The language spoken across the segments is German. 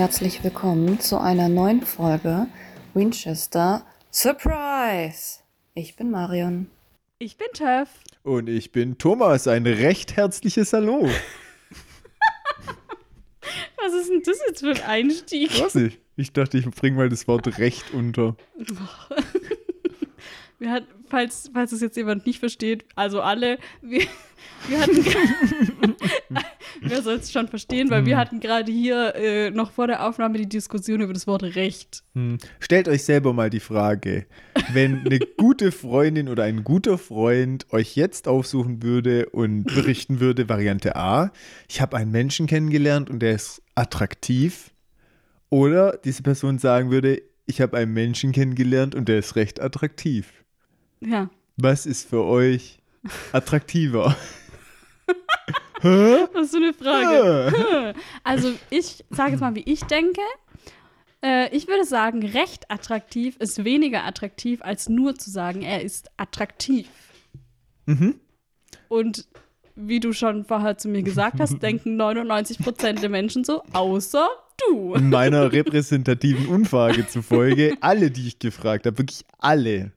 herzlich willkommen zu einer neuen Folge Winchester Surprise. Ich bin Marion. Ich bin Töff. Und ich bin Thomas. Ein recht herzliches Hallo. Was ist denn das jetzt für ein Einstieg? Weiß ich. Ich dachte, ich bringe mal das Wort recht unter. Wir hatten, falls, falls es jetzt jemand nicht versteht, also alle, wir, wir hatten wer soll es schon verstehen, weil wir hatten gerade hier äh, noch vor der Aufnahme die Diskussion über das Wort Recht. Hm. Stellt euch selber mal die Frage, wenn eine gute Freundin oder ein guter Freund euch jetzt aufsuchen würde und berichten würde, Variante A, ich habe einen Menschen kennengelernt und der ist attraktiv. Oder diese Person sagen würde, ich habe einen Menschen kennengelernt und der ist recht attraktiv. Ja. Was ist für euch attraktiver? Was ist so eine Frage? Also ich sage jetzt mal, wie ich denke. Äh, ich würde sagen, recht attraktiv ist weniger attraktiv, als nur zu sagen, er ist attraktiv. Mhm. Und wie du schon vorher zu mir gesagt hast, denken 99% der Menschen so, außer du. In meiner repräsentativen Umfrage zufolge, alle, die ich gefragt habe, wirklich alle,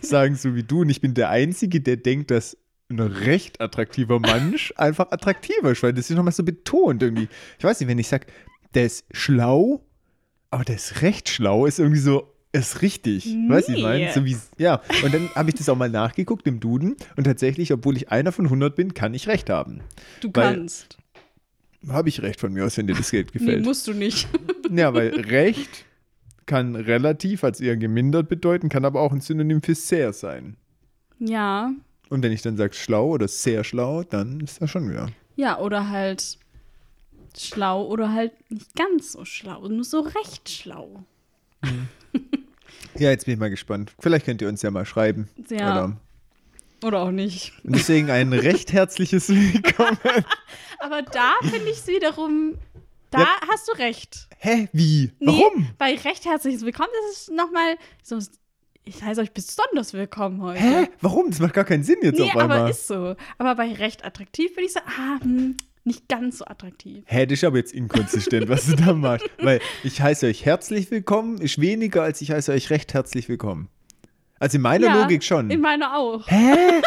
sagen so wie du. Und ich bin der Einzige, der denkt, dass ein recht attraktiver Mensch einfach attraktiver ist, weil das ist nochmal so betont irgendwie. Ich weiß nicht, wenn ich sage, der ist schlau, aber der ist recht schlau, ist irgendwie so, ist richtig. Weißt du, ich meine? So wie, ja. Und dann habe ich das auch mal nachgeguckt im Duden und tatsächlich, obwohl ich einer von 100 bin, kann ich recht haben. Du Weil- kannst. Habe ich recht von mir aus, wenn dir das Geld Nee, gefällt. musst du nicht. Ja, weil recht kann relativ als eher gemindert bedeuten, kann aber auch ein Synonym für sehr sein. Ja. Und wenn ich dann sage schlau oder sehr schlau, dann ist das schon wieder. Ja, oder halt schlau oder halt nicht ganz so schlau, nur so recht schlau. Ja, jetzt bin ich mal gespannt. Vielleicht könnt ihr uns ja mal schreiben. Ja. Oder, Oder auch nicht. und deswegen ein recht herzliches Willkommen. Aber da finde ich es wiederum, da Ja. hast du recht. Hä? Wie? Nee, Warum? Bei recht herzliches Willkommen, das ist nochmal so, ich heiße euch besonders willkommen heute. Hä? Warum? Das macht gar keinen Sinn jetzt Nee, auf einmal. aber ist so. Aber bei recht attraktiv würde ich sagen, ah, hm, nicht ganz so attraktiv. Hä, das ist aber jetzt inkonsistent, was du da machst. Weil ich heiße euch herzlich willkommen, ist weniger, als ich heiße euch recht herzlich willkommen. Also in meiner Ja, Logik schon. In meiner auch. Hä?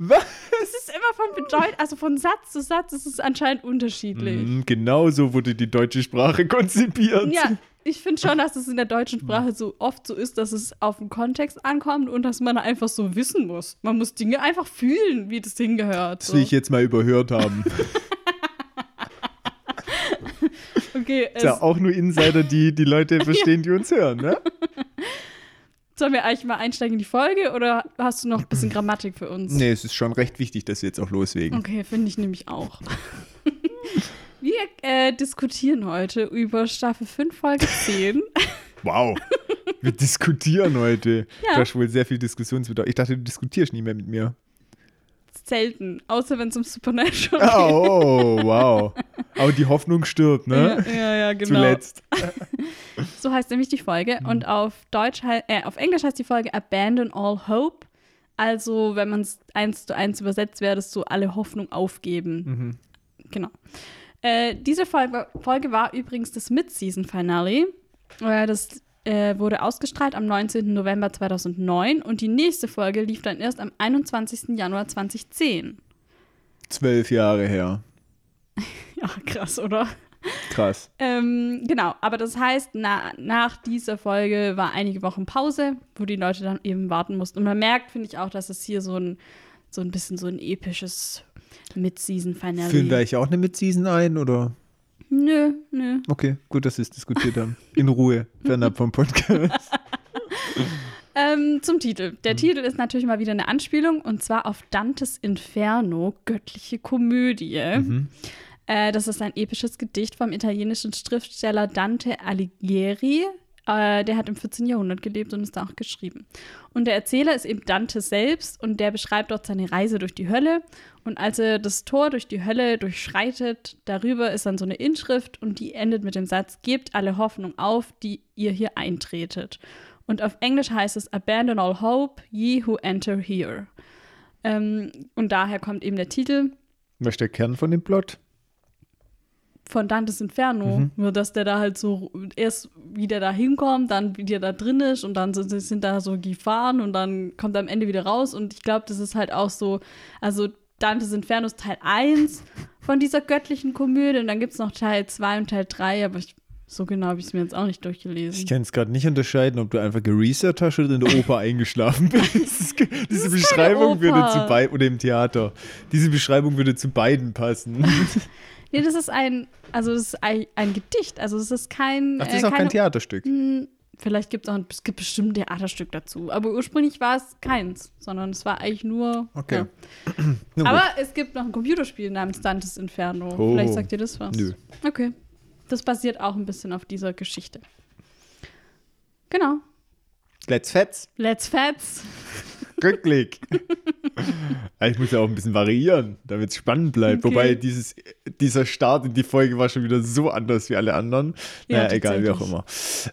Was? Es ist immer von Bedeutung, also von Satz zu Satz ist es anscheinend unterschiedlich. Mm, Genau so wurde die deutsche Sprache konzipiert. Ja, ich finde schon, dass es in der deutschen Sprache so oft so ist, dass es auf den Kontext ankommt und dass man einfach so wissen muss. Man muss Dinge einfach fühlen, wie das hingehört. Das So. will ich jetzt mal überhört haben. Okay, Ist ja auch nur Insider, die die Leute verstehen, die uns hören, ne? sollen wir eigentlich mal einsteigen in die Folge oder hast du noch ein bisschen Grammatik für uns? Nee, es ist schon recht wichtig, dass wir jetzt auch loslegen. Okay, finde ich nämlich auch. Wir äh, diskutieren heute über Staffel 5, Folge 10. Wow. Wir diskutieren heute. Ja. Du hast wohl sehr viel Diskussionsbedarf. Ich dachte, du diskutierst nie mehr mit mir. Selten, außer wenn es um Supernatural Oh, wow. Aber die Hoffnung stirbt, ne? Ja, ja, ja, genau. Zuletzt. So heißt nämlich die Folge. Und auf Deutsch äh, auf Englisch heißt die Folge Abandon All Hope. Also, wenn man es eins zu eins übersetzt, wäre das so alle Hoffnung aufgeben. Genau. Äh, diese Folge, Folge war übrigens das Mid-Season-Finale. Äh, das äh, wurde ausgestrahlt am 19. November 2009 und die nächste Folge lief dann erst am 21. Januar 2010. Zwölf Jahre her. Ja, krass, oder? Krass. Ähm, genau, aber das heißt, na, nach dieser Folge war einige Wochen Pause, wo die Leute dann eben warten mussten. Und man merkt, finde ich auch, dass es hier so ein, so ein bisschen so ein episches Mid-Season-Finale Führen wir eigentlich auch eine Mid-Season ein, oder? Nö, nö. Okay, gut, dass wir es diskutiert haben. In Ruhe, fernab vom Podcast. Ähm, zum Titel. Der Titel ist natürlich mal wieder eine Anspielung und zwar auf Dantes Inferno, göttliche Komödie. Äh, das ist ein episches Gedicht vom italienischen Schriftsteller Dante Alighieri. Äh, der hat im 14. Jahrhundert gelebt und ist da auch geschrieben. Und der Erzähler ist eben Dante selbst und der beschreibt dort seine Reise durch die Hölle. Und als er das Tor durch die Hölle durchschreitet, darüber ist dann so eine Inschrift und die endet mit dem Satz: Gebt alle Hoffnung auf, die ihr hier eintretet. Und auf Englisch heißt es Abandon all hope, ye who enter here. Ähm, und daher kommt eben der Titel. Was ist der Kern von dem Plot? Von Dantes Inferno. Mhm. Nur, dass der da halt so erst wieder da hinkommt, dann wieder da drin ist und dann sind, sind da so Gefahren und dann kommt er am Ende wieder raus. Und ich glaube, das ist halt auch so, also Dantes Inferno ist Teil 1 von dieser göttlichen Komödie und dann gibt es noch Teil 2 und Teil 3, aber ich, so genau habe ich es mir jetzt auch nicht durchgelesen. Ich kann es gerade nicht unterscheiden, ob du einfach geresearched hast oder in der Oper eingeschlafen bist. Diese Beschreibung würde zu beiden, oder im Theater. Diese Beschreibung würde zu beiden passen. Nee, das ist ein, also das ist ein, ein Gedicht, also es ist kein. Ach, das äh, ist auch kein keine- Theaterstück. Hm, Vielleicht gibt es auch es gibt bestimmt ein Theaterstück dazu. Aber ursprünglich war es keins, sondern es war eigentlich nur. Okay. Ja. Aber es gibt noch ein Computerspiel namens Dantes Inferno. Oh. Vielleicht sagt ihr das was. Nö. Okay. Das basiert auch ein bisschen auf dieser Geschichte. Genau. Let's Fetz. Let's Fats. Rückblick. Ja, ich muss ja auch ein bisschen variieren, damit es spannend bleibt. Okay. Wobei dieses, dieser Start in die Folge war schon wieder so anders wie alle anderen. Ja, naja, egal, wie auch immer.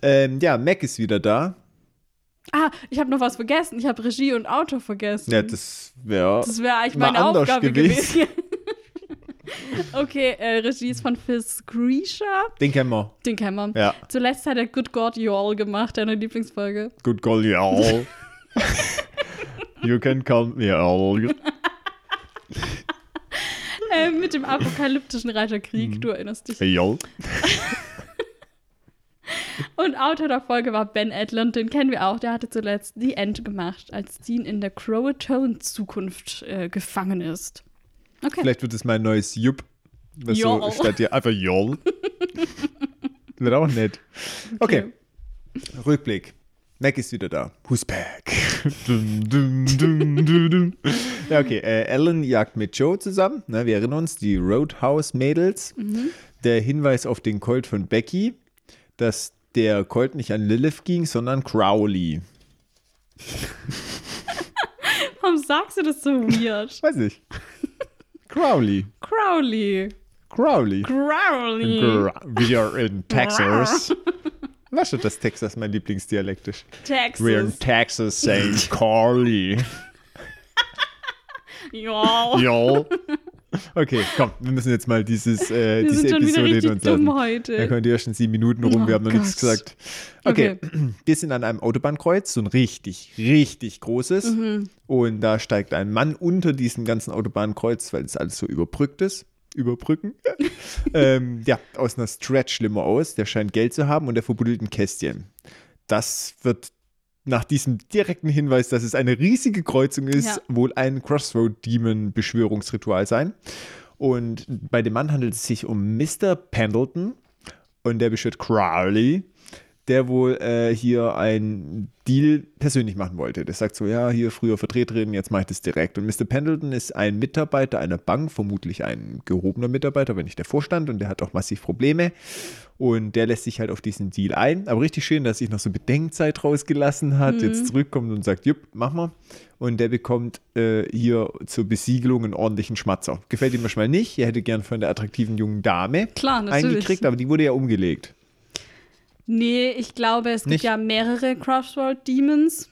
Ähm, ja, Mac ist wieder da. Ah, ich habe noch was vergessen. Ich habe Regie und Autor vergessen. Ja, das wäre. Das wäre eigentlich meine Aufgabe gewesen. gewesen. okay, äh, Regie ist von Phil Screesha. Den kennen wir. Den kennen wir. Ja. Zuletzt hat er Good God You All gemacht, deine Lieblingsfolge. Good call, you all. you can call me all. Äh, mit dem apokalyptischen Reiterkrieg, Mhm. du erinnerst dich. Hey, all. Und Autor der Folge war Ben Edlund, den kennen wir auch. Der hatte zuletzt The End gemacht, als Dean in der Croatoan-Zukunft äh, gefangen ist. Okay. Vielleicht wird es mein neues Jupp. Das so statt dir einfach Joll. wird auch nett. Okay. Rückblick. Mac ist wieder da. Who's back? Ja, okay. Äh, Alan jagt mit Joe zusammen. Ne, wir erinnern uns, die Roadhouse-Mädels. Der Hinweis auf den Colt von Becky, dass der Colt nicht an Lilith ging, sondern Crowley. Warum sagst du das so weird? Weiß ich. Crowley. Crowley. Crowley. Crowley. We are in Texas. Was schon, dass Texas mein Lieblingsdialekt ist. Texas. We're in Texas saying Carly. Ja. Jo. Okay, komm, wir müssen jetzt mal dieses, äh, Wir diese schon Episode richtig uns dumm lassen. heute. Da kommen die ersten sieben Minuten rum, Oh wir haben noch nichts Gott. gesagt. Okay. wir sind an einem Autobahnkreuz, so ein richtig, richtig großes. Mhm. Und da steigt ein Mann unter diesem ganzen Autobahnkreuz, weil es alles so überbrückt ist. Überbrücken. ähm, ja, aus einer Stretch-Limo aus. Der scheint Geld zu haben und der verbuddelt ein Kästchen. Das wird nach diesem direkten Hinweis, dass es eine riesige Kreuzung ist, Ja. wohl ein Crossroad-Demon-Beschwörungsritual sein. Und bei dem Mann handelt es sich um Mr. Pendleton und der beschwört Crowley, der wohl äh, hier einen Deal persönlich machen wollte. Der sagt so, ja, hier früher Vertreterin, jetzt mache ich das direkt. Und Mr. Pendleton ist ein Mitarbeiter einer Bank, vermutlich ein gehobener Mitarbeiter, wenn nicht der Vorstand, und der hat auch massiv Probleme. Und der lässt sich halt auf diesen Deal ein. Aber richtig schön, dass sich noch so Bedenkzeit rausgelassen hat, jetzt zurückkommt und sagt, jupp, mach mal. Und der bekommt äh, hier zur Besiegelung einen ordentlichen Schmatzer. Gefällt ihm manchmal nicht. Er hätte gern von der attraktiven jungen Dame Klar, eingekriegt, aber die wurde ja umgelegt. Nee, ich glaube, es gibt Nicht? ja mehrere Crossroad Demons.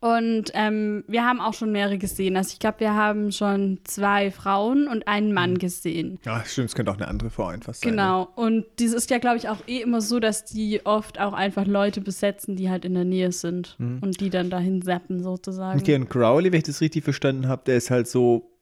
Und ähm, wir haben auch schon mehrere gesehen. Also ich glaube, wir haben schon zwei Frauen und einen Mann Mhm. gesehen. Ja, stimmt, es könnte auch eine andere Frau einfach sein. Genau. Und dies ist ja, glaube ich, auch eh immer so, dass die oft auch einfach Leute besetzen, die halt in der Nähe sind und die dann dahin zappen sozusagen. Mhm. Und Crowley, wenn ich das richtig verstanden habe, der ist halt so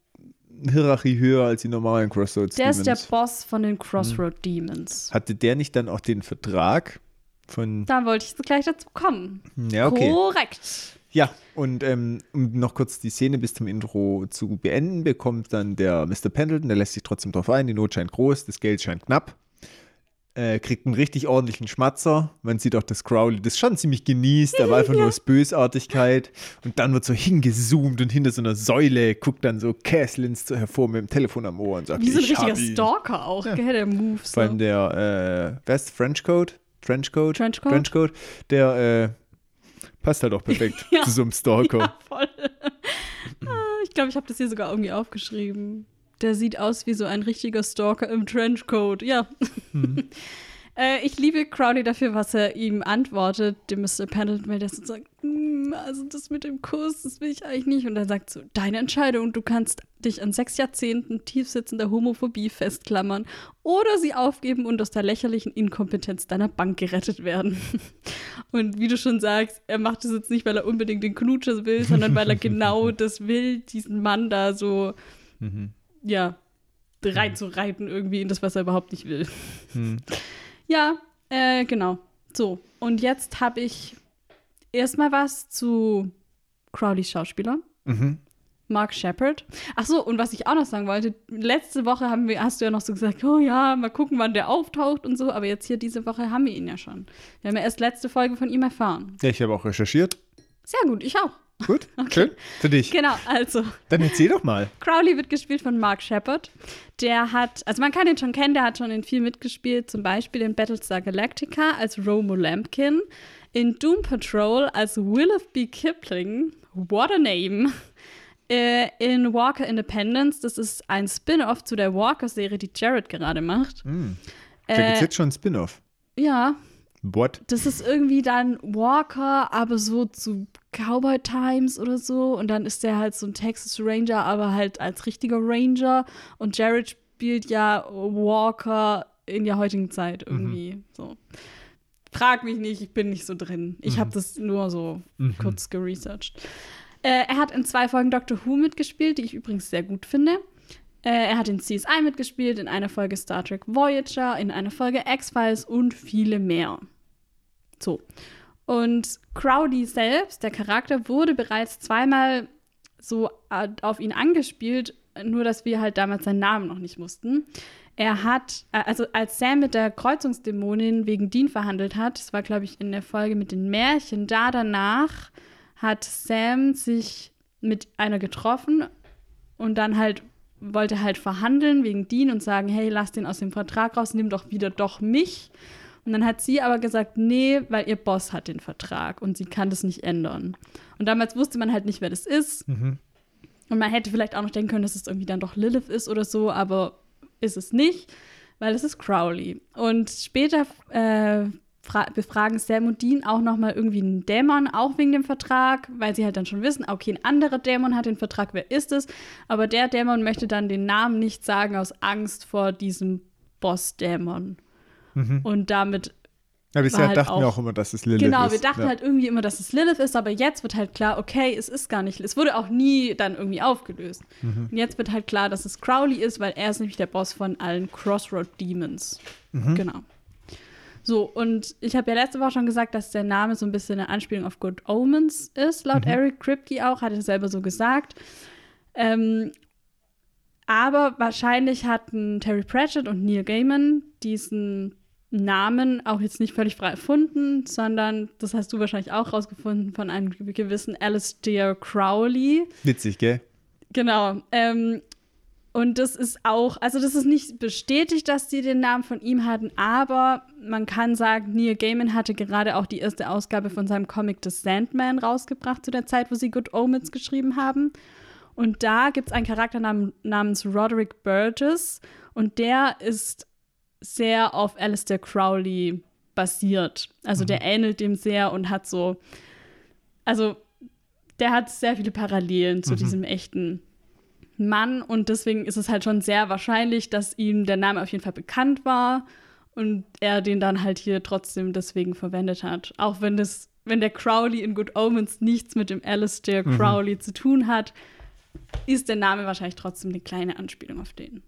Hierarchie höher als die normalen Crossroads Der ist der Demons. Boss von den Crossroad Demons. Hatte der nicht dann auch den Vertrag von. Da wollte ich gleich dazu kommen. Ja, okay. Korrekt. Ja, und ähm, um noch kurz die Szene bis zum Intro zu beenden, bekommt dann der Mr. Pendleton, der lässt sich trotzdem drauf ein, die Not scheint groß, das Geld scheint knapp. Äh, kriegt einen richtig ordentlichen Schmatzer. Man sieht auch, dass Crowley das schon ziemlich genießt, aber einfach nur aus Bösartigkeit. Und dann wird so hingezoomt und hinter so einer Säule guckt dann so Caslins so hervor mit dem Telefon am Ohr und sagt, Wie so ein richtiger. Stalker auch, gell, der Move. So. Vor allem der, äh, wer ist Frenchcoat? Trenchcoat? Trenchcoat? Trenchcoat. Der, äh, passt halt auch perfekt Ja. zu so einem Stalker. Ja, voll. Ah, ich glaube, ich habe das hier sogar irgendwie aufgeschrieben. Der sieht aus wie so ein richtiger Stalker im Trenchcoat. Ja. äh, ich liebe Crowley dafür, was er ihm antwortet, dem Mr. Pendleton, weil der so sagt, "Mm, hm, also das mit dem Kuss, das will ich eigentlich nicht. Und dann sagt so, deine Entscheidung, du kannst dich an sechs Jahrzehnten tiefsitzender Homophobie festklammern oder sie aufgeben und aus der lächerlichen Inkompetenz deiner Bank gerettet werden. Und wie du schon sagst, er macht das jetzt nicht, weil er unbedingt den Knutsches will, sondern weil er genau das will, diesen Mann da so, mhm. Ja, reinzureiten irgendwie in das, was er überhaupt nicht will. Mhm. Ja, äh, genau. So, und jetzt habe ich erstmal was zu Crowleys Schauspieler. Mhm. Mark Shepard. Ach so, und was ich auch noch sagen wollte, letzte Woche haben wir, hast du ja noch so gesagt, oh ja, mal gucken, wann der auftaucht und so, aber jetzt hier diese Woche haben wir ihn ja schon. Wir haben ja erst letzte Folge von ihm erfahren. Ja, ich habe auch recherchiert. Sehr gut, ich auch. Gut, okay. schön. Für dich. Genau, also. Dann erzähl doch mal. Crowley wird gespielt von Mark Shepard. Der hat, also man kann ihn schon kennen, der hat schon in viel mitgespielt, zum Beispiel in Battlestar Galactica als Romo Lampkin, in Doom Patrol als Willoughby Kipling, what a name, äh, in Walker Independence, das ist ein Spin-off zu der Walker-Serie, die Jared gerade macht. Mm. Da äh, gibt es jetzt schon ein Spin-off. Ja. What? Das ist irgendwie dann Walker, aber so zu Cowboy Times oder so. Und dann ist der halt so ein Texas Ranger, aber halt als richtiger Ranger. Und Jared spielt ja Walker in der heutigen Zeit irgendwie. Mhm. So. Frag mich nicht, ich bin nicht so drin. Ich mhm. habe das nur so mhm. kurz geresearched. Äh, er hat in zwei Folgen Doctor Who mitgespielt, die ich übrigens sehr gut finde. Äh, er hat in CSI mitgespielt, in einer Folge Star Trek Voyager, in einer Folge X-Files und viele mehr. So. Und Crowley selbst, der Charakter, wurde bereits zweimal so auf ihn angespielt, nur dass wir halt damals seinen Namen noch nicht wussten. Er hat, äh, also als Sam mit der Kreuzungsdämonin wegen Dean verhandelt hat, das war, glaube ich, in der Folge mit den Märchen, da danach hat Sam sich mit einer getroffen und dann halt wollte halt verhandeln wegen Dean und sagen, hey, lass den aus dem Vertrag raus, nimm doch wieder doch mich. Und dann hat sie aber gesagt, nee, weil ihr Boss hat den Vertrag und sie kann das nicht ändern. Und damals wusste man halt nicht, wer das ist. Mhm. Und man hätte vielleicht auch noch denken können, dass es irgendwie dann doch Lilith ist oder so, aber ist es nicht, weil es ist Crowley. Und später äh, befragen Sam und Dean auch nochmal irgendwie einen Dämon, auch wegen dem Vertrag, weil sie halt dann schon wissen, okay, ein anderer Dämon hat den Vertrag, wer ist es? Aber der Dämon möchte dann den Namen nicht sagen aus Angst vor diesem Boss-Dämon. Mhm. Und damit. Ja, bisher halt dachten auch, wir auch immer, dass es Lilith genau, ist. Genau, wir dachten ja. halt irgendwie immer, dass es Lilith ist, aber jetzt wird halt klar, okay, es ist gar nicht. Es wurde auch nie dann irgendwie aufgelöst. Mhm. Und jetzt wird halt klar, dass es Crowley ist, weil er ist nämlich der Boss von allen Crossroad Demons. Mhm. Genau. So, und ich habe ja letzte Woche schon gesagt, dass der Name so ein bisschen eine Anspielung auf Good Omens ist, laut mhm. Eric Kripke auch, hat er selber so gesagt. Ähm, aber wahrscheinlich hatten Terry Pratchett und Neil Gaiman diesen Namen auch jetzt nicht völlig frei erfunden, sondern, das hast du wahrscheinlich auch rausgefunden, von einem gewissen Alistair Crowley. Witzig, gell? Genau. Ähm, und das ist auch, also das ist nicht bestätigt, dass die den Namen von ihm hatten, aber man kann sagen, Neil Gaiman hatte gerade auch die erste Ausgabe von seinem Comic The Sandman rausgebracht zu der Zeit, wo sie Good Omens geschrieben haben. Und da gibt es einen Charakter nam namens Roderick Burgess und der ist sehr auf Alistair Crowley basiert. Also mhm. der ähnelt dem sehr und hat so, also der hat sehr viele Parallelen zu mhm. diesem echten Mann und deswegen ist es halt schon sehr wahrscheinlich, dass ihm der Name auf jeden Fall bekannt war und er den dann halt hier trotzdem deswegen verwendet hat. Auch wenn das, wenn der Crowley in Good Omens nichts mit dem Alistair mhm. Crowley mhm. zu tun hat, ist der Name wahrscheinlich trotzdem eine kleine Anspielung auf den.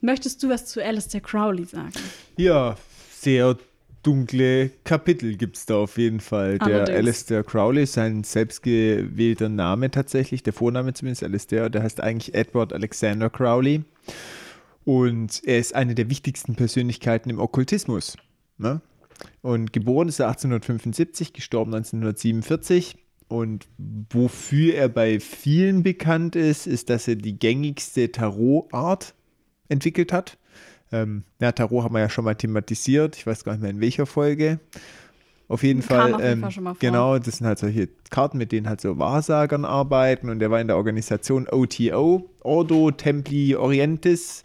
Möchtest du was zu Alistair Crowley sagen? Ja, sehr dunkle Kapitel gibt es da auf jeden Fall. Der Allerdings. Alistair Crowley, sein selbstgewählter Name tatsächlich, der Vorname zumindest, Alistair, der heißt eigentlich Edward Alexander Crowley. Und er ist eine der wichtigsten Persönlichkeiten im Okkultismus. Ne? Und geboren ist er 1875, gestorben 1947. Und wofür er bei vielen bekannt ist, ist, dass er die gängigste Tarotart entwickelt hat. Ähm, ja, Tarot haben wir ja schon mal thematisiert. Ich weiß gar nicht mehr in welcher Folge. Auf jeden Kam Fall, auf jeden ähm, Fall genau, das sind halt solche Karten, mit denen halt so Wahrsagern arbeiten und der war in der Organisation OTO, Ordo Templi Orientis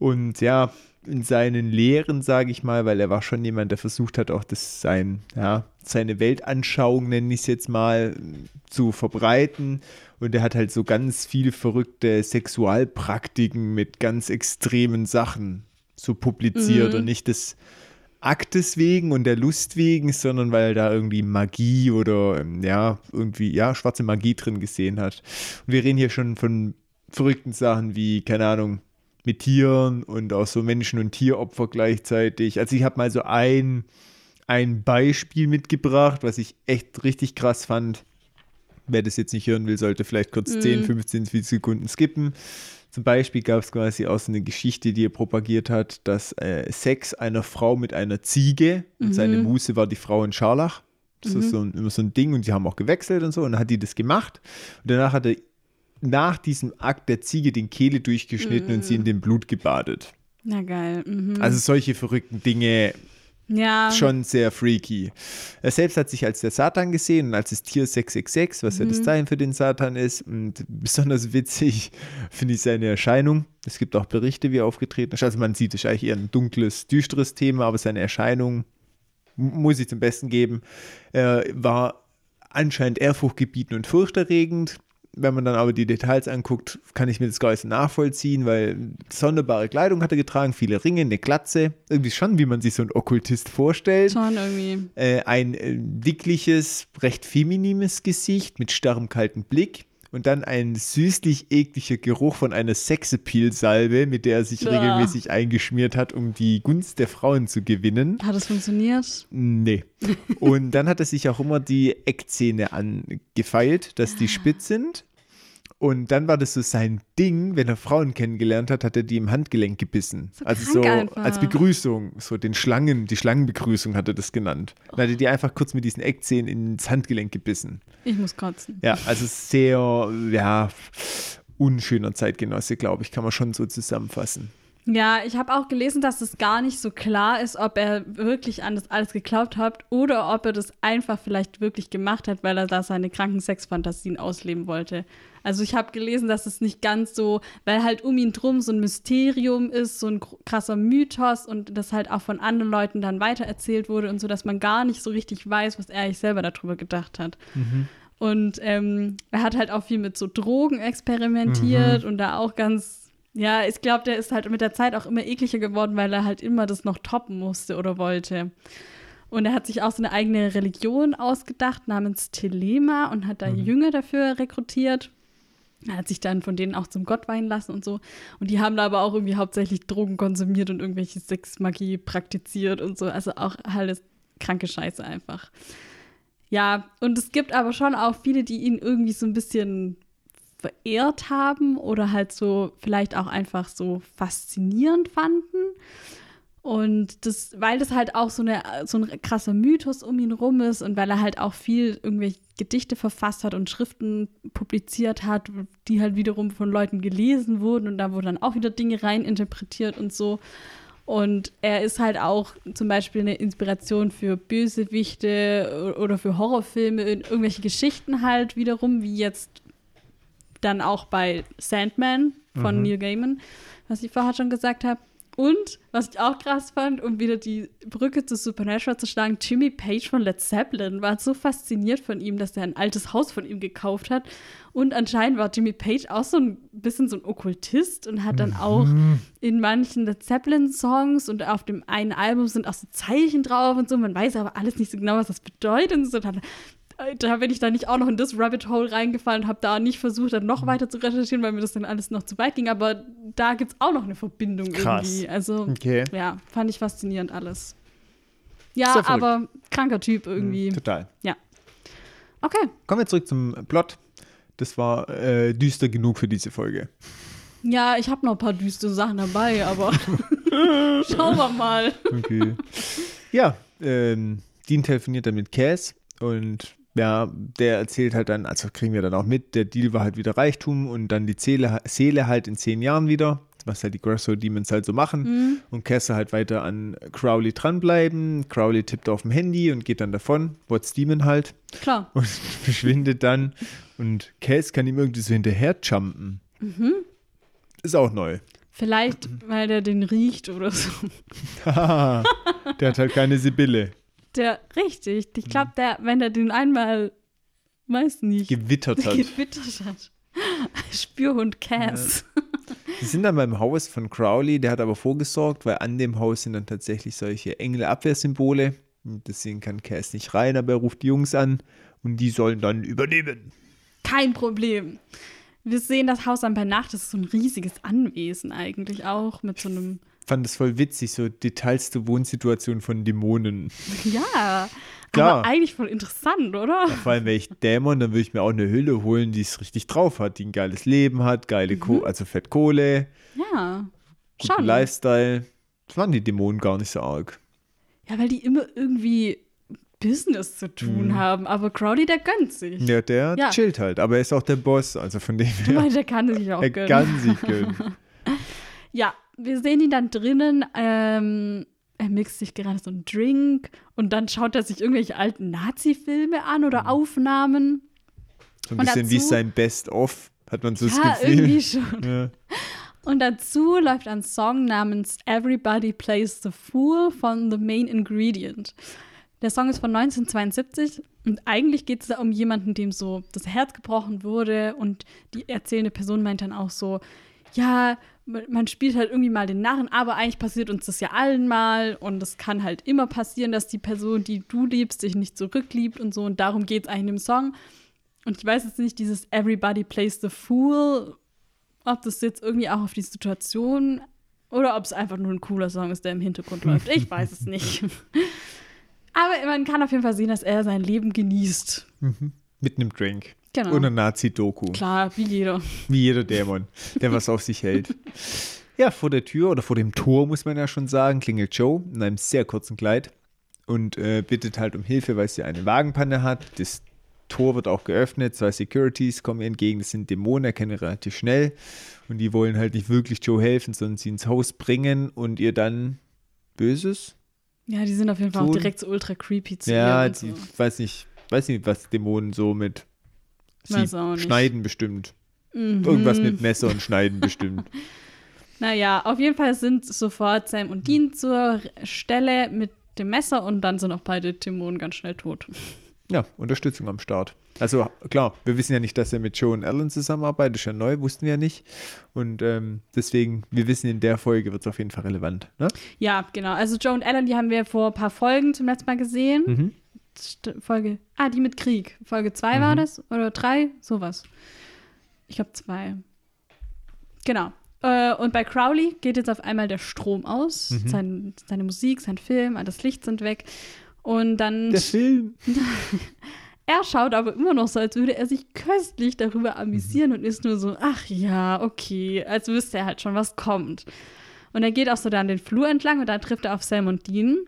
und ja, in seinen Lehren, sage ich mal, weil er war schon jemand, der versucht hat, auch das sein, ja, seine Weltanschauung, nenne ich es jetzt mal, zu verbreiten. Und er hat halt so ganz viele verrückte Sexualpraktiken mit ganz extremen Sachen so publiziert Mhm. und nicht des Aktes wegen und der Lust wegen, sondern weil da irgendwie Magie oder ähm, ja, irgendwie, ja, schwarze Magie drin gesehen hat. Und wir reden hier schon von verrückten Sachen wie, keine Ahnung, mit Tieren und auch so Menschen- und Tieropfer gleichzeitig. Also ich habe mal so ein, ein Beispiel mitgebracht, was ich echt richtig krass fand. Wer das jetzt nicht hören will, sollte vielleicht kurz 10, 15 Sekunden skippen. Zum Beispiel gab es quasi auch so eine Geschichte, die er propagiert hat, dass äh, Sex einer Frau mit einer Ziege und seine Muse war die Frau in Scharlach. Das ist so ein, immer so ein Ding und die haben auch gewechselt und so und dann hat die das gemacht und danach hat er nach diesem Akt der Ziege den Kehle durchgeschnitten und sie in dem Blut gebadet. Na geil. Mhm. Also solche verrückten Dinge ja. schon sehr freaky. Er selbst hat sich als der Satan gesehen und als das Tier 666, was ja das Zeichen für den Satan ist. Und besonders witzig finde ich seine Erscheinung. Es gibt auch Berichte, wie er aufgetreten ist. Also man sieht, es ist eigentlich eher ein dunkles, düsteres Thema, aber seine Erscheinung muss ich zum Besten geben. Er war anscheinend ehrfurchtgebietend und furchterregend. Wenn man dann aber die Details anguckt, kann ich mir das so nachvollziehen, weil sonderbare Kleidung hat er getragen, viele Ringe, eine Glatze. Irgendwie schon, wie man sich so einen Okkultist vorstellt. Schon irgendwie. Äh, ein äh, dickliches, recht feminines Gesicht mit starrem, kalten Blick. Und dann ein süßlich ekliger Geruch von einer Sexappeal-Salbe, mit der er sich Ja. regelmäßig eingeschmiert hat, um die Gunst der Frauen zu gewinnen. Hat es funktioniert? Nee. Und dann hat er sich auch immer die Eckzähne angefeilt, dass die spitz sind. Und dann war das so sein Ding, wenn er Frauen kennengelernt hat, hat er die im Handgelenk gebissen. So also so einfach. als Begrüßung, so den Schlangen, die Schlangenbegrüßung hat er das genannt. Dann hat er die einfach kurz mit diesen Eckzähnen ins Handgelenk gebissen. Ich muss kotzen. Ja, also sehr, ja, unschöner Zeitgenosse, glaube ich, kann man schon so zusammenfassen. Ja, ich habe auch gelesen, dass es gar nicht so klar ist, ob er wirklich an das alles geglaubt hat oder ob er das einfach vielleicht wirklich gemacht hat, weil er da seine kranken Sexfantasien ausleben wollte. Also ich habe gelesen, dass es nicht ganz so, weil halt um ihn drum so ein Mysterium ist, so ein krasser Mythos und das halt auch von anderen Leuten dann weitererzählt wurde und so, dass man gar nicht so richtig weiß, was er eigentlich selber darüber gedacht hat. Und ähm, er hat halt auch viel mit so Drogen experimentiert und da auch ganz, ja, ich glaube, der ist halt mit der Zeit auch immer ekliger geworden, weil er halt immer das noch toppen musste oder wollte. Und er hat sich auch so eine eigene Religion ausgedacht namens Telema und hat da Jünger dafür rekrutiert. Er hat sich dann von denen auch zum Gott weihen lassen und so. Und die haben da aber auch irgendwie hauptsächlich Drogen konsumiert und irgendwelche Sexmagie praktiziert und so. Also auch alles kranke Scheiße einfach. Ja, und es gibt aber schon auch viele, die ihn irgendwie so ein bisschen verehrt haben oder halt so vielleicht auch einfach so faszinierend fanden. Und das, weil das halt auch so, eine, so ein krasser Mythos um ihn rum ist und weil er halt auch viel irgendwelche Gedichte verfasst hat und Schriften publiziert hat, die halt wiederum von Leuten gelesen wurden und da wurden dann auch wieder Dinge reininterpretiert und so. Und er ist halt auch zum Beispiel eine Inspiration für Bösewichte oder für Horrorfilme, in irgendwelche Geschichten halt wiederum, wie jetzt dann auch bei Sandman von Neil Gaiman, was ich vorher schon gesagt habe. Und, was ich auch krass fand, um wieder die Brücke zu Supernatural zu schlagen, Jimmy Page von Led Zeppelin war so fasziniert von ihm, dass er ein altes Haus von ihm gekauft hat. Und anscheinend war Jimmy Page auch so ein bisschen so ein Okkultist und hat dann auch in manchen Led Zeppelin-Songs und auf dem einen Album sind auch so Zeichen drauf und so. Man weiß aber alles nicht so genau, was das bedeutet. Und so. Da bin ich dann nicht auch noch in das Rabbit Hole reingefallen und habe da nicht versucht, dann noch weiter zu recherchieren, weil mir das dann alles noch zu weit ging. Aber da gibt es auch noch eine Verbindung Krass. irgendwie. Also, Okay. ja, fand ich faszinierend alles. Ja, aber kranker Typ irgendwie. Total. Ja. Okay. Kommen wir zurück zum Plot. Das war äh, düster genug für diese Folge. Ja, ich habe noch ein paar düstere Sachen dabei, aber schauen wir mal. Okay. ja, ähm, Dean telefoniert dann mit Cass und ja, der erzählt halt dann, also kriegen wir dann auch mit, der Deal war halt wieder Reichtum und dann die Seele, Seele halt in zehn Jahren wieder, was halt die Grasso Demons halt so machen. Und Cass halt weiter an Crowley dranbleiben. Crowley tippt auf dem Handy und geht dann davon. What's Demon halt. Klar. und verschwindet dann. Und Cass kann ihm irgendwie so hinterher jumpen. Ist auch neu. Vielleicht, weil der den riecht oder so. Der hat halt keine Sibylle. Der, richtig. Ich glaube, der, wenn der den einmal, weiß nicht, Gewittert hat. gewittert hat. Spürhund Cass. Sie sind dann beim Haus von Crowley, der hat aber vorgesorgt, weil an dem Haus sind dann tatsächlich solche Engel-Abwehrsymbole. Und Deswegen kann Cass nicht rein, aber er ruft die Jungs an und die sollen dann übernehmen. Kein Problem. Wir sehen das Haus dann bei Nacht. Das ist so ein riesiges Anwesen eigentlich auch mit so einem. Fand das voll witzig, so Details zur Wohnsituation von Dämonen. Ja. Klar. Aber eigentlich voll interessant, oder? Vor allem wäre ich Dämon, dann würde ich mir auch eine Hülle holen, die es richtig drauf hat, die ein geiles Leben hat, geile Ko also Fettkohle, Ja. guten Schon. Lifestyle. Das waren die Dämonen gar nicht so arg. Ja, weil die immer irgendwie Business zu tun haben. Aber Crowley, der gönnt sich. Mhm. Ja, der Ja. chillt halt, aber er ist auch der Boss, also von dem Ich her, meine, der kann sich auch er gönnen. kann sich gönnen. Ja, wir sehen ihn dann drinnen. Ähm, er mixt sich gerade so einen Drink und dann schaut er sich irgendwelche alten Nazi-Filme an Mhm. oder Aufnahmen. So ein Und bisschen wie dazu- sein Best-of, hat man so das ja, Gefühl. irgendwie schon. Ja. Und dazu läuft ein Song namens Everybody Plays the Fool von The Main Ingredient. Der Song ist von 1972 und eigentlich geht es da um jemanden, dem so das Herz gebrochen wurde und die erzählende Person meint dann auch so, ja, man spielt halt irgendwie mal den Narren, aber eigentlich passiert uns das ja allen mal und es kann halt immer passieren, dass die Person, die du liebst, dich nicht zurückliebt und so und darum geht es eigentlich in dem Song. Und ich weiß jetzt nicht, dieses Everybody Plays the Fool, ob das jetzt irgendwie auch auf die Situation oder ob es einfach nur ein cooler Song ist, der im Hintergrund läuft. Ich weiß es nicht. Aber man kann auf jeden Fall sehen, dass er sein Leben genießt. Mit einem Drink. Genau. Und einer Nazi-Doku. Klar, wie jeder. Wie jeder Dämon, der was auf sich hält. Ja, vor der Tür oder vor dem Tor, muss man ja schon sagen, klingelt Joe in einem sehr kurzen Kleid und äh, bittet halt um Hilfe, weil sie eine Wagenpanne hat. Das Tor wird auch geöffnet, zwei Securities kommen ihr entgegen, das sind Dämonen, erkennen relativ schnell und die wollen halt nicht wirklich Joe helfen, sondern sie ins Haus bringen und ihr dann Böses? Ja, die sind auf jeden Fall auch Tun. direkt so ultra creepy zu Ja, ihr. Die, so. weiß nicht, weiß nicht, was Dämonen so mit sie schneiden bestimmt. Mhm. Irgendwas mit Messer und Schneiden bestimmt. Naja, auf jeden Fall sind sofort Sam und Dean zur Stelle mit dem Messer und dann sind auch beide Dämonen ganz schnell tot. Ja, Unterstützung am Start. Also klar, wir wissen ja nicht, dass er mit Joe und Alan zusammenarbeitet, ist ja neu, wussten wir ja nicht. Und ähm, deswegen, wir wissen, in der Folge wird es auf jeden Fall relevant. Ne? Ja, genau. Also Joe und Alan, die haben wir vor ein paar Folgen zum letzten Mal gesehen. Mhm. Folge, ah, die mit Krieg. Folge 2 war das oder 3, sowas. Ich glaube 2. Genau. Äh, und bei Crowley geht jetzt auf einmal der Strom aus. Mhm. Sein, seine Musik, sein Film, all das Licht sind weg. Und dann Der Film. Er schaut aber immer noch so, als würde er sich köstlich darüber amüsieren und ist nur so, ach ja, okay, als wüsste er halt schon, was kommt. Und er geht auch so dann den Flur entlang und da trifft er auf Sam und Dean.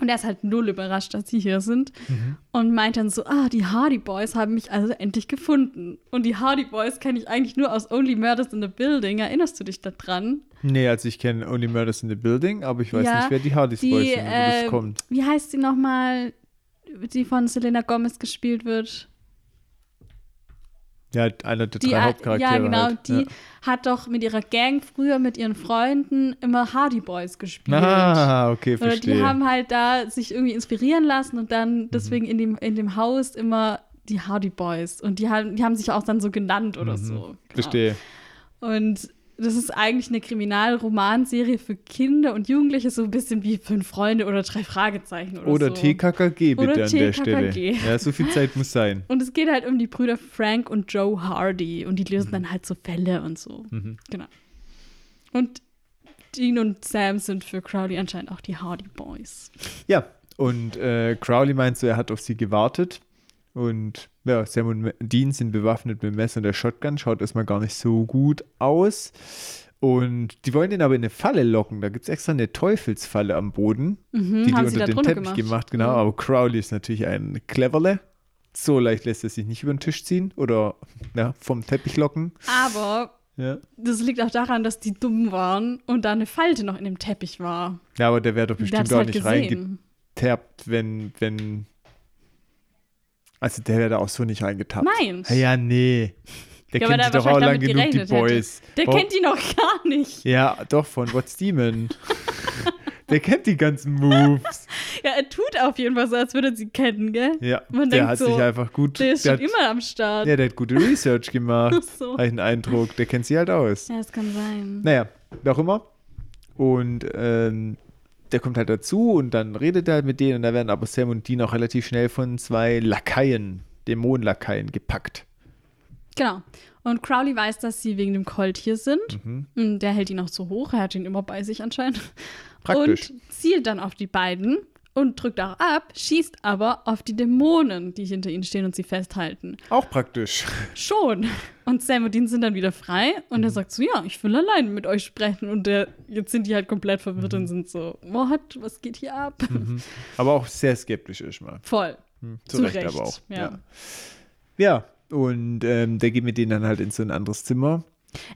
Und er ist halt null überrascht, dass sie hier sind. Und meint dann so, ah, die Hardy Boys haben mich also endlich gefunden. Und die Hardy Boys kenne ich eigentlich nur aus Only Murders in the Building. Erinnerst du dich da dran? Nee, also ich kenne Only Murders in the Building, aber ich weiß Ja, nicht, wer die Hardys die, Boys sind, wo das äh, kommt. Wie heißt sie nochmal, die von Selena Gomez gespielt wird? Ja, einer der Die, drei Hauptcharaktere. ja, genau, halt. die Ja. hat doch mit ihrer Gang früher mit ihren Freunden immer Hardy Boys gespielt. Ah, okay, Oder verstehe. die haben halt da sich irgendwie inspirieren lassen und dann deswegen in, dem, in dem Haus immer die Hardy Boys. Und die haben, die haben sich auch dann so genannt oder so. Genau. Verstehe. Und das ist eigentlich eine Kriminalromanserie für Kinder und Jugendliche, so ein bisschen wie Fünf Freunde oder Drei Fragezeichen oder, Oder so. TKKG bitte Oder an der TKKG. Stelle. Ja, so viel Zeit muss sein. Und es geht halt um die Brüder Frank und Joe Hardy und die Mhm. lösen dann halt so Fälle und so. Genau. Und Dean und Sam sind für Crowley anscheinend auch die Hardy Boys. Ja, und äh, Crowley meint so, er hat auf sie gewartet. Und ja, Sam und Dean sind bewaffnet mit Messer und der Shotgun. Schaut erstmal gar nicht so gut aus. Und die wollen den aber in eine Falle locken. Da gibt es extra eine Teufelsfalle am Boden, Mhm, die die unter den Teppich gemacht. gemacht. Genau, Ja. aber Crowley ist natürlich ein Cleverle. So leicht lässt er sich nicht über den Tisch ziehen oder ja, vom Teppich locken. Aber Ja, das liegt auch daran, dass die dumm waren und da eine Falte noch in dem Teppich war. ja aber der wäre doch bestimmt auch halt nicht gesehen. reingetappt, wenn, wenn. Also der wäre da auch so nicht reingetappt. Nein. Ja, nee. Der Ja, kennt die doch auch lang wahrscheinlich genug, die gerechnet hätte. Boys. Der Warum- kennt die noch gar nicht. Ja, doch, von What's Demon. der kennt die ganzen Moves. Ja, er tut auf jeden Fall so, als würde er sie kennen, gell? Ja, Man der denkt hat so, sich einfach gut. Der ist der schon hat, immer am Start. Ja, der hat gute Research gemacht. Ach so. Habe ich einen Eindruck. Der kennt sie halt aus. Ja, das kann sein. Naja, wie auch immer. Und ähm, der kommt halt dazu und dann redet er halt mit denen und da werden aber Sam und Dean auch relativ schnell von zwei Lakaien, Dämonenlakaien, gepackt. Genau. Und Crowley weiß, dass sie wegen dem Colt hier sind. Mhm. Und der hält ihn auch so hoch. Er hat ihn immer bei sich anscheinend. Praktisch. Und zielt dann auf die beiden und drückt auch ab, schießt aber auf die Dämonen, die hinter ihnen stehen und sie festhalten. Auch praktisch. Schon. Und Sam und Dean sind dann wieder frei und Mhm. er sagt so, ja, ich will allein mit euch sprechen. Und der, jetzt sind die halt komplett verwirrt Mhm. und sind so, what, was geht hier ab? Aber auch sehr skeptisch erstmal. Voll. Zu, Zu Recht, Recht, aber auch. ja. Ja, ja. und ähm, der geht mit denen dann halt in so ein anderes Zimmer.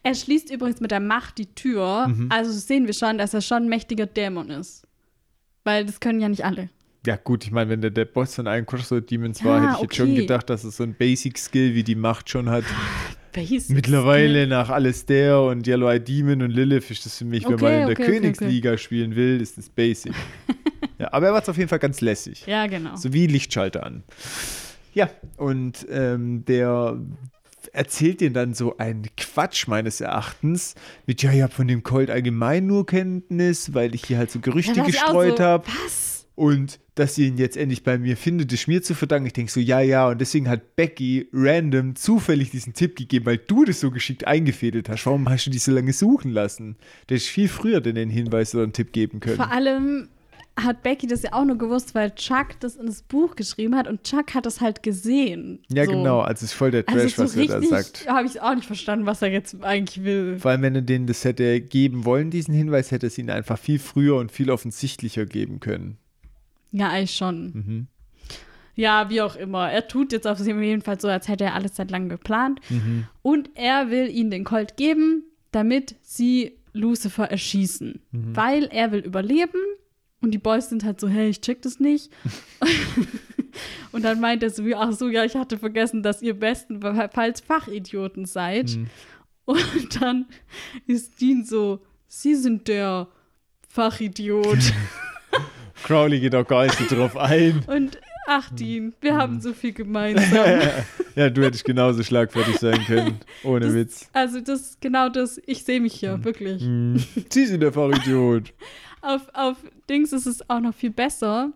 Er schließt übrigens mit der Macht die Tür. Mhm. Also sehen wir schon, dass er schon ein mächtiger Dämon ist. Weil das können ja nicht alle. Ja, gut, ich meine, wenn der der Boss von allen Crossroad Demons Ja, war, hätte ich jetzt schon okay. gedacht, dass es so ein Basic-Skill wie die Macht schon hat. Basic Mittlerweile nach Alistair und Yellow Eye Demon und Lilith ist das für mich, wenn Okay, man in der okay, okay, Königsliga spielen will, ist das Basic. ja, aber er war es auf jeden Fall ganz lässig. Ja, genau. So wie Lichtschalter an. Ja, und ähm, der erzählt dir dann so einen Quatsch meines Erachtens mit, ja, ich habe von dem Colt allgemein nur Kenntnis, weil ich hier halt so Gerüchte gestreut so, habe. Was? Und dass sie ihn jetzt endlich bei mir findet, ist mir zu verdanken. Ich denke so, ja, ja. Und deswegen hat Becky random zufällig diesen Tipp gegeben, weil du das so geschickt eingefädelt hast. Warum hast du dich so lange suchen lassen? Der ist viel früher denn den Hinweis oder einen Tipp geben können. Vor allem hat Becky das ja auch nur gewusst, weil Chuck das in das Buch geschrieben hat und Chuck hat das halt gesehen. ja, so. genau. Also es ist voll der Trash, Also so was er da sagt. habe ich auch nicht verstanden, was er jetzt eigentlich will. Vor allem, wenn er denen das hätte geben wollen, diesen Hinweis, hätte es ihnen einfach viel früher und viel offensichtlicher geben können. Ja, eigentlich schon. Mhm. Ja, wie auch immer. Er tut jetzt auf jeden Fall so, als hätte er alles seit langem geplant. Mhm. Und er will ihnen den Colt geben, damit sie Lucifer erschießen. Mhm. Weil er will überleben. Und die Boys sind halt so, hey, ich check das nicht. und dann meint er so, wie, ach so, ja, ich hatte vergessen, dass ihr bestenfalls Fachidioten seid. Mhm. Und dann ist Dean so, sie sind der Fachidiot. Crowley geht auch gar nicht so drauf ein. und ach, Mhm. Dean, wir haben so viel gemeinsam. ja, du hättest genauso schlagfertig sein können. Ohne Das- Witz. Also das ist genau das, ich sehe mich hier, wirklich. Mhm. Sie sind der Fachidiot. Auf, auf Dings ist es auch noch viel besser,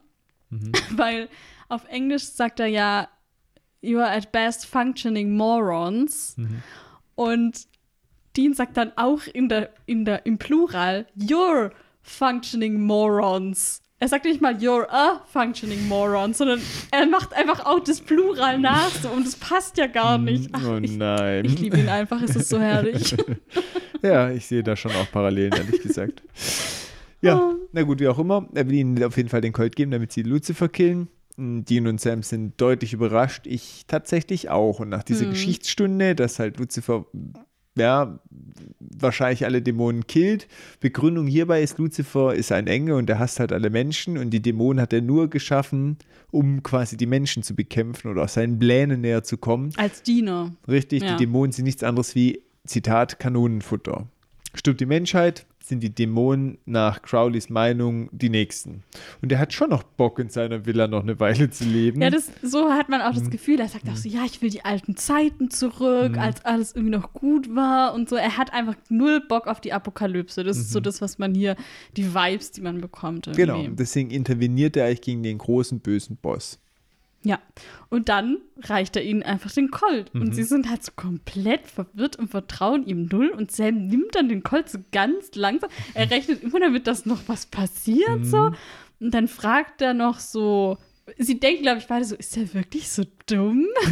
Mhm. weil auf Englisch sagt er ja, you are at best functioning morons. Mhm. Und Dean sagt dann auch in der, in der, im Plural, you're functioning morons. Er sagt nicht mal you're a functioning moron, sondern er macht einfach auch das Plural nach so, und es passt ja gar nicht. Ach, oh ich, nein. ich liebe ihn einfach, es ist so herrlich. Ja, ich sehe da schon auch Parallelen, ehrlich gesagt. Ja, Oh. na gut, wie auch immer. Er will ihnen auf jeden Fall den Colt geben, damit sie Lucifer killen. Dean und Sam sind deutlich überrascht. Ich tatsächlich auch. Und nach dieser Hm. Geschichtsstunde, dass halt Lucifer, ja, wahrscheinlich alle Dämonen killt. Begründung hierbei ist, Lucifer ist ein Engel und er hasst halt alle Menschen. Und die Dämonen hat er nur geschaffen, um quasi die Menschen zu bekämpfen oder auch seinen Plänen näher zu kommen. Als Diener. Richtig, Ja. die Dämonen sind nichts anderes wie, Zitat, Kanonenfutter. Stirbt die Menschheit, sind die Dämonen nach Crowleys Meinung die Nächsten. Und er hat schon noch Bock, in seiner Villa noch eine Weile zu leben. Ja, das, so hat man auch Mhm. das Gefühl, er sagt auch so, ja, ich will die alten Zeiten zurück, als alles irgendwie noch gut war und so. Er hat einfach null Bock auf die Apokalypse. Das ist so das, was man hier, die Vibes, die man bekommt. Irgendwie. Mhm. genau, deswegen interveniert er eigentlich gegen den großen bösen Boss. Ja. Und dann reicht er ihnen einfach den Colt. Mhm. Und sie sind halt so komplett verwirrt und vertrauen ihm null. Und Sam nimmt dann den Colt so ganz langsam. Er rechnet immer damit, dass noch was passiert, Mhm. so. Und dann fragt er noch so. Sie denken, glaube ich, beide so, ist er wirklich so dumm?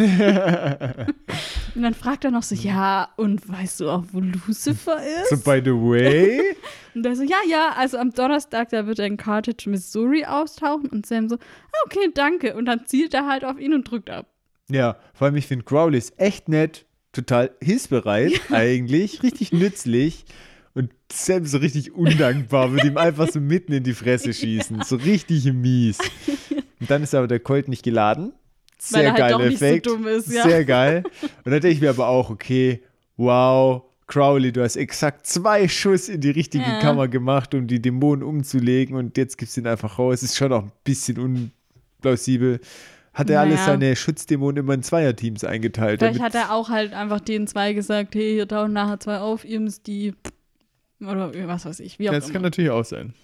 und dann fragt er noch so, ja, und weißt du auch, wo Lucifer ist? So, by the way, Und der so, ja, ja, also am Donnerstag, da wird er in Carthage, Missouri austauchen. Und Sam so, ah, okay, danke. Und dann zielt er halt auf ihn und drückt ab. ja, vor allem ich finde Crowley ist echt nett, total hilfsbereit eigentlich, richtig nützlich. Und Sam so richtig undankbar, würde ihm einfach so mitten in die Fresse schießen. So richtig mies. Und dann ist aber der Colt nicht geladen. Sehr halt geiler so Effekt. dumm ist, ja. Sehr geil. Und dann denke ich mir aber auch, okay, wow, Crowley, du hast exakt zwei Schuss in die richtige Ja. Kammer gemacht, um die Dämonen umzulegen und jetzt gibst du ihn einfach raus. Ist schon auch ein bisschen unplausibel. Hat er alles Naja. seine Schutzdämonen immer in Zweierteams eingeteilt? Vielleicht hat er auch halt einfach den zwei gesagt, hey, hier tauchen nachher zwei auf, ihr müsst die oder was weiß ich, wie auch das kann immer. natürlich auch sein.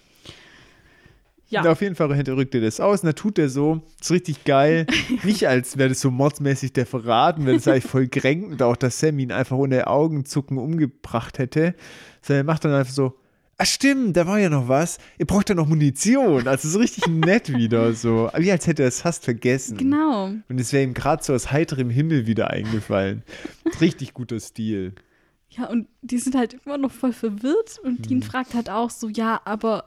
Ja. Ja. Auf jeden Fall rückt er das aus und da tut er so. Ist richtig geil. Nicht als wäre das so mordsmäßig der Verraten, wäre das eigentlich voll kränkend, auch dass Sam ihn einfach ohne Augenzucken umgebracht hätte. Sondern er macht dann einfach so, ah stimmt, da war ja noch was. Ihr braucht ja noch Munition. Also so richtig nett wieder so. Wie als hätte er es fast vergessen. Genau. Und es wäre ihm gerade so aus heiterem Himmel wieder eingefallen. Richtig guter Stil. Ja, und die sind halt immer noch voll verwirrt und Mhm. Dean fragt halt auch so, ja, aber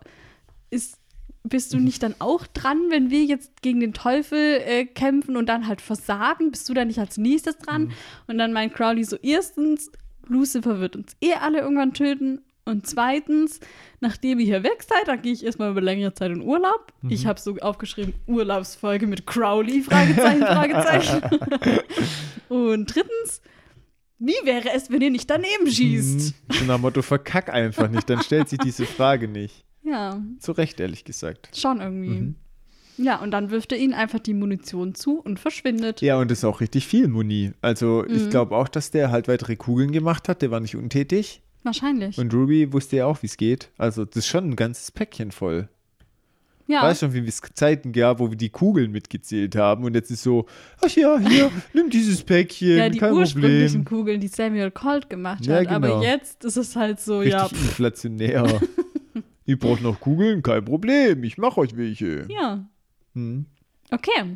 ist, bist du nicht dann auch dran, wenn wir jetzt gegen den Teufel äh, kämpfen und dann halt versagen? Bist du dann nicht als nächstes dran? Mhm. Und dann meint Crowley so, erstens, Lucifer wird uns eh alle irgendwann töten. Und zweitens, nachdem ihr hier weg seid, dann gehe ich erstmal über längere Zeit in Urlaub. Mhm. Ich habe so aufgeschrieben, Urlaubsfolge mit Crowley, Fragezeichen, Fragezeichen. und drittens, wie wäre es, wenn ihr nicht daneben schießt? Mhm. So nach dem Motto, verkack einfach nicht, dann stellt sich diese Frage nicht. Ja, Zu Recht, ehrlich gesagt. schon irgendwie. Mhm. Ja, und dann wirft er ihnen einfach die Munition zu und verschwindet. Ja, und das ist auch richtig viel Muni. Also Mhm. ich glaube auch, dass der halt weitere Kugeln gemacht hat. Der war nicht untätig. Wahrscheinlich. Und Ruby wusste ja auch, wie es geht. Also das ist schon ein ganzes Päckchen voll. ja. Weißt schon, wie es Zeiten gab, wo wir die Kugeln mitgezählt haben. Und jetzt ist so, ach ja, hier, nimm dieses Päckchen, ja, die kein ursprünglichen Problem. Kugeln, die Samuel Colt gemacht Ja, hat. genau. Aber jetzt ist es halt so, Richtig ja. inflationär. Ihr braucht noch Kugeln? Kein Problem, ich mach euch welche. Ja. Hm. Okay.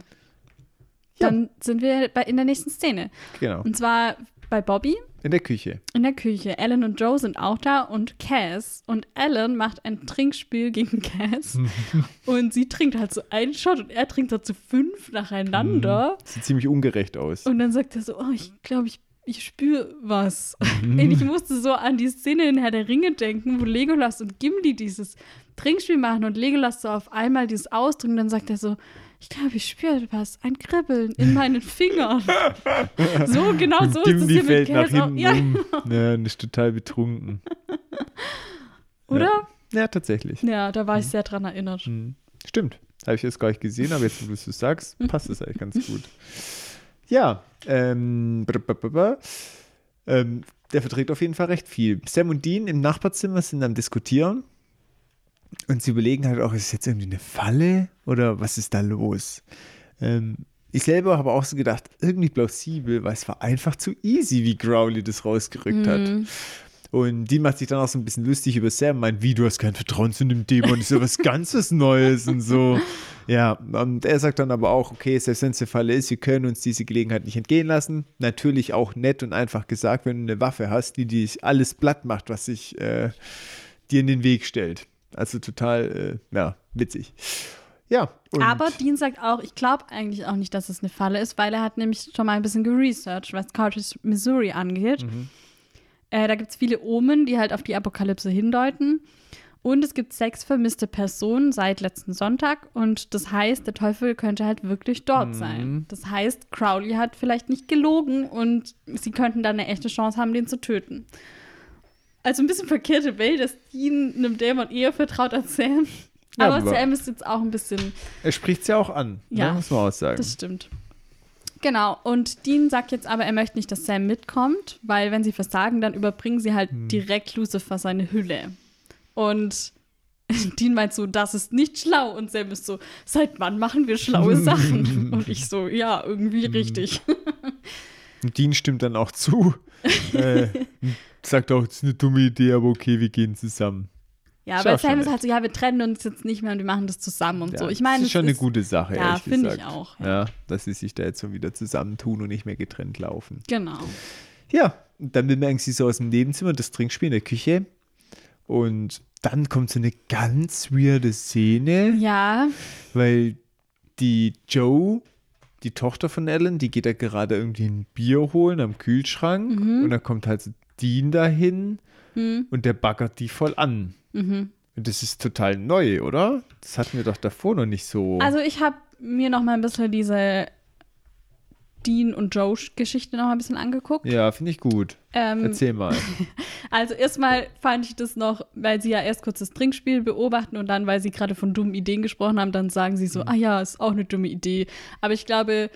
Ja. Dann sind wir bei, in der nächsten Szene. Genau, Und zwar bei Bobby in der Küche. in der Küche. Ellen und Joe sind auch da und Cass. Und Ellen macht ein Trinkspiel gegen Cass. und sie trinkt halt so einen Shot und er trinkt dazu fünf nacheinander. Sieht ziemlich ungerecht aus. Und dann sagt er so, oh, ich glaube, ich, ich spüre was. Und ich musste so an die Szene in Herr der Ringe denken, wo Legolas und Gimli dieses Trinkspiel machen und Legolas so auf einmal dieses ausdrücken. Dann sagt er so, ich glaube, ich spüre was, ein Kribbeln in meinen Fingern. so, genau so ist es Gimli hier mit fällt nach hinten Ja, um. Ja, und ist total betrunken. oder? Ja, tatsächlich. Ja, da war ich sehr dran erinnert. Hm. Stimmt. Habe ich jetzt gar nicht gesehen, aber jetzt, wo du es sagst, passt es eigentlich ganz gut. Ja, ähm, ähm, der verträgt auf jeden Fall recht viel. Sam und Dean im Nachbarzimmer sind am Diskutieren und sie überlegen halt auch, ist es jetzt irgendwie eine Falle oder was ist da los? Ähm, ich selber habe auch so gedacht, irgendwie plausibel, weil es war einfach zu easy, wie Crowley das rausgerückt hat. Und die macht sich dann auch so ein bisschen lustig über Sam, meint, wie, du hast kein Vertrauen zu dem Dämon, ist ja was ganzes Neues und so. Ja, und er sagt dann aber auch, okay, selbst wenn es der Fall ist, wir können uns diese Gelegenheit nicht entgehen lassen. Natürlich auch nett und einfach gesagt, wenn du eine Waffe hast, die dich alles platt macht, was sich äh, dir in den Weg stellt. Also total, äh, ja, witzig. Ja. Aber Dean sagt auch, ich glaube eigentlich auch nicht, dass es eine Falle ist, weil er hat nämlich schon mal ein bisschen geresearched, was Carthage, Missouri angeht. Mhm. Äh, da gibt es viele Omen, die halt auf die Apokalypse hindeuten. Und es gibt sechs vermisste Personen seit letzten Sonntag. Und das heißt, der Teufel könnte halt wirklich dort Mhm. sein. Das heißt, Crowley hat vielleicht nicht gelogen und sie könnten dann eine echte Chance haben, den zu töten. Also ein bisschen verkehrte Welt, dass Dean einem Dämon eher vertraut als Sam. Ja, aber aber- Sam ist jetzt auch ein bisschen er spricht es ja auch an, Ja, ne, muss man auch sagen. das stimmt. Genau, und Dean sagt jetzt aber, er möchte nicht, dass Sam mitkommt, weil wenn sie versagen, dann überbringen sie halt Hm. direkt Lucifer seine Hülle. Und Dean meint so, das ist nicht schlau. Und Sam ist so, seit wann machen wir schlaue Sachen? Und ich so, ja, irgendwie Hm. richtig. Und Dean stimmt dann auch zu. äh, sagt auch, das ist eine dumme Idee, aber okay, wir gehen zusammen. Ja, aber Sam ist halt so, ja, wir trennen uns jetzt nicht mehr und wir machen das zusammen und Ja, so. Ich meine, das ist schon eine ist- gute Sache, Ja, finde ich auch, Ja. ja. dass sie sich da jetzt so wieder zusammentun und nicht mehr getrennt laufen. Genau. Ja, und dann bemerken sie so aus dem Nebenzimmer das Trinkspiel in der Küche. Und dann kommt so eine ganz weirde Szene, Ja, weil die Joe, die Tochter von Ellen, die geht da gerade irgendwie ein Bier holen am Kühlschrank. Mhm. Und dann kommt halt so Dean dahin hm, und der baggert die voll an. mhm. Und das ist total neu, oder? Das hatten wir doch davor noch nicht so. Also ich habe mir noch mal ein bisschen diese Dean und Joe-Geschichte noch mal ein bisschen angeguckt. Ja, finde ich gut. Ähm, Erzähl mal. Also erstmal fand ich das noch, weil sie ja erst kurz das Trinkspiel beobachten und dann, weil sie gerade von dummen Ideen gesprochen haben, dann sagen sie so, ah ja, ist auch eine dumme Idee. Aber ich glaube,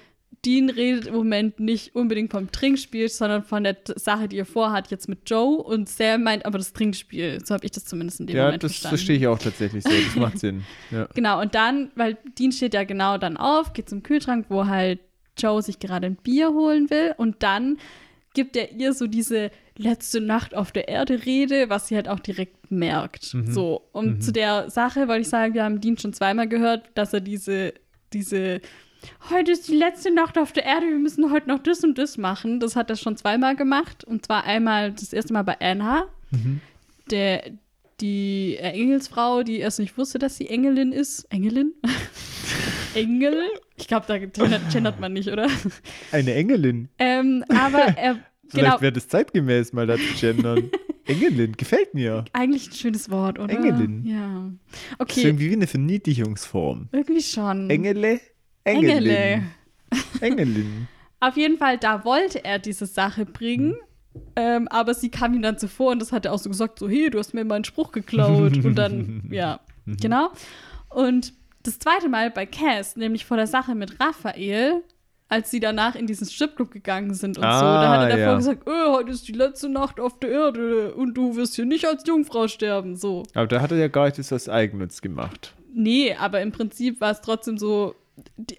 Dean redet im Moment nicht unbedingt vom Trinkspiel, sondern von der Sache, die er vorhat jetzt mit Joe. Und Sam meint aber das Trinkspiel. So habe ich das zumindest in dem Ja, Moment das verstanden. verstehe ich auch tatsächlich so. Das macht Sinn. Ja. Genau, und dann, weil Dean steht ja genau dann auf, geht zum Kühlschrank, wo halt Joe sich gerade ein Bier holen will. Und dann gibt er ihr so diese letzte Nacht auf der Erde Rede, was sie halt auch direkt merkt. Mhm. So, und zu der Sache wollte ich sagen, wir haben Dean schon zweimal gehört, dass er diese, diese Heute ist die letzte Nacht auf der Erde, wir müssen heute noch das und das machen. Das hat er schon zweimal gemacht. Und zwar einmal das erste Mal bei Anna, der, die Engelsfrau, die erst nicht wusste, dass sie Engelin ist. Engelin? Engel? Ich glaube, da gendert man nicht, oder? Eine Engelin. ähm, aber er, Vielleicht genau, wäre das zeitgemäß, mal da zu gendern. Engelin, gefällt mir. eigentlich ein schönes Wort, oder? Engelin. Ja. Das ist Okay, irgendwie wie eine Verniedlichungsform. irgendwie schon. Engele? Engelin. Engelin. Auf jeden Fall, da wollte er diese Sache bringen. Ähm, aber sie kam ihm dann zuvor und das hat er auch so gesagt, so, hey, du hast mir meinen Spruch geklaut. und dann, ja, genau. Und das zweite Mal bei Cass, nämlich vor der Sache mit Raphael, als sie danach in diesen Stripclub gegangen sind und so, da hat er Ah, davor ja. gesagt, äh, heute ist die letzte Nacht auf der Erde und du wirst hier nicht als Jungfrau sterben, so. Aber da hat er ja gar nicht das aus Eigennutz gemacht. Nee, aber im Prinzip war es trotzdem so.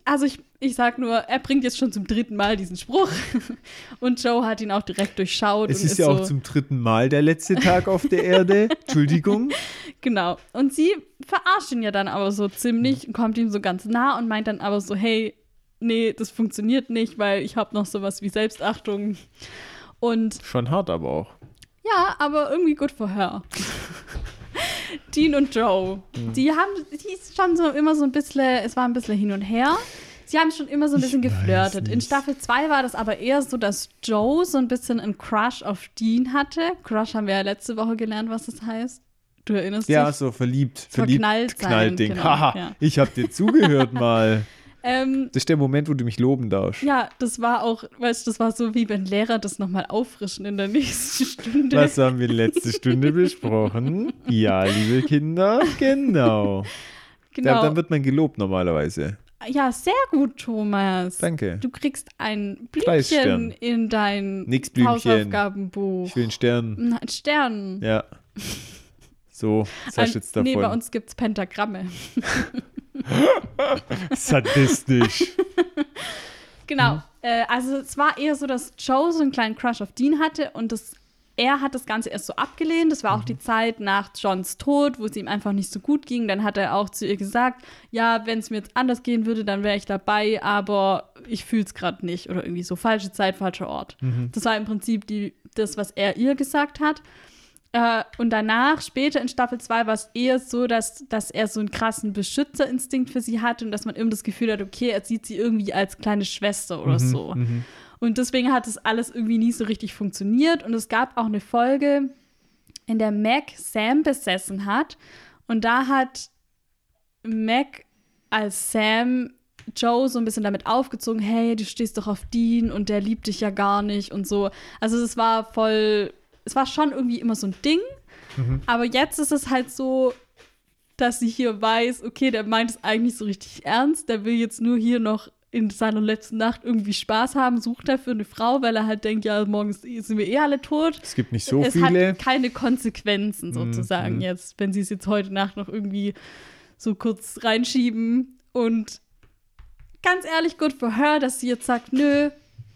Also ich, ich sag nur, er bringt jetzt schon zum dritten Mal diesen Spruch. Und Joe hat ihn auch direkt durchschaut. Es und ist ja auch so, zum dritten Mal der letzte Tag auf der Erde. Entschuldigung. Genau. Und sie verarscht ihn ja dann aber so ziemlich und kommt ihm so ganz nah und meint dann aber so, hey, nee, das funktioniert nicht, weil ich habe noch sowas wie Selbstachtung. Und Schon hart aber auch. ja, aber irgendwie gut for her. Dean und Joe, Mhm. die haben, die ist schon so immer so ein bisschen, es war ein bisschen hin und her. Sie haben schon immer so ein Ich bisschen weiß geflirtet. In. Staffel 2 war das aber eher so, dass Joe so ein bisschen einen Crush auf Dean hatte. Crush haben wir ja letzte Woche gelernt, was das heißt. Du erinnerst Ja, dich? so verliebt. Verknallt Verliebt, sein, Knallding. genau, Haha, ja. ich hab dir zugehört mal. Ähm, Das ist der Moment, wo du mich loben darfst. ja, das war auch, weißt du, das war so wie wenn Lehrer das nochmal auffrischen in der nächsten Stunde. Was haben wir letzte Stunde besprochen? Ja, liebe Kinder, genau. genau. Da, dann wird man gelobt normalerweise. Ja, sehr gut, Thomas. Danke. Du kriegst ein. Blümchen in dein Nix Blümchen. Hausaufgabenbuch. Ich will einen Stern. Na, Ein Stern. Ja. So, das Ein, hast du jetzt nee, bei davon. uns gibt es Pentagramme. Sadistisch. Genau. Mhm. Äh, also es war eher so, dass Joe so einen kleinen Crush auf Dean hatte und das, er hat das Ganze erst so abgelehnt. Das war auch Mhm. die Zeit nach Johns Tod, wo es ihm einfach nicht so gut ging. Dann hat er auch zu ihr gesagt, ja, wenn es mir jetzt anders gehen würde, dann wäre ich dabei, aber ich fühle es gerade nicht. Oder irgendwie so falsche Zeit, falscher Ort. Mhm. Das war im Prinzip die, das, was er ihr gesagt hat. Äh, und danach, später in Staffel 2, war es eher so, dass, dass er so einen krassen Beschützerinstinkt für sie hatte und dass man immer das Gefühl hat, okay, er sieht sie irgendwie als kleine Schwester oder so. Mhm. Und deswegen hat das alles irgendwie nie so richtig funktioniert. Und es gab auch eine Folge, in der Mac Sam besessen hat. Und da hat Mac als Sam Joe so ein bisschen damit aufgezogen, hey, du stehst doch auf Dean und der liebt dich ja gar nicht und so. Also es war voll, es war schon irgendwie immer so ein Ding. Aber jetzt ist es halt so, dass sie hier weiß, okay, der meint es eigentlich so richtig ernst, der will jetzt nur hier noch in seiner letzten Nacht irgendwie Spaß haben, sucht dafür eine Frau, weil er halt denkt, ja, morgen sind wir eh alle tot. Es gibt nicht so es viele. hat keine Konsequenzen sozusagen mhm. jetzt, wenn sie es jetzt heute Nacht noch irgendwie so kurz reinschieben. Und ganz ehrlich, gut für her, dass sie jetzt sagt, nö,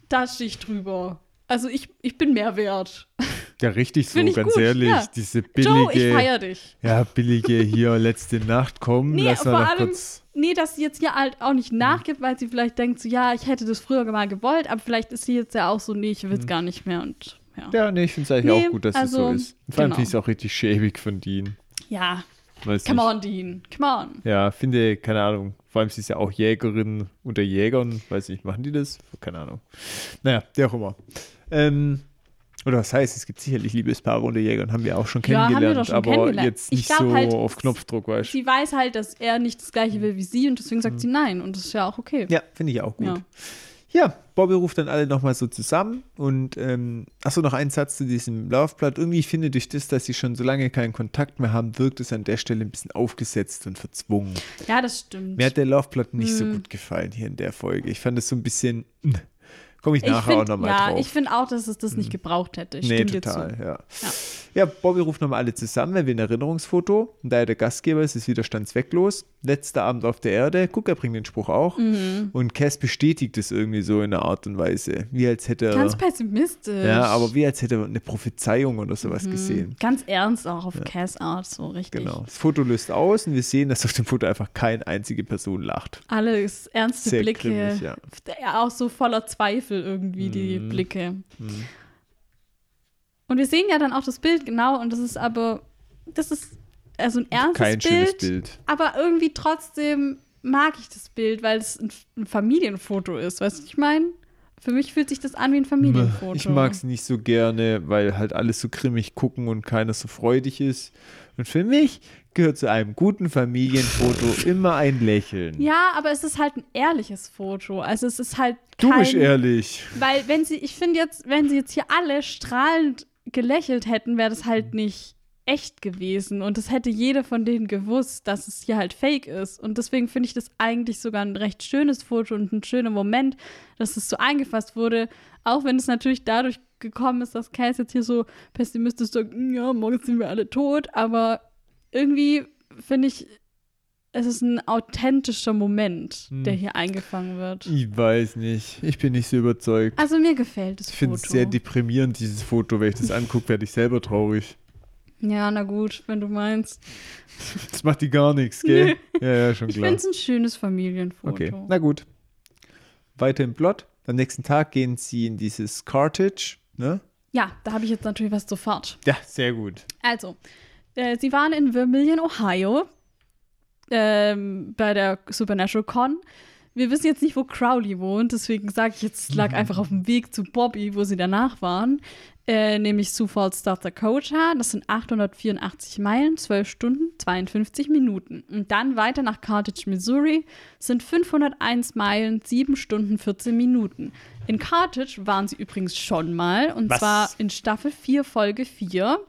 da stehe ich drüber. Also ich, ich bin mehr wert. Ja, richtig so, ganz gut, ehrlich. ja. Diese Joe, ich billige, feier dich. ja, billige hier letzte Nacht, komm, Nee, lass vor mal allem, kurz. nee, dass sie jetzt hier halt auch nicht nachgibt, weil sie vielleicht denkt, so, ja, ich hätte das früher mal gewollt, aber vielleicht ist sie jetzt ja auch so, nee, ich will es gar nicht mehr und ja. Ja, nee, ich finde es eigentlich Nee, auch gut, dass es also, so ist. Vor allem genau. finde ich es auch richtig schäbig von Dean. Ja, Weiß come nicht. on, Dean, come on. Ja, finde, keine Ahnung. Vor allem, sie ist ja auch Jägerin unter Jägern. Weiß nicht, machen die das? Keine Ahnung. Naja, der auch immer. Ähm, oder was heißt, es gibt sicherlich Liebespaare unter Jägern, haben wir auch schon Ja, haben wir kennengelernt, schon aber kennengelernt. jetzt Ich nicht so halt, auf Knopfdruck, weißt du? Sie weiß halt, dass er nicht das Gleiche will wie sie und deswegen sagt sie nein und das ist ja auch okay. Ja, finde ich auch gut. Ja. Ja, Bobby ruft dann alle nochmal so zusammen und ähm, achso, noch ein Satz zu diesem Laufblatt. Irgendwie, ich finde, durch das, dass sie schon so lange keinen Kontakt mehr haben, wirkt es an der Stelle ein bisschen aufgesetzt und verzwungen. Ja, das stimmt. Mir hat der Laufblatt nicht so Hm. gut gefallen hier in der Folge. Ich fand es so ein bisschen. Komme ich ich nachher auch find, nochmal ja, drauf. ich finde auch, dass es das nicht gebraucht hätte. Ich nee, total, ja. Ja. ja. Bobby ruft nochmal alle zusammen, er will ein Erinnerungsfoto. Und da er der Gastgeber ist, ist wieder standswecklos. Letzter Abend auf der Erde. Guck, er bringt den Spruch auch. Mhm. Und Cass bestätigt es irgendwie so in einer Art und Weise. Wie als hätte er. Ganz pessimistisch. ja, aber wie als hätte er eine Prophezeiung oder sowas Mhm. gesehen. Ganz ernst auch auf Cass Art, so richtig. Genau. Das Foto löst aus und wir sehen, dass auf dem Foto einfach keine einzige Person lacht. Alles ernste Sehr Blicke. grimmig, ja. Ja, Auch so voller Zweifel irgendwie, die Mhm. Blicke. Und wir sehen ja dann auch das Bild genau und das ist aber, das ist also ein ernstes Kein Bild, Bild. aber irgendwie trotzdem mag ich das Bild, weil es ein, Familienfoto ist. Weißt du, ich meine? Für mich fühlt sich das an wie ein Familienfoto. Ich mag es nicht so gerne, weil halt alles so grimmig gucken und keiner so freudig ist. Und für mich gehört zu einem guten Familienfoto immer ein Lächeln. Ja, aber es ist halt ein ehrliches Foto. Also es ist halt du kein, bist ehrlich. Weil wenn sie, ich finde jetzt, wenn sie jetzt hier alle strahlend gelächelt hätten, wäre das halt nicht echt gewesen. Und das hätte jeder von denen gewusst, dass es hier halt fake ist. Und deswegen finde ich das eigentlich sogar ein recht schönes Foto und ein schöner Moment, dass es so eingefasst wurde. Auch wenn es natürlich dadurch gekommen ist, dass Cass jetzt hier so pessimistisch sagt, "Mm, ja, morgen sind wir alle tot. Aber irgendwie finde ich, es ist ein authentischer Moment, Hm. der hier eingefangen wird. Ich weiß nicht. Ich bin nicht so überzeugt. Also mir gefällt das Ich finde es sehr deprimierend, dieses Foto. Wenn ich das angucke, werde ich selber traurig. Ja, na gut, wenn du meinst. Das macht die gar nichts, gell? Ja, ja, schon Ich klar. finde es ein schönes Familienfoto. Okay, na gut. Weiter im Plot. Am nächsten Tag gehen sie in dieses Cartage, ne? Ja, da habe ich jetzt natürlich was sofort. Ja, sehr gut. Also, äh, sie waren in Vermilion, Ohio, ähm, bei der Supernatural Con. Wir wissen jetzt nicht, wo Crowley wohnt, deswegen sage ich jetzt, lag einfach auf dem Weg zu Bobby, wo sie danach waren, äh, nämlich Falls, South Dakota. Das sind 884 Meilen, 12 Stunden, 52 Minuten. Und dann weiter nach Carthage, Missouri, sind 501 Meilen, 7 Stunden, 14 Minuten. In Carthage waren sie übrigens schon mal, und Was? zwar in Staffel 4, Folge 4.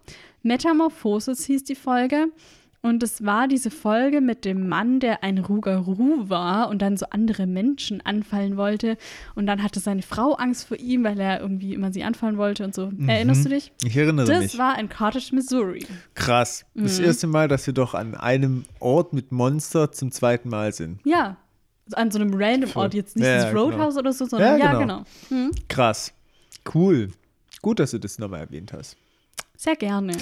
Metamorphosis hieß die Folge. Und es war diese Folge mit dem Mann, der ein Rougarou war und dann so andere Menschen anfallen wollte. Und dann hatte seine Frau Angst vor ihm, weil er irgendwie immer sie anfallen wollte und so. Erinnerst du dich? Ich erinnere Das mich. war in Carthage, Missouri. Krass. Das Mhm. erste Mal, dass wir doch an einem Ort mit Monster zum zweiten Mal sind. Ja. An so einem random. Ort, jetzt nicht Ja, das genau. Roadhouse oder so, sondern Ja, ja, genau. genau. Hm. Krass. Cool. Gut, dass du das nochmal erwähnt hast. Sehr gerne.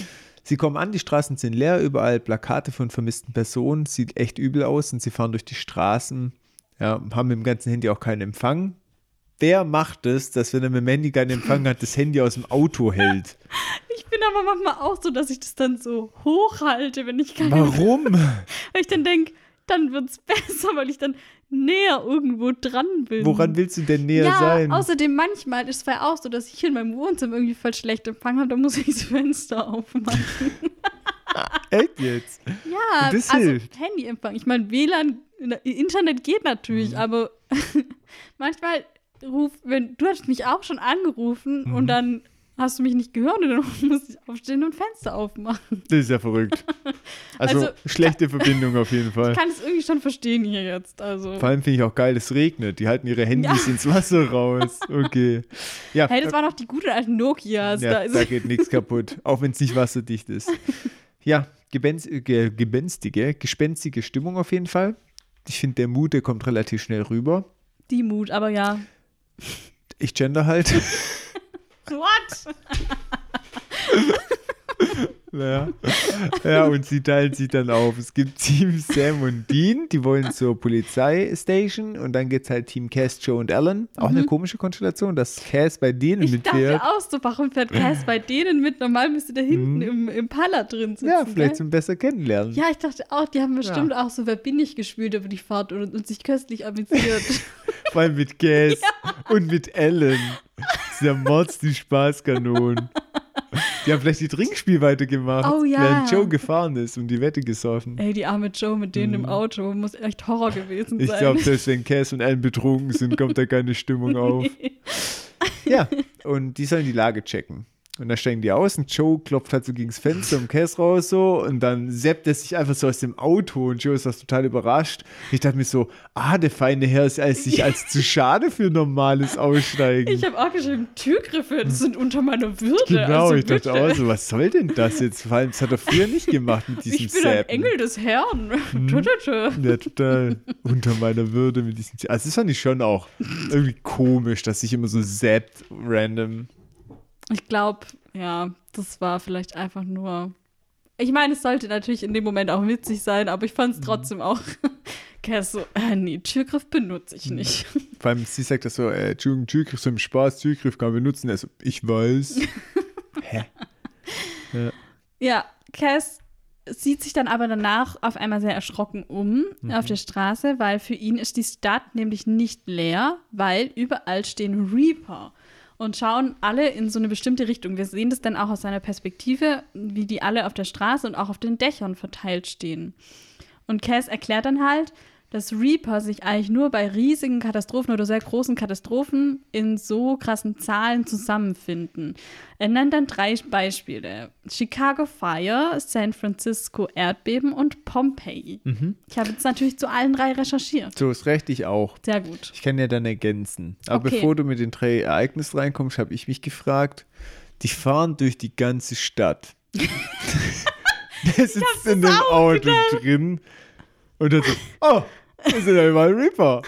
Sie kommen an, die Straßen sind leer, überall Plakate von vermissten Personen, sieht echt übel aus und sie fahren durch die Straßen, ja, haben mit dem ganzen Handy auch keinen Empfang. Wer macht es, dass wenn er mit dem Handy keinen Empfang hat, das Handy aus dem Auto hält? Ich bin aber manchmal auch so, dass ich das dann so hochhalte, wenn ich keine Warum? Weil ich dann denke, dann wird es besser, weil ich dann näher irgendwo dran bin. Woran willst du denn näher ja, sein? außerdem manchmal ist es ja auch so, dass ich hier in meinem Wohnzimmer irgendwie voll schlecht Empfang habe, da muss ich das Fenster aufmachen. Echt jetzt? Ja, Das also hilft. Handyempfang. Ich meine, WLAN, Internet geht natürlich, Mhm. aber manchmal ruf, wenn du hast mich auch schon angerufen Mhm. und dann hast du mich nicht gehört und dann muss ich aufstehen und Fenster aufmachen. Das ist ja verrückt. Also, Also, schlechte Verbindung auf jeden Fall. Ich kann es irgendwie schon verstehen hier jetzt. Also. Vor allem finde ich auch geil, es regnet. Die halten ihre Handys ins Wasser raus. Okay. Ja, Hey, das waren noch die guten alten Nokias. Ja, da da, ist geht nichts kaputt, auch wenn es nicht wasserdicht ist. Ja, gebenz, ge, gebenstige, gespenstige Stimmung auf jeden Fall. Ich finde, der Mut, der kommt relativ schnell rüber. die Mut, aber ja. Ich gender halt. What? ja. ja, und sie teilen sich dann auf. Es gibt Team Sam und Dean, die wollen zur Polizeistation und dann geht es halt Team Cass, Joe und Alan. Auch eine komische Konstellation, dass Cass bei denen Ich dachte mitfährt. auch so, warum fährt Cass bei denen mit? Normal müsste der hinten im, im Paller drin sitzen. Mhm. Ja, vielleicht gell? zum besser kennenlernen. Ja, ich dachte auch, die haben bestimmt auch so, wer bin ich gespielt über die Fahrt und, und sich köstlich amüsiert. Vor allem mit Cass und mit Ellen. Das ist ja Mords die Spaßkanonen. Die haben vielleicht die Trinkspiel weitergemacht, Oh ja. während Joe gefahren ist und die Wette gesoffen. Ey, die arme Joe mit denen im Auto muss echt Horror gewesen Mhm. Ich sein. glaube, selbst wenn Cass und Alan betrunken sind, kommt da keine Stimmung auf. Ja, und die sollen die Lage checken. Und dann steigen die aus und Joe klopft halt so gegen das Fenster um Cass raus so und dann seppt er sich einfach so aus dem Auto und Joe ist das total überrascht. Ich dachte mir so, ah, der feine Herr ist als sich als zu schade für normales Aussteigen. Ich habe auch geschrieben, Türgriffe, das sind unter meiner Würde. genau, also ich dachte auch so, was soll denn das jetzt? Vor allem, das hat er früher nicht gemacht mit diesem Ich bin ein Zappen. Engel des Herrn. Tü. Ja, total unter meiner Würde mit diesem. Also, das fand ich schon auch irgendwie komisch, dass sich immer so zappt random. Ich glaube, ja, das war vielleicht einfach nur. Ich meine, es sollte natürlich in dem Moment auch witzig sein, aber ich fand Mhm. es trotzdem auch. Cass so, äh, nee, Türgriff benutze Mhm. ich nicht. Vor allem, sie sagt das so: äh, Entschuldigung, Türgriff so im Spaß, Türgriff kann man benutzen. Also, ich weiß. Hä? Ja, Cass sieht sich dann aber danach auf einmal sehr erschrocken um Mhm. auf der Straße, weil für ihn ist die Stadt nämlich nicht leer, weil überall stehen Reaper und schauen alle in so eine bestimmte Richtung. Wir sehen das dann auch aus seiner Perspektive, wie die alle auf der Straße und auch auf den Dächern verteilt stehen. Und Cass erklärt dann halt, dass Reaper sich eigentlich nur bei riesigen Katastrophen oder sehr großen Katastrophen in so krassen Zahlen zusammenfinden. Er nennt dann drei Beispiele: Chicago Fire, San Francisco Erdbeben und Pompeii. Ich habe jetzt natürlich zu allen drei recherchiert. So ist recht, ich auch. Sehr gut. Ich kann ja dann ergänzen. Aber Okay. bevor du mit den drei Ereignissen reinkommst, habe ich mich gefragt: Die fahren durch die ganze Stadt. Der sitzt in dem Auto drin und dann so: Oh, das sind ja mal Reaper.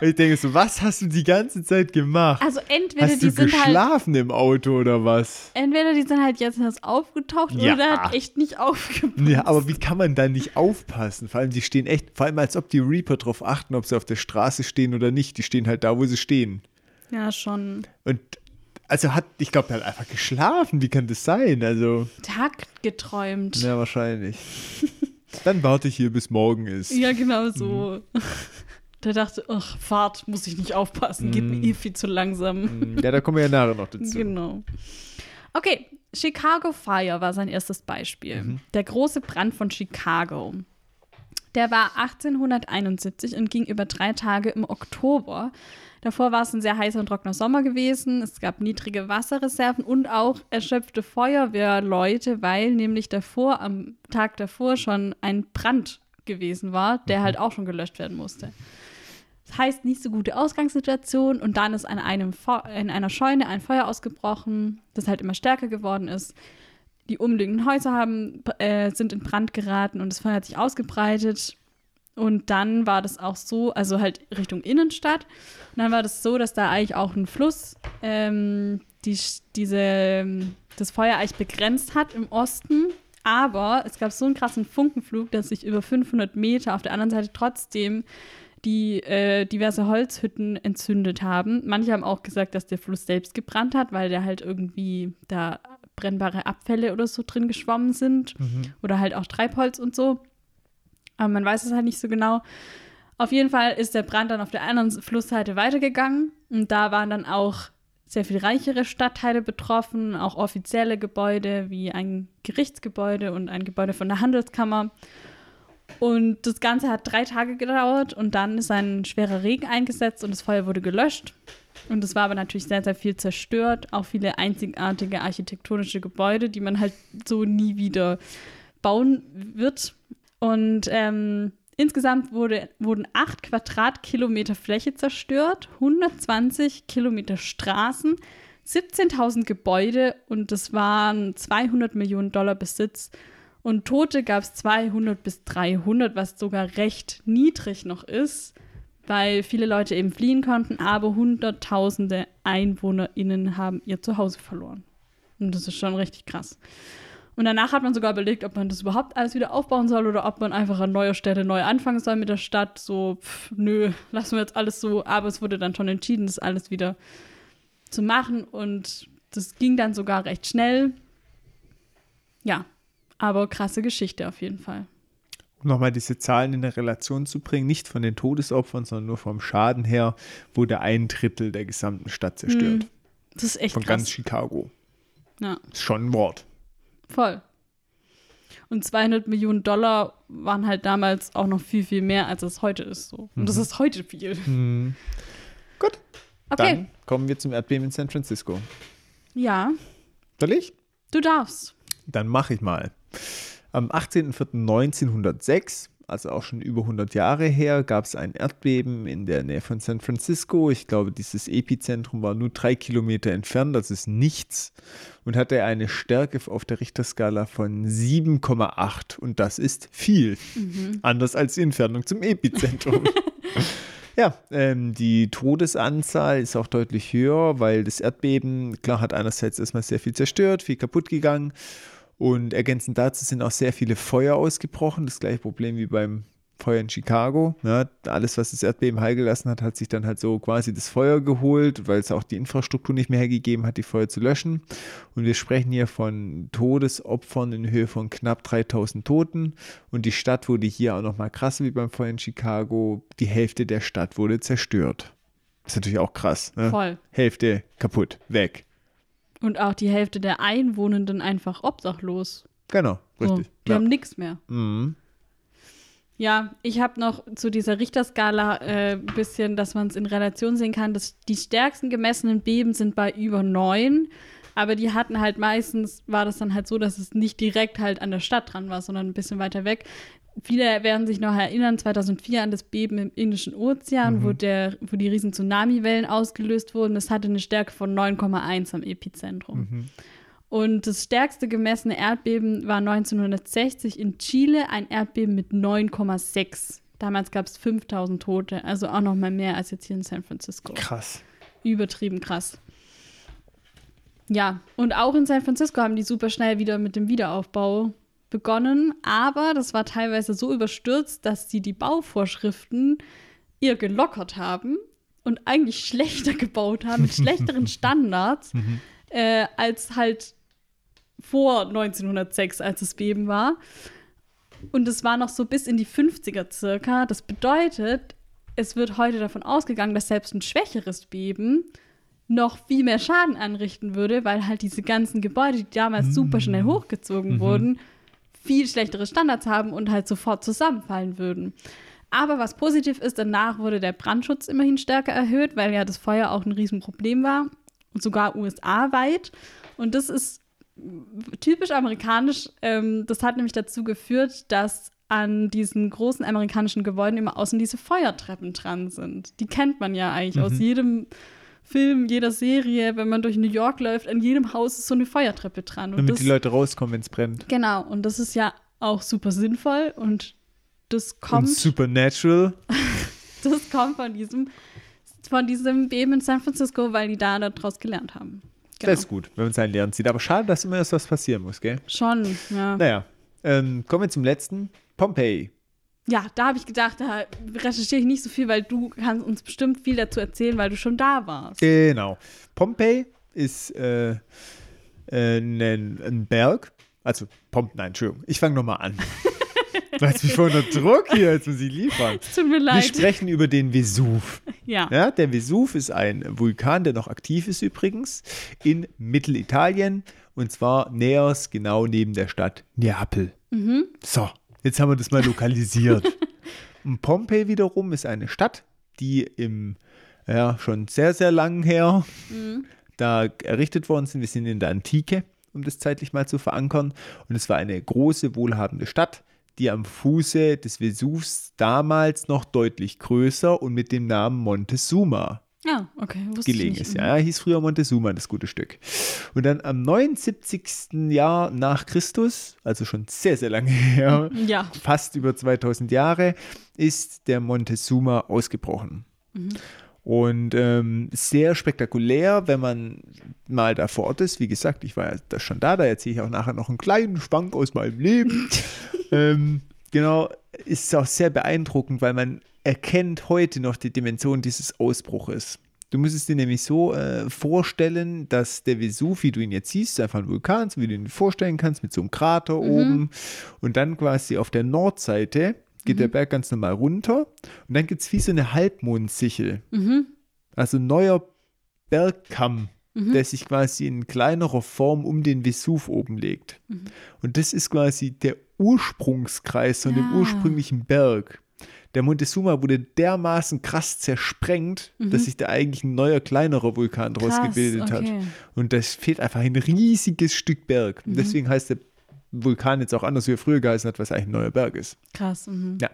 Und ich denke so: Was hast du die ganze Zeit gemacht? Also entweder Hast die du sind halt. geschlafen im Auto oder was? Entweder die sind halt jetzt erst aufgetaucht Ja. oder hat echt nicht aufgepasst. Ja, aber wie kann man da nicht aufpassen? Vor allem, die stehen echt, vor allem als ob die Reaper drauf achten, ob sie auf der Straße stehen oder nicht. Die stehen halt da, wo sie stehen. Ja, schon. Und also hat, ich glaube, er hat einfach geschlafen. Wie kann das sein? Also, Tag geträumt. ja, wahrscheinlich. Dann warte ich hier, bis morgen ist. Ja, genau so. Der dachte, ach, Fahrt, muss ich nicht aufpassen, geht mir eh viel zu langsam. Ja, da kommen wir ja nachher noch dazu. Genau. Okay, Chicago Fire war sein erstes Beispiel. Mhm. Der große Brand von Chicago. Der war 1871 und ging über drei Tage im Oktober. Davor war es ein sehr heißer und trockener Sommer gewesen. Es gab niedrige Wasserreserven und auch erschöpfte Feuerwehrleute, weil nämlich davor, am Tag davor schon ein Brand gewesen war, der halt auch schon gelöscht werden musste. Das heißt, nicht so gute Ausgangssituation und dann ist an einem Fe- in einer Scheune ein Feuer ausgebrochen, das halt immer stärker geworden ist. Die umliegenden Häuser haben, äh, sind in Brand geraten und das Feuer hat sich ausgebreitet. Und dann war das auch so, also halt Richtung Innenstadt. Und dann war das so, dass da eigentlich auch ein Fluss ähm, die, diese, ähm, das Feuer eigentlich begrenzt hat im Osten. Aber es gab so einen krassen Funkenflug, dass sich über 500 Meter auf der anderen Seite trotzdem die äh, diverse Holzhütten entzündet haben. Manche haben auch gesagt, dass der Fluss selbst gebrannt hat, weil der halt irgendwie da brennbare Abfälle oder so drin geschwommen sind. Oder halt auch Treibholz und so. Aber man weiß es halt nicht so genau. Auf jeden Fall ist der Brand dann auf der anderen Flussseite weitergegangen. Und da waren dann auch sehr viel reichere Stadtteile betroffen, auch offizielle Gebäude wie ein Gerichtsgebäude und ein Gebäude von der Handelskammer. Und das Ganze hat drei Tage gedauert und dann ist ein schwerer Regen eingesetzt und das Feuer wurde gelöscht. Und es war aber natürlich sehr, sehr viel zerstört. Auch viele einzigartige architektonische Gebäude, die man halt so nie wieder bauen wird. Und ähm, insgesamt wurde, wurden acht Quadratkilometer Fläche zerstört, 120 Kilometer Straßen, 17.000 Gebäude und das waren 200 Millionen Dollar Besitz. Und Tote gab es 200 bis 300, was sogar recht niedrig noch ist, weil viele Leute eben fliehen konnten, aber Hunderttausende EinwohnerInnen haben ihr Zuhause verloren. Und das ist schon richtig krass. Und danach hat man sogar überlegt, ob man das überhaupt alles wieder aufbauen soll oder ob man einfach an neuer Stelle neu anfangen soll mit der Stadt. So, pff, nö, lassen wir jetzt alles so. Aber es wurde dann schon entschieden, das alles wieder zu machen. Und das ging dann sogar recht schnell. Ja, aber krasse Geschichte auf jeden Fall. Um nochmal diese Zahlen in eine Relation zu bringen, nicht von den Todesopfern, sondern nur vom Schaden her, wurde ein Drittel der gesamten Stadt zerstört. Das ist echt Von krass. ganz Chicago. Ja, Ist schon ein Wort. Voll. Und 200 Millionen Dollar waren halt damals auch noch viel, viel mehr, als es heute ist. So. Und das ist heute viel. Gut. Okay. Dann kommen wir zum Erdbeben in San Francisco. Ja, Soll ich? du darfst. Dann mache ich mal. Am 18.04.1906, also auch schon über 100 Jahre her, gab es ein Erdbeben in der Nähe von San Francisco. Ich glaube, dieses Epizentrum war nur drei Kilometer entfernt, das ist nichts. Und hatte eine Stärke auf der Richterskala von 7,8. Und das ist viel. Anders als die Entfernung zum Epizentrum. Ja, ähm, die Todesanzahl ist auch deutlich höher, weil das Erdbeben, klar, hat einerseits erstmal sehr viel zerstört, viel kaputt gegangen und ergänzend dazu sind auch sehr viele Feuer ausgebrochen. Das gleiche Problem wie beim Feuer in Chicago. Ja, alles, was das Erdbeben heilgelassen hat, hat sich dann halt so quasi das Feuer geholt, weil es auch die Infrastruktur nicht mehr hergegeben hat, die Feuer zu löschen. Und wir sprechen hier von Todesopfern in Höhe von knapp 3000 Toten. Und die Stadt wurde hier auch nochmal krasser wie beim Feuer in Chicago. Die Hälfte der Stadt wurde zerstört. Das ist natürlich auch krass. Ne? Voll. Hälfte kaputt, weg. Und auch die Hälfte der Einwohnenden einfach obdachlos. Genau, So, richtig. die ja. haben nichts mehr. Mhm. Ja, ich habe noch zu dieser Richterskala ein äh, bisschen, dass man es in Relation sehen kann. Dass die stärksten gemessenen Beben sind bei über neun. Aber die hatten halt meistens, war das dann halt so, dass es nicht direkt halt an der Stadt dran war, sondern ein bisschen weiter weg. Viele werden sich noch erinnern, 2004 an das Beben im Indischen Ozean, wo, der, wo die riesen Tsunamiwellen ausgelöst wurden. Das hatte eine Stärke von 9,1 am Epizentrum. Und das stärkste gemessene Erdbeben war 1960 in Chile, ein Erdbeben mit 9,6. Damals gab es 5000 Tote, also auch noch mal mehr als jetzt hier in San Francisco. Krass. Übertrieben krass. Ja, und auch in San Francisco haben die super schnell wieder mit dem Wiederaufbau begonnen, aber das war teilweise so überstürzt, dass sie die Bauvorschriften eher gelockert haben und eigentlich schlechter gebaut haben, mit schlechteren Standards, äh, als halt vor 1906, als es Beben war. Und es war noch so bis in die 50er circa. Das bedeutet, es wird heute davon ausgegangen, dass selbst ein schwächeres Beben noch viel mehr Schaden anrichten würde, weil halt diese ganzen Gebäude, die damals super schnell hochgezogen wurden, viel schlechtere Standards haben und halt sofort zusammenfallen würden. Aber was positiv ist, danach wurde der Brandschutz immerhin stärker erhöht, weil ja das Feuer auch ein Riesenproblem war und sogar USA-weit. Und das ist typisch amerikanisch. Ähm, das hat nämlich dazu geführt, dass an diesen großen amerikanischen Gebäuden immer außen diese Feuertreppen dran sind. Die kennt man ja eigentlich aus jedem Film, jeder Serie. Wenn man durch New York läuft, an jedem Haus ist so eine Feuertreppe dran. Und Damit das, die Leute rauskommen, wenn es brennt. genau, und das ist ja auch super sinnvoll und das Und kommt, Supernatural. das kommt von diesem, von diesem Beben in San Francisco, weil die da daraus gelernt haben. Genau. Das ist gut, wenn man sein Lernen sieht. Aber schade, dass immer erst was passieren muss, gell? Schon, ja. Naja, ähm, kommen wir zum letzten. Pompeii. Ja, da habe ich gedacht, da recherchiere ich nicht so viel, weil du kannst uns bestimmt viel dazu erzählen, weil du schon da warst. Genau. Pompeii ist äh, äh, ein, ein Berg. Also, Pom nein, Entschuldigung. Ich fange nochmal an. Du hast mich vor unter Druck hier, jetzt muss ich liefern. Tut mir Wir leid. sprechen über den Vesuv. Ja. Ja, der Vesuv ist ein Vulkan, der noch aktiv ist übrigens, in Mittelitalien. Und zwar nähers genau neben der Stadt Neapel. So, jetzt haben wir das mal lokalisiert. und Pompeii wiederum ist eine Stadt, die im, ja, schon sehr, sehr lang her da errichtet worden sind. Wir sind in der Antike, um das zeitlich mal zu verankern. Und es war eine große, wohlhabende Stadt, die am Fuße des Vesuvs damals noch deutlich größer und mit dem Namen Montezuma Ja, okay. Wusste gelegen ist. Ja, hieß früher Montezuma, das gute Stück. Und dann am 79. Jahr nach Christus, also schon sehr, sehr lange her, Ja. fast über 2000 Jahre, ist der Montezuma ausgebrochen. Und ähm, sehr spektakulär, wenn man mal da vor Ort ist. Wie gesagt, ich war ja da schon da, da erzähle ich auch nachher noch einen kleinen Schwank aus meinem Leben. ähm, genau, ist auch sehr beeindruckend, weil man erkennt heute noch die Dimension dieses Ausbruches. Du musst es dir nämlich so äh, vorstellen, dass der Vesuv, wie du ihn jetzt siehst, einfach ein Vulkan, so wie du ihn vorstellen kannst, mit so einem Krater oben. Und dann quasi auf der Nordseite geht der Berg ganz normal runter. Und dann gibt es wie so eine Halbmondsichel. Also ein neuer Bergkamm der sich quasi in kleinerer Form um den Vesuv oben legt. Und das ist quasi der Ursprungskreis von dem Ja. ursprünglichen Berg. Der Montezuma wurde dermaßen krass zersprengt, dass sich da eigentlich ein neuer, kleinerer Vulkan draus Mhm. Krass, gebildet hat. okay. Und das fehlt einfach ein riesiges Stück Berg. Mhm. Deswegen heißt der Vulkan jetzt auch anders, wie er früher geheißen hat, was eigentlich ein neuer Berg ist. Krass. Mhm. Ja.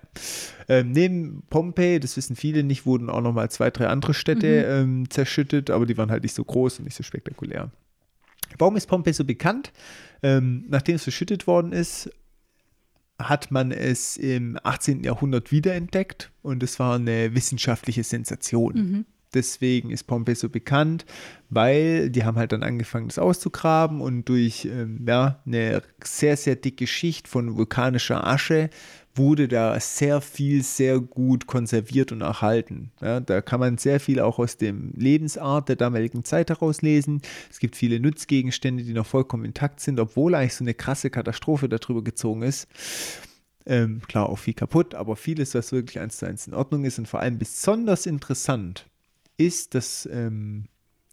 Ähm, neben Pompeji, das wissen viele nicht, wurden auch nochmal zwei, drei andere Städte ähm, zerschüttet, aber die waren halt nicht so groß und nicht so spektakulär. Warum ist Pompeji so bekannt? Ähm, nachdem es verschüttet worden ist, hat man es im 18. Jahrhundert wiederentdeckt und es war eine wissenschaftliche Sensation. Deswegen ist Pompeji so bekannt, weil die haben halt dann angefangen, das auszugraben und durch ähm, ja, eine sehr, sehr dicke Schicht von vulkanischer Asche wurde da sehr viel, sehr gut konserviert und erhalten. Ja, da kann man sehr viel auch aus dem Lebensart der damaligen Zeit herauslesen. Es gibt viele Nutzgegenstände, die noch vollkommen intakt sind, obwohl eigentlich so eine krasse Katastrophe darüber gezogen ist. Ähm, klar, auch viel kaputt, aber vieles, was wirklich eins zu eins in Ordnung ist und vor allem besonders interessant ist, dass, ähm,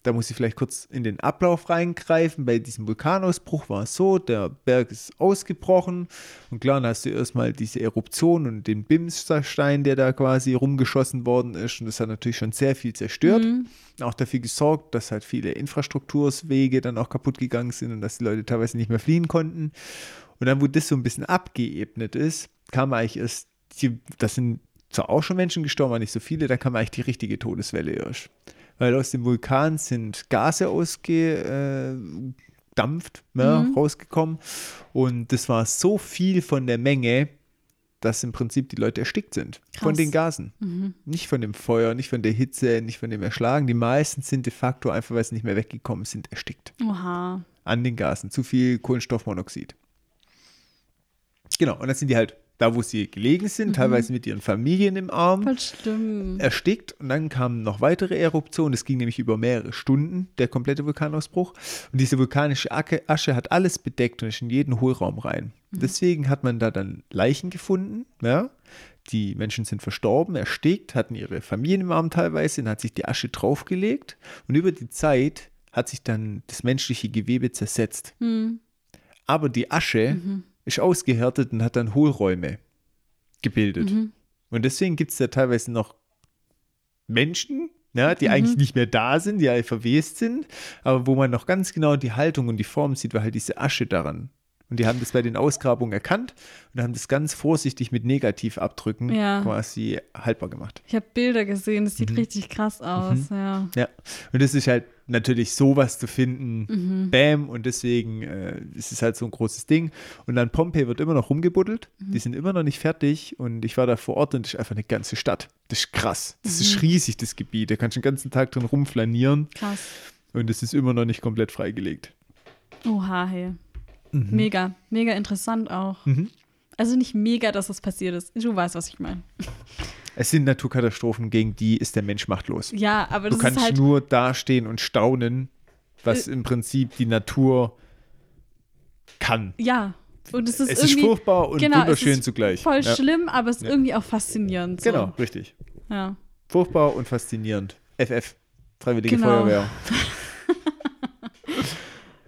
da muss ich vielleicht kurz in den Ablauf reingreifen. Bei diesem Vulkanausbruch war es so, der Berg ist ausgebrochen und klar, dann hast du erstmal diese Eruption und den Bimsstein, der da quasi rumgeschossen worden ist und das hat natürlich schon sehr viel zerstört. Auch dafür gesorgt, dass halt viele Infrastrukturswege dann auch kaputt gegangen sind und dass die Leute teilweise nicht mehr fliehen konnten. Und dann, wo das so ein bisschen abgeebnet ist, kam eigentlich erst, die, das sind zwar auch schon Menschen gestorben, aber nicht so viele, da kam eigentlich die richtige Todeswelle erst. Weil aus dem Vulkan sind Gase ausgedampft, ja, rausgekommen. Und das war so viel von der Menge, dass im Prinzip die Leute erstickt sind. Von Krass. den Gasen. Nicht von dem Feuer, nicht von der Hitze, nicht von dem Erschlagen. Die meisten sind de facto einfach, weil sie nicht mehr weggekommen sind, erstickt Oha. an den Gasen. Zu viel Kohlenstoffmonoxid. Genau, und dann sind die halt da, wo sie gelegen sind, teilweise mit ihren Familien im Arm, Voll schlimm. erstickt. Und dann kamen noch weitere Eruptionen. Das ging nämlich über mehrere Stunden, der komplette Vulkanausbruch. Und diese vulkanische Asche hat alles bedeckt und ist in jeden Hohlraum rein. Deswegen hat man da dann Leichen gefunden. Ja? Die Menschen sind verstorben, erstickt, hatten ihre Familien im Arm teilweise, dann hat sich die Asche draufgelegt. Und über die Zeit hat sich dann das menschliche Gewebe zersetzt. Aber die Asche ist ausgehärtet und hat dann Hohlräume gebildet. Und deswegen gibt es da teilweise noch Menschen, ja, die eigentlich nicht mehr da sind, die alle verwest sind, aber wo man noch ganz genau die Haltung und die Form sieht, weil halt diese Asche daran. Und die haben das bei den Ausgrabungen erkannt und haben das ganz vorsichtig mit Negativabdrücken Ja. quasi haltbar gemacht. Ich habe Bilder gesehen, das Mhm. sieht richtig krass aus, ja. Ja, und das ist halt natürlich sowas zu finden, Mhm. bam, und deswegen äh, ist es halt so ein großes Ding. Und dann Pompeji wird immer noch rumgebuddelt, Mhm. die sind immer noch nicht fertig und ich war da vor Ort und das ist einfach eine ganze Stadt. Das ist krass, das Mhm. ist riesig, das Gebiet, da kannst du den ganzen Tag drin rumflanieren Krass. und es ist immer noch nicht komplett freigelegt. Oha, hey. Mhm. Mega, mega interessant auch. Also nicht mega, dass das passiert ist. Du weißt, was ich meine. Es sind Naturkatastrophen, gegen die ist der Mensch machtlos. Ja, aber Du das kannst ist halt. nur dastehen und staunen, was Äh. im Prinzip die Natur kann. Ja. Und es ist Es ist furchtbar und genau, es wunderschön ist zugleich. Voll Ja. schlimm, aber es ist Ja. irgendwie auch faszinierend. So. Genau, richtig. Ja. Furchtbar und faszinierend. FF, Freiwillige Genau. Feuerwehr.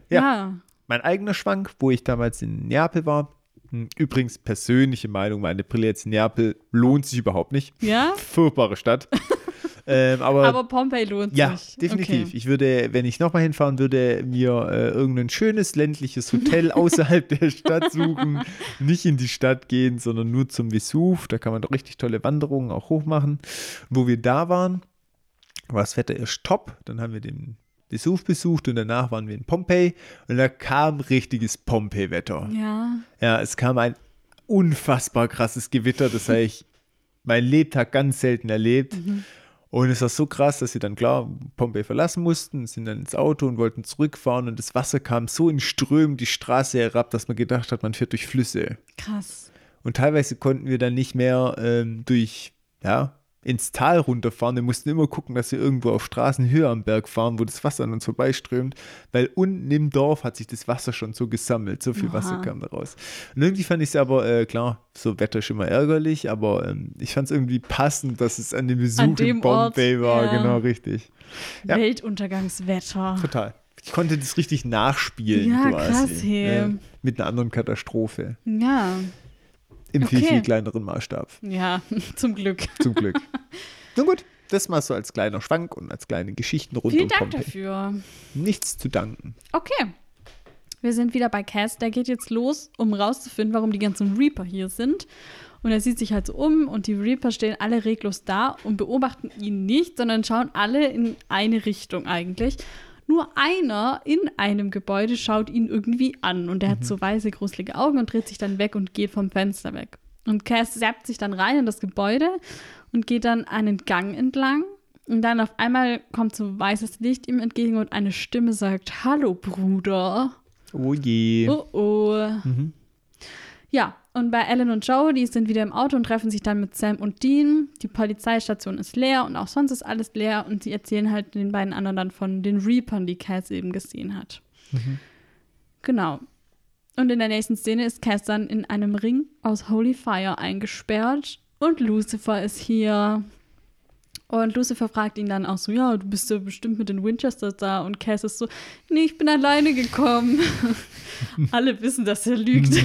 Ja. ja. Mein eigener Schwank, wo ich damals in Neapel war. Hm, Übrigens, persönliche Meinung, meine Brille jetzt in Neapel lohnt sich überhaupt nicht. Ja? Furchtbare Stadt. ähm, aber, Aber Pompeii lohnt ja, sich. definitiv. Okay. Ich würde, wenn ich nochmal hinfahren würde, mir äh, irgendein schönes ländliches Hotel außerhalb der Stadt suchen. Nicht in die Stadt gehen, sondern nur zum Vesuv. Da kann man doch richtig tolle Wanderungen auch hochmachen. Wo wir da waren, war das Wetter erst top. Dann haben wir den Vesuv besucht und danach waren wir in Pompeji und da kam richtiges Pompeji-Wetter. Ja. Ja, es kam ein unfassbar krasses Gewitter, das habe ich mein Lebtag ganz selten erlebt. Und es war so krass, dass sie dann klar Pompeji verlassen mussten, sind dann ins Auto und wollten zurückfahren und das Wasser kam so in Strömen die Straße herab, dass man gedacht hat, man fährt durch Flüsse. Krass. Und teilweise konnten wir dann nicht mehr ähm, durch, ja, ins Tal runterfahren. Wir mussten immer gucken, dass wir irgendwo auf Straßenhöhe am Berg fahren, wo das Wasser an uns vorbeiströmt, weil unten im Dorf hat sich das Wasser schon so gesammelt. So viel Aha. Wasser kam da raus. Und irgendwie fand ich es aber, äh, klar, so Wetter ist immer ärgerlich, aber ähm, ich fand es irgendwie passend, dass es an dem Besuch An dem in Bombay Ort, war. ja. Genau, richtig. Ja. Weltuntergangswetter. Total. Ich konnte das richtig nachspielen Ja, quasi. krass, hey. Ja, mit einer anderen Katastrophe. Ja, Im viel, Okay. viel kleineren Maßstab. ja, zum Glück. Zum Glück. Nun gut, das mal so als kleiner Schwank und als kleine Geschichten rund Vielen um Dank Pompeii. dafür. Nichts zu danken. Okay. Wir sind wieder bei Cass. Der geht jetzt los, um rauszufinden, warum die ganzen Reaper hier sind. Und er sieht sich halt so um und die Reaper stehen alle reglos da und beobachten ihn nicht, sondern schauen alle in eine Richtung eigentlich. Nur einer in einem Gebäude schaut ihn irgendwie an und der hat so weiße, gruselige Augen und dreht sich dann weg und geht vom Fenster weg. Und Cass zappt sich dann rein in das Gebäude und geht dann einen Gang entlang. Und dann auf einmal kommt so weißes Licht ihm entgegen und eine Stimme sagt: Hallo, Bruder. Oh je. Oh oh. Mhm. Ja, und bei Ellen und Joe, die sind wieder im Auto und treffen sich dann mit Sam und Dean. Die Polizeistation ist leer und auch sonst ist alles leer und sie erzählen halt den beiden anderen dann von den Reapern, die Cass eben gesehen hat. Genau. Und in der nächsten Szene ist Cass dann in einem Ring aus Holy Fire eingesperrt und Lucifer ist hier. Und Lucifer fragt ihn dann auch so, ja, du bist ja bestimmt mit den Winchesters da. Und Cass ist so, nee, ich bin alleine gekommen. Alle wissen, dass er lügt.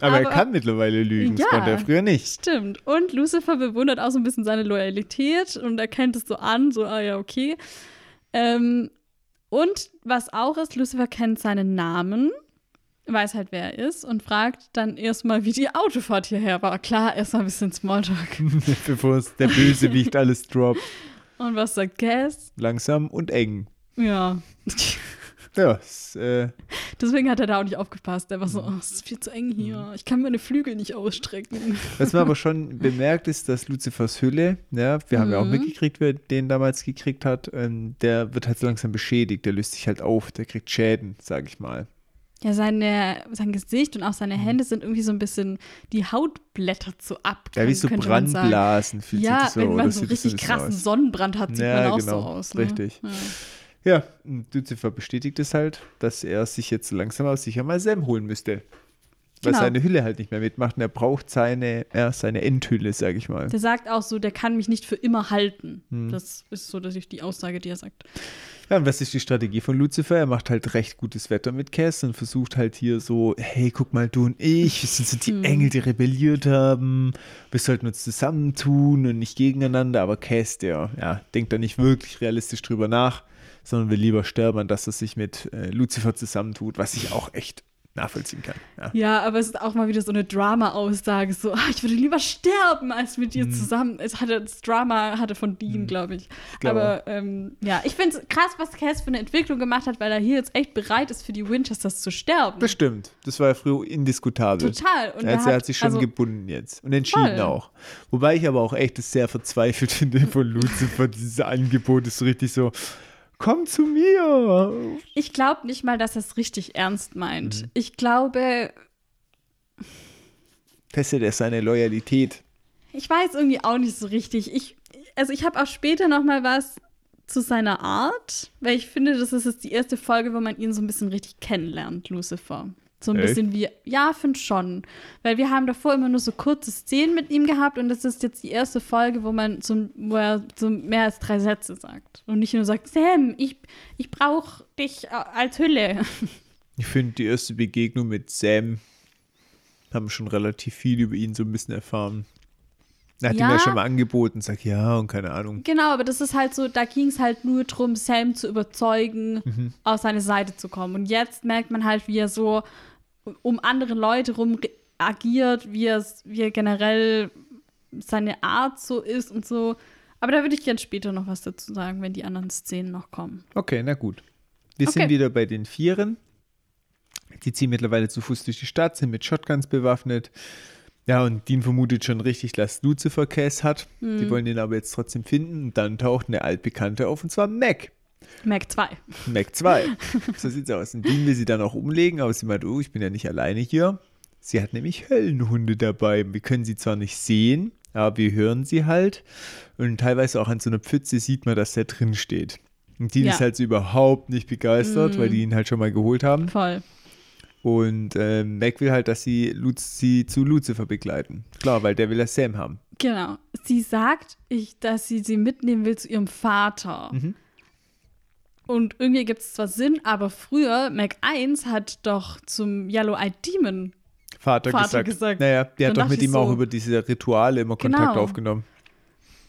Aber, er aber- kann mittlerweile lügen. Das Ja. konnte er früher nicht. Stimmt. Und Lucifer bewundert auch so ein bisschen seine Loyalität und erkennt es so an, so, ah ja, okay. Ähm, und was auch ist, Lucifer kennt seinen Namen, weiß halt, wer er ist und fragt dann erstmal, wie die Autofahrt hierher war. Klar, erstmal ein bisschen Smalltalk. Bevor es der Bösewicht alles droppt. Und was sagt Cass? Langsam und eng. Ja. Ja, es, äh, Deswegen hat er da auch nicht aufgepasst. Er war so, oh, es ist viel zu eng hier. Ich kann meine Flügel nicht ausstrecken. was man aber schon bemerkt ist, dass Luzifers Hülle, ja, wir haben ja auch Mhm. mitgekriegt, wer den damals gekriegt hat, ähm, der wird halt so langsam beschädigt, der löst sich halt auf, der kriegt Schäden, sag ich mal. Ja, seine, sein Gesicht und auch seine Hände sind irgendwie so ein bisschen, die Haut blättert so ab. Ja, wie so. Brandblasen fühlt Ja, sich so, wenn oder man so das richtig krassen aus. Sonnenbrand hat, sieht Ja, man auch genau, so aus. Ne? richtig. Ja. Ja, und Lucifer bestätigt es halt, dass er sich jetzt langsam aber sicher mal Sam holen müsste. Weil Genau. seine Hülle halt nicht mehr mitmacht und er braucht seine, ja, seine Endhülle, sag ich mal. Der sagt auch so, der kann mich nicht für immer halten. Hm. Das ist so dass ich die Aussage, die er sagt. Ja, und was ist die Strategie von Lucifer? Er macht halt recht gutes Wetter mit Cass und versucht halt hier so, hey, guck mal, du und ich, wir sind so die Hm. Engel, die rebelliert haben. Wir sollten uns zusammentun und nicht gegeneinander. Aber Cass, der, ja, denkt da nicht wirklich realistisch drüber nach, sondern will lieber sterben, dass er sich mit äh, Lucifer zusammentut, was ich auch echt nachvollziehen kann. Ja. Ja, aber es ist auch mal wieder so eine Drama-Aussage. So, ah, ich würde lieber sterben, als mit dir zusammen. Es hatte das Drama hatte von Dean, glaube ich. glaube aber ähm, ja, ich finde es krass, was Cass für eine Entwicklung gemacht hat, weil er hier jetzt echt bereit ist, für die Winchesters zu sterben. Bestimmt. Das war ja früher indiskutabel. Total. Und also er hat sich schon also, gebunden jetzt und entschieden Voll. auch. Wobei ich aber auch echt es sehr verzweifelt finde von Lucifer, dieses Angebot ist so richtig so, komm zu mir. Ich glaube nicht mal, dass er es richtig ernst meint. Mhm. Ich glaube, Testet er seine Loyalität. ich weiß irgendwie auch nicht so richtig. Ich, also ich habe auch später noch mal was zu seiner Art, weil ich finde, das ist jetzt die erste Folge, wo man ihn so ein bisschen richtig kennenlernt, Lucifer. So ein Echt? bisschen wie, ja, finde schon. Weil wir haben davor immer nur so kurze Szenen mit ihm gehabt und das ist jetzt die erste Folge, wo man so, wo er so mehr als drei Sätze sagt. Und nicht nur sagt, Sam, ich, ich brauche dich äh, als Hülle. Ich finde, die erste Begegnung mit Sam haben schon relativ viel über ihn so ein bisschen erfahren. Er hat ihm Ja. ja schon mal angeboten, sag ja und keine Ahnung. Genau, aber das ist halt so, da ging es halt nur darum, Sam zu überzeugen, Mhm. auf seine Seite zu kommen. Und jetzt merkt man halt, wie er so um andere Leute rum agiert, wie, es, wie er generell seine Art so ist und so. Aber da würde ich gerne später noch was dazu sagen, wenn die anderen Szenen noch kommen. Okay, na gut. Wir Okay. sind wieder bei den Vieren. Die ziehen mittlerweile zu Fuß durch die Stadt, sind mit Shotguns bewaffnet. Ja, und Dean vermutet schon richtig, dass Lucifer Cass hat. Mhm. Die wollen ihn aber jetzt trotzdem finden. Und dann taucht eine Altbekannte auf, und zwar Mac. Mac 2. Mac 2. so sieht's aus. Und Dean will sie dann auch umlegen, aber sie meint, oh, ich bin ja nicht alleine hier. Sie hat nämlich Höllenhunde dabei. Wir können sie zwar nicht sehen, Aber wir hören sie halt. Und teilweise auch an so einer Pfütze sieht man, dass der drin steht. Und Dean Ja. ist halt so überhaupt nicht begeistert, Mhm. weil die ihn halt schon mal geholt haben. Voll. Und äh, Mac will halt, dass sie, Luz, sie zu Lucifer begleiten. Klar, weil der will ja Sam haben. Genau. Sie sagt, ich, dass sie sie mitnehmen will zu ihrem Vater. Mhm. Und irgendwie gibt es zwar Sinn, aber früher, Mac 1 hat doch zum Yellow Eyed Demon. Vater, Vater gesagt. gesagt. Naja, die Dann hat doch mit ihm auch so- über diese Rituale immer Kontakt Genau. aufgenommen.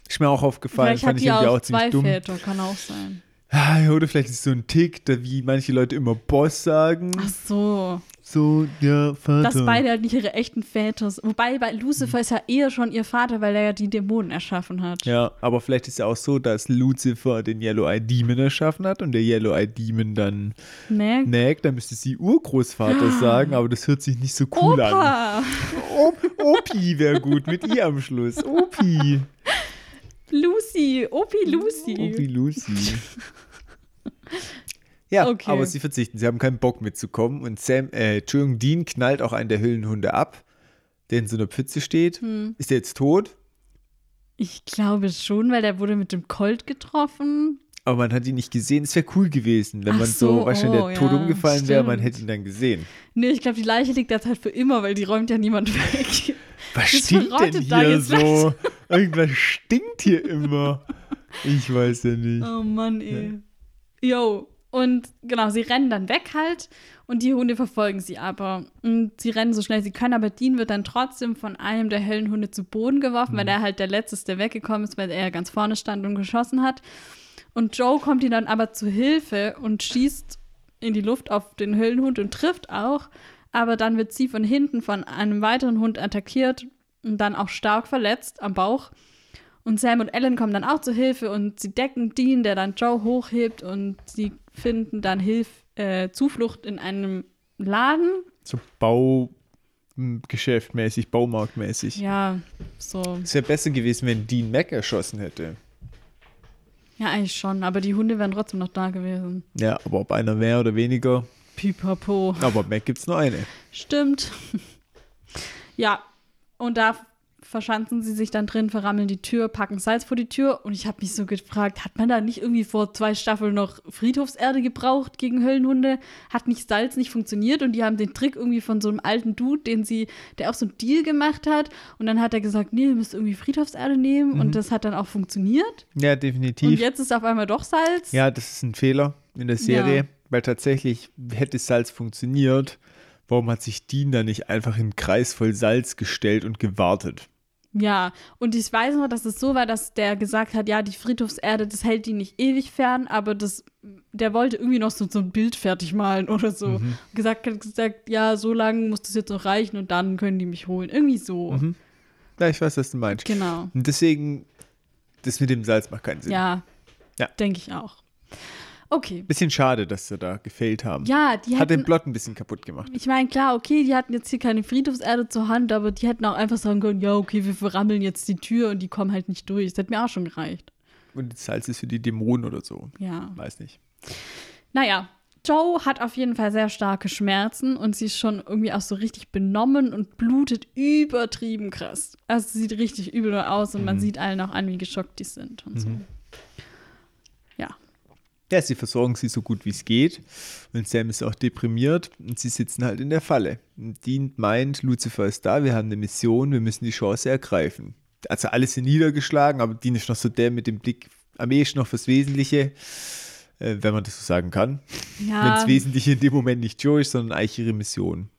Ist mir auch aufgefallen, Vielleicht fand ich irgendwie auch, auch ziemlich dumm. Väter, kann auch sein. Ah, ja, Oder vielleicht ist es so ein Tick, wie manche Leute immer Boss sagen. Ach so. So, ja, Vater. Dass beide halt nicht ihre echten Väter sind. Wobei bei Lucifer ist ja eher schon ihr Vater, weil er ja die Dämonen erschaffen hat. Ja, aber vielleicht ist es auch so, dass Lucifer den Yellow Eye Demon erschaffen hat und der Yellow Eye Demon dann Ne? nägt. Dann müsste sie Urgroßvater sagen, aber das hört sich nicht so cool an. Opa! Op Opi wäre gut mit I am Schluss. Opi. Lucy! Opi Lucy! Opi Lucy. Ja, Okay. aber sie verzichten. Sie haben keinen Bock mitzukommen. Und Sam, äh, Entschuldigung, Dean knallt auch einen der Hüllenhunde ab, der in so einer Pfütze steht. Hm. Ist der jetzt tot? Ich glaube schon, weil der wurde mit dem Colt getroffen. Aber man hat ihn nicht gesehen. Es wäre cool gewesen, wenn Ach man so, so, du, wenn der oh, tot ja, umgefallen wäre, man hätte ihn dann gesehen. Nee, ich glaube, die Leiche liegt derzeit für immer, weil die räumt ja niemand weg. Was Das stinkt denn hier jetzt so? Irgendwas stinkt hier immer. Ich weiß ja nicht. Oh Mann, ey. Jo. Und genau, sie rennen dann weg halt und die Hunde verfolgen sie aber. Und sie rennen so schnell sie können, aber Dean wird dann trotzdem von einem der hellen Hunde zu Boden geworfen, weil er halt der Letzte weggekommen ist, weil er ganz vorne stand und geschossen hat. Und Joe kommt ihm dann aber zu Hilfe und schießt in die Luft auf den Höllenhund und trifft auch. Aber dann wird sie von hinten von einem weiteren Hund attackiert und dann auch stark verletzt am Bauch. Und Sam und Ellen kommen dann auch zu Hilfe und sie decken Dean, der dann Joe hochhebt und sie finden dann Hilf äh, Zuflucht in einem Laden. So Baugeschäftmäßig, Baumarktmäßig. Ja, so. Es wäre besser gewesen, wenn Dean Mac erschossen hätte. Ja, eigentlich schon, aber die Hunde wären trotzdem noch da gewesen. Ja, aber ob einer mehr oder weniger. Pipapo. Aber Mac gibt's nur eine. Stimmt. ja, und da verschanzen sie sich dann drin, verrammeln die Tür, packen Salz vor die Tür. Und ich habe mich so gefragt, hat man da nicht irgendwie vor zwei Staffeln noch Friedhofserde gebraucht gegen Höllenhunde? Hat nicht Salz nicht funktioniert? Und die haben den Trick irgendwie von so einem alten Dude, den sie, der auch so einen Deal gemacht hat. Und dann hat er gesagt, nee, ihr müsst irgendwie Friedhofserde nehmen. Und das hat dann auch funktioniert. Ja, Und definitiv. jetzt ist auf einmal doch Salz. Ja, das ist ein Fehler in der Serie, Ja. weil tatsächlich hätte Salz funktioniert. Warum hat sich Dean da nicht einfach in Kreis voll Salz gestellt und gewartet? Ja, und ich weiß noch, dass es so war, dass der gesagt hat, ja, die Friedhofserde, das hält die nicht ewig fern, aber das, der wollte irgendwie noch so, so ein Bild fertig malen oder so. Mhm. Gesagt, hat gesagt, ja, so lange muss das jetzt noch reichen und dann können die mich holen. Irgendwie so. Mhm. Ja, ich weiß, was du meinst. Genau. Und deswegen, das mit dem Salz macht keinen Sinn. Ja, Ja. denke ich auch. Okay. Bisschen schade, dass sie da gefailt haben. Ja, die Hat den Plot ein bisschen kaputt gemacht. ich meine, klar, okay, die hatten jetzt hier keine Friedhofserde zur Hand, aber die hätten auch einfach sagen können, ja, okay, wir verrammeln jetzt die Tür und die kommen halt nicht durch. Das hätte mir auch schon gereicht. Und das Salz ist für die Dämonen oder so. Ja. Weiß nicht. Naja, Joe hat auf jeden Fall sehr starke Schmerzen und sie ist schon irgendwie auch so richtig benommen und blutet übertrieben krass. Also sie sieht richtig übel aus und man sieht allen auch an, wie geschockt die sind und so. Ja. Sie versorgen sie so gut wie es geht. Und Sam ist auch deprimiert und sie sitzen halt in der Falle. Und Dean meint, Lucifer ist da, wir haben eine Mission, wir müssen die Chance ergreifen. Also alle sind niedergeschlagen, aber Dean ist noch so der mit dem Blick am ehesten noch fürs Wesentliche, äh, wenn man das so sagen kann. Wenn Ja, das Wesentliche in dem Moment nicht Joe ist, sondern eigentlich ihre Mission.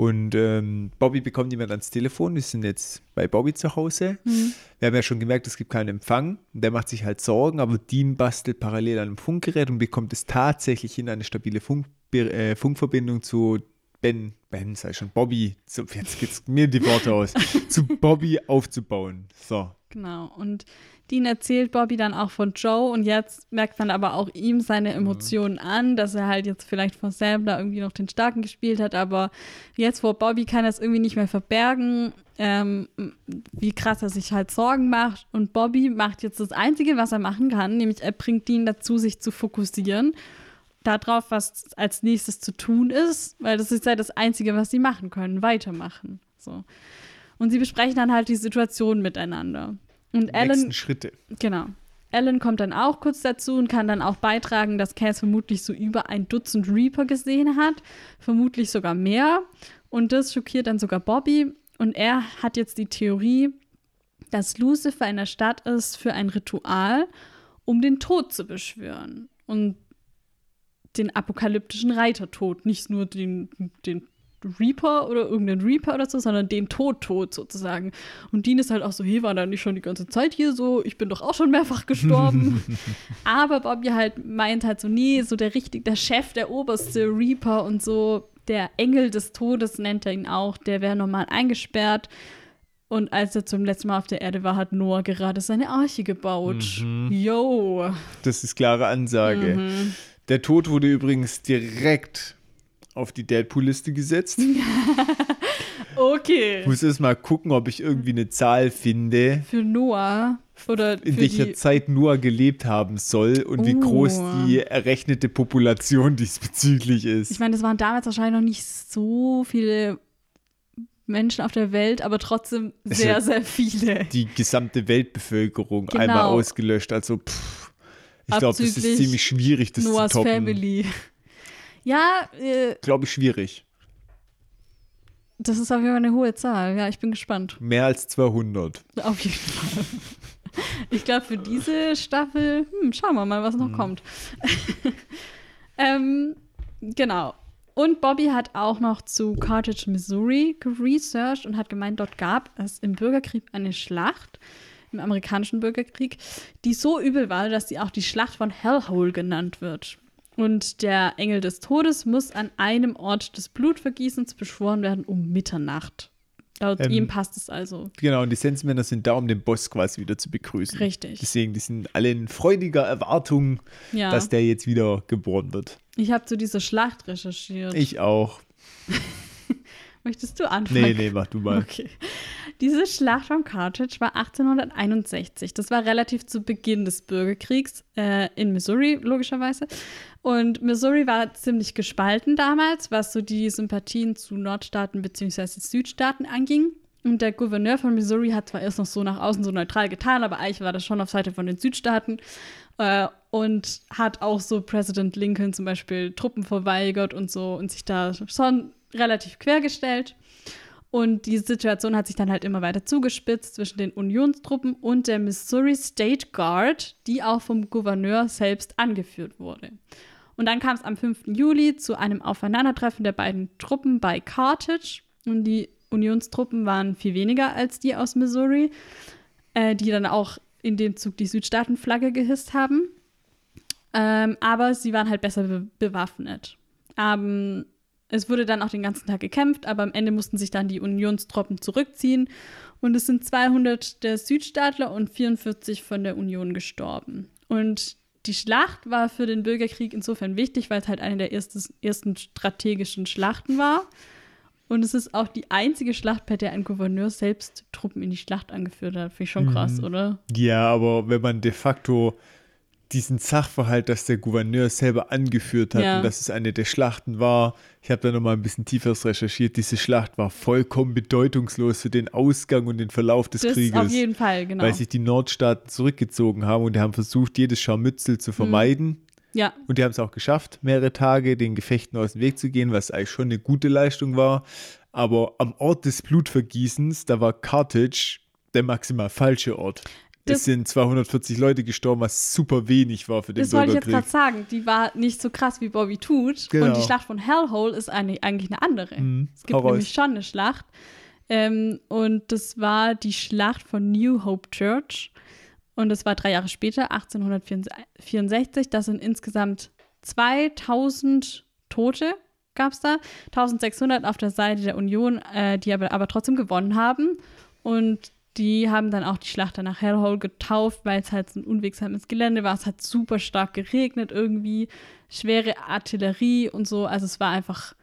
Und ähm, Bobby bekommt jemand ans Telefon. Wir sind jetzt bei Bobby zu Hause. Wir haben ja schon gemerkt, es gibt keinen Empfang. Der macht sich halt Sorgen, aber Dean bastelt parallel an einem Funkgerät und bekommt es tatsächlich hin, eine stabile Funk, äh, Funkverbindung zu Ben, Ben, sei schon, Bobby, so, jetzt geht's mir die Worte aus, zu Bobby aufzubauen. So. genau. Und Dean erzählt Bobby dann auch von Joe und jetzt merkt man aber auch ihm seine Emotionen an, dass er halt jetzt vielleicht vor Sam da irgendwie noch den Starken gespielt hat, aber jetzt vor Bobby kann er es irgendwie nicht mehr verbergen, ähm, wie krass er sich halt Sorgen macht. Und Bobby macht jetzt das Einzige, was er machen kann, nämlich er bringt Dean dazu, sich zu fokussieren darauf, was als nächstes zu tun ist, weil das ist ja das Einzige, was sie machen können, weitermachen. So. Und sie besprechen dann halt die Situation miteinander. Und Alan. Nächsten Schritte. Genau. Alan kommt dann auch kurz dazu und kann dann auch beitragen, dass Cass vermutlich so über ein Dutzend Reaper gesehen hat, vermutlich sogar mehr. Und das schockiert dann sogar Bobby. Und er hat jetzt die Theorie, dass Lucifer in der Stadt ist für ein Ritual, um den Tod zu beschwören. Und den apokalyptischen Reitertod, nicht nur den, den Reaper oder irgendeinen Reaper oder so, sondern den Tod-Tod sozusagen. Und Dean ist halt auch so, hey, war da nicht schon die ganze Zeit hier so, ich bin doch auch schon mehrfach gestorben. Aber Bobby halt meint halt so, nee, so der richtig, der Chef, der oberste Reaper und so, der Engel des Todes nennt er ihn auch, der wäre normal eingesperrt. Und als er zum letzten Mal auf der Erde war, hat Noah gerade seine Arche gebaut. Mhm. Yo. Das ist klare Ansage. Mhm. Der Tod wurde übrigens direkt auf die Deadpool-Liste gesetzt. Okay. Ich muss erst mal gucken, ob ich irgendwie eine Zahl finde, Für Noah oder in welcher die, Zeit Noah gelebt haben soll und wie Oh. groß die errechnete Population diesbezüglich ist. Ich meine, es waren damals wahrscheinlich noch nicht so viele Menschen auf der Welt, aber trotzdem sehr, sehr viele. die gesamte Weltbevölkerung Genau. einmal ausgelöscht. Also, pff, ich glaube, das ist ziemlich schwierig, das Noahs zu toppen. Family. Ja, äh, Glaube ich schwierig. das ist auf jeden Fall eine hohe Zahl. Ja, ich bin gespannt. Mehr als 200. Auf jeden Fall. Ich glaube, für diese Staffel, hm, schauen wir mal, was noch kommt. ähm, genau. Und Bobby hat auch noch zu Carthage, Missouri geresearched und hat gemeint, dort gab es im Bürgerkrieg eine Schlacht, im amerikanischen Bürgerkrieg, die so übel war, dass sie auch die Schlacht von Hellhole genannt wird. Und der Engel des Todes muss an einem Ort des Blutvergießens beschworen werden um Mitternacht. Laut Ähm, ihm passt es also. Genau, und die Sensmänner sind da, um den Boss quasi wieder zu begrüßen. Richtig. Deswegen, die sind alle in freudiger Erwartung, Ja. dass der jetzt wieder geboren wird. Ich habe zu dieser Schlacht recherchiert. Ich auch. Möchtest du anfangen? Nee, nee, mach du mal. Okay. Diese Schlacht von Carthage war 1861. Das war relativ zu Beginn des Bürgerkriegs äh, in Missouri, logischerweise. Und Missouri war ziemlich gespalten damals, was so die Sympathien zu Nordstaaten bzw. Südstaaten anging. Und der Gouverneur von Missouri hat zwar erst noch so nach außen so neutral getan, aber eigentlich war das schon auf Seite von den Südstaaten äh, und hat auch so Präsident Lincoln zum Beispiel Truppen verweigert und so und sich da schon relativ quergestellt. Und die Situation hat sich dann halt immer weiter zugespitzt zwischen den Unionstruppen und der Missouri State Guard, die auch vom Gouverneur selbst angeführt wurde. Und dann kam es am 5. Juli zu einem Aufeinandertreffen der beiden Truppen bei Carthage. Und die Unionstruppen waren viel weniger als die aus Missouri, äh, die dann auch in dem Zug die Südstaatenflagge gehisst haben. Ähm, aber sie waren halt besser be bewaffnet. Ähm, es wurde dann auch den ganzen Tag gekämpft, aber am Ende mussten sich dann die Unionstruppen zurückziehen. Und es sind 200 der Südstaatler und 44 von der Union gestorben. Und die Schlacht war für den Bürgerkrieg insofern wichtig, weil es halt eine der erstes, ersten strategischen Schlachten war. Und es ist auch die einzige Schlacht, bei der ein Gouverneur selbst Truppen in die Schlacht angeführt hat. Finde ich schon krass, Mhm. oder? Ja, aber wenn man de facto diesen Sachverhalt, dass der Gouverneur selber angeführt hat Ja. und dass es eine der Schlachten war, ich habe da nochmal ein bisschen tiefer recherchiert, diese Schlacht war vollkommen bedeutungslos für den Ausgang und den Verlauf des Das Krieges. auf jeden Fall, genau. Weil sich die Nordstaaten zurückgezogen haben und die haben versucht, jedes Scharmützel zu vermeiden. ja, Und die haben es auch geschafft, mehrere Tage den Gefechten aus dem Weg zu gehen, was eigentlich schon eine gute Leistung war. Aber am Ort des Blutvergießens, da war Carthage der maximal falsche Ort. Das- es sind 240 Leute gestorben, was super wenig war für den Das wollte ich jetzt Bürgerkrieg. gerade sagen. Die war nicht so krass wie Bobby tut. Genau. Und die Schlacht von Hellhole ist eine, eigentlich eine andere. Mhm. Es gibt Hau raus. nämlich schon eine Schlacht. Ähm, und das war die Schlacht von New Hope Church. Und das war drei Jahre später, 1864. Das sind insgesamt 2000 Tote gab es da. 1600 auf der Seite der Union, äh, die aber, aber trotzdem gewonnen haben. Und die haben dann auch die Schlacht danach Hellhole getauft, weil es halt so ein unwegsames Gelände war. Es hat super stark geregnet irgendwie, schwere Artillerie und so. Also es war einfach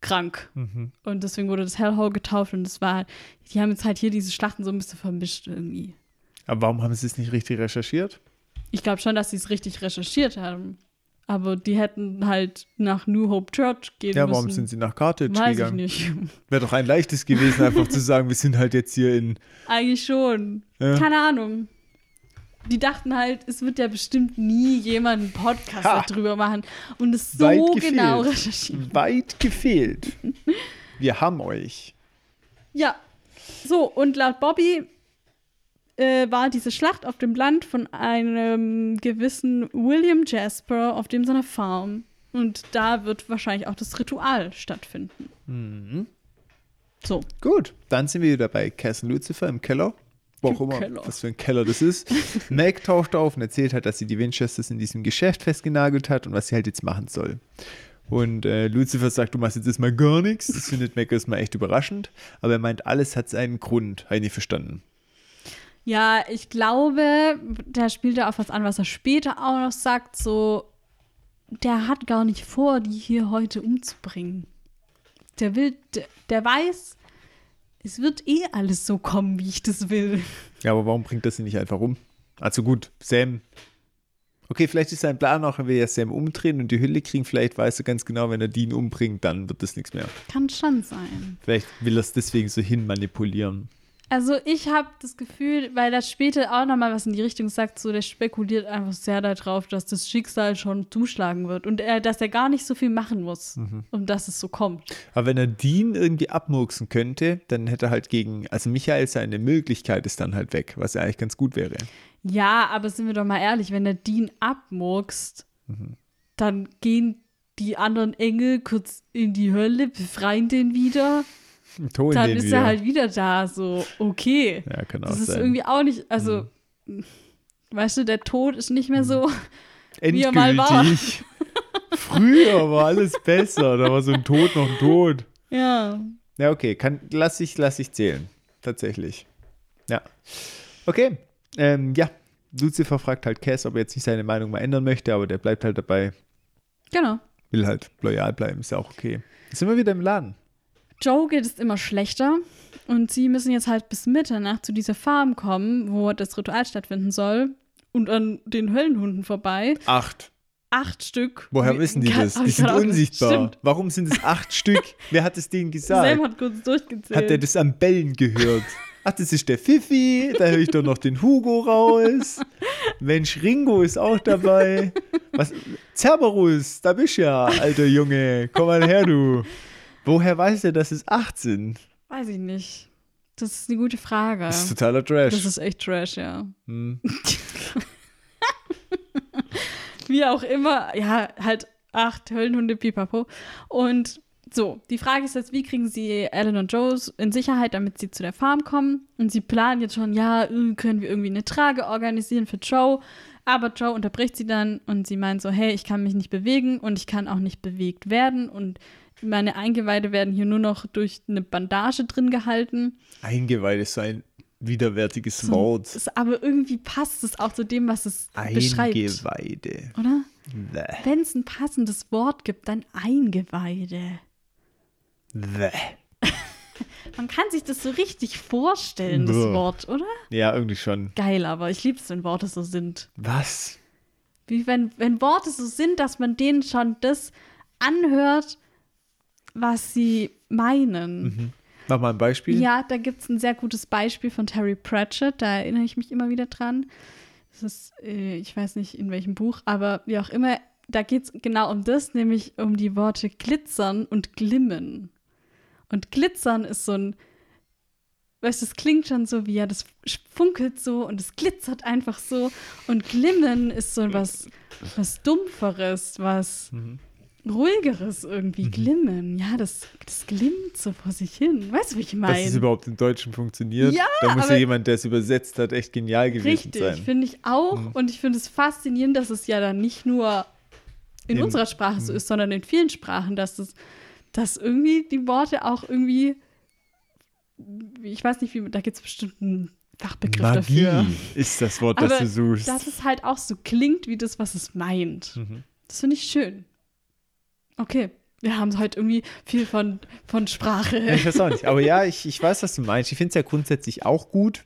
krank. Mhm. Und deswegen wurde das Hellhole getauft und es war, die haben jetzt halt hier diese Schlachten so ein bisschen vermischt irgendwie. Aber warum haben sie es nicht richtig recherchiert? Ich glaube schon, dass sie es richtig recherchiert haben. Aber die hätten halt nach New Hope Church gehen Ja, müssen. warum sind sie nach Carthage Weiß ich gegangen? nicht. Wäre doch ein leichtes gewesen, einfach zu sagen, wir sind halt jetzt hier in. Eigentlich schon. Ja. Keine Ahnung. Die dachten halt, es wird ja bestimmt nie jemand einen Podcast Ha. darüber machen und es so Weit genau gefehlt. recherchieren. Weit gefehlt. Wir haben euch. Ja. So, und laut Bobby äh, war diese Schlacht auf dem Land von einem gewissen William Jasper auf dem seiner Farm. Und da wird wahrscheinlich auch das Ritual stattfinden. Mhm. So. Gut, dann sind wir wieder bei Castle Lucifer im Keller. Wo auch Im immer, Keller. was für ein Keller das ist. Meg taucht auf und erzählt halt, dass sie die Winchesters in diesem Geschäft festgenagelt hat und was sie halt jetzt machen soll. Und äh, Lucifer sagt, du machst jetzt erstmal gar nichts. Das findet Meg erstmal echt überraschend. Aber er meint, alles hat seinen Grund. Habe ich nicht verstanden. Ja, ich glaube, der spielt da auf was an, was er später auch noch sagt. So, der hat gar nicht vor, die hier heute umzubringen. Der will, der, der weiß, es wird eh alles so kommen, wie ich das will. Ja, aber warum bringt das sie nicht einfach um? Also gut, Sam. Okay, vielleicht ist sein Plan auch, wenn wir ja Sam umdrehen und die Hülle kriegen, vielleicht weiß er ganz genau, wenn er Dean umbringt, dann wird das nichts mehr. Kann schon sein. Vielleicht will er es deswegen so hin manipulieren. Also ich habe das Gefühl, weil das später auch noch mal was in die Richtung sagt, so der spekuliert einfach sehr darauf, dass das Schicksal schon zuschlagen wird und er, dass er gar nicht so viel machen muss, um dass es so kommt. Aber wenn er Dean irgendwie abmurksen könnte, dann hätte er halt gegen, also Michael seine Möglichkeit ist dann halt weg, was ja eigentlich ganz gut wäre. Ja, aber sind wir doch mal ehrlich, wenn der Dean abmurkst, dann gehen die anderen Engel kurz in die Hölle, befreien den wieder, Ton dann ist wieder. er halt wieder da, so, okay. ja, kann auch Das ist sein. irgendwie auch nicht, also, weißt du, der Tod ist nicht mehr so, wie Endgültig. er mal war. Früher war alles besser, da war so ein Tod noch ein Tod. ja. Ja, okay, kann, lass ich, lass ich zählen. Tatsächlich. Ja. Okay. Ähm, ja, Lucifer fragt halt Cass, ob er jetzt nicht seine Meinung mal ändern möchte, aber der bleibt halt dabei. Genau. Will halt loyal bleiben, ist ja auch okay. Jetzt sind wir wieder im Laden. Joe geht es immer schlechter und sie müssen jetzt halt bis Mitternacht zu dieser Farm kommen, wo das Ritual stattfinden soll und an den Höllenhunden vorbei. Acht. Acht Stück. Woher wissen die das? hab Die sind unsichtbar. Stimmt. Warum sind es acht Stück? Wer hat es denen gesagt? Sam hat kurz durchgezählt. Hat er das am Bellen gehört? Ach, das ist der Fifi, da höre ich doch noch den Hugo raus. Mensch, Ringo ist auch dabei. Was? Cerberus, da bist du ja, alter Junge. Komm mal her, du. Woher weiß er, dass es acht sind? Weiß ich nicht. Das ist eine gute Frage. Das ist totaler Trash. Das ist echt Trash, ja. Hm. Wie auch immer, ja, halt acht Höllenhunde, pipapo. Und so, die Frage ist jetzt, wie kriegen sie Alan und Joe in Sicherheit, damit sie zu der Farm kommen? Und sie planen jetzt schon, ja, äh, können wir irgendwie eine Trage organisieren für Joe? Aber Joe unterbricht sie dann und sie meint so, hey, ich kann mich nicht bewegen und ich kann auch nicht bewegt werden und meine Eingeweide werden hier nur noch durch eine Bandage drin gehalten. Eingeweide ist ein widerwärtiges So, Wort. es- aber irgendwie passt es auch zu dem, was es beschreibt. Eingeweide. Oder? Wenn es ein passendes Wort gibt, dann Eingeweide. Bäh. Man kann sich das so richtig vorstellen, das Bäh. Wort, oder? Ja, irgendwie schon. Geil, aber ich liebe es, wenn Worte so sind. Was? Wie wenn, wenn Worte so sind, dass man denen schon das anhört, was sie meinen. Mach mal ein Beispiel. Ja, da gibt es ein sehr gutes Beispiel von Terry Pratchett, da erinnere ich mich immer wieder dran. Das ist, äh, ich weiß nicht in welchem Buch, aber wie auch immer, da geht es genau um das, nämlich um die Worte glitzern und glimmen. Und glitzern ist so ein, weißt du, es klingt schon so wie, ja, das funkelt so und es glitzert einfach so. Und glimmen ist so was, was Dumpferes, was ruhigeres irgendwie. Glimmen, ja, das, das glimmt so vor sich hin. Weißt du, wie ich Dass meine? es überhaupt im Deutschen funktioniert. Ja, da muss ja jemand, der es übersetzt hat, echt genial gewesen Richtig, sein. finde ich auch. Mhm. Und ich finde es faszinierend, dass es ja dann nicht nur in In- unserer Sprache Mhm. so ist, sondern in vielen Sprachen, dass es, dass irgendwie die Worte auch irgendwie, ich weiß nicht, wie, da gibt es bestimmt einen Fachbegriff Magie dafür. ist das Wort, Aber das du suchst. Dass es halt auch so klingt, wie das, was es meint. Mhm. Das finde ich schön. Okay. Wir haben heute irgendwie viel von, von Sprache. Ich weiß auch nicht. Aber ja, ich, ich weiß, was du meinst. Ich finde es ja grundsätzlich auch gut.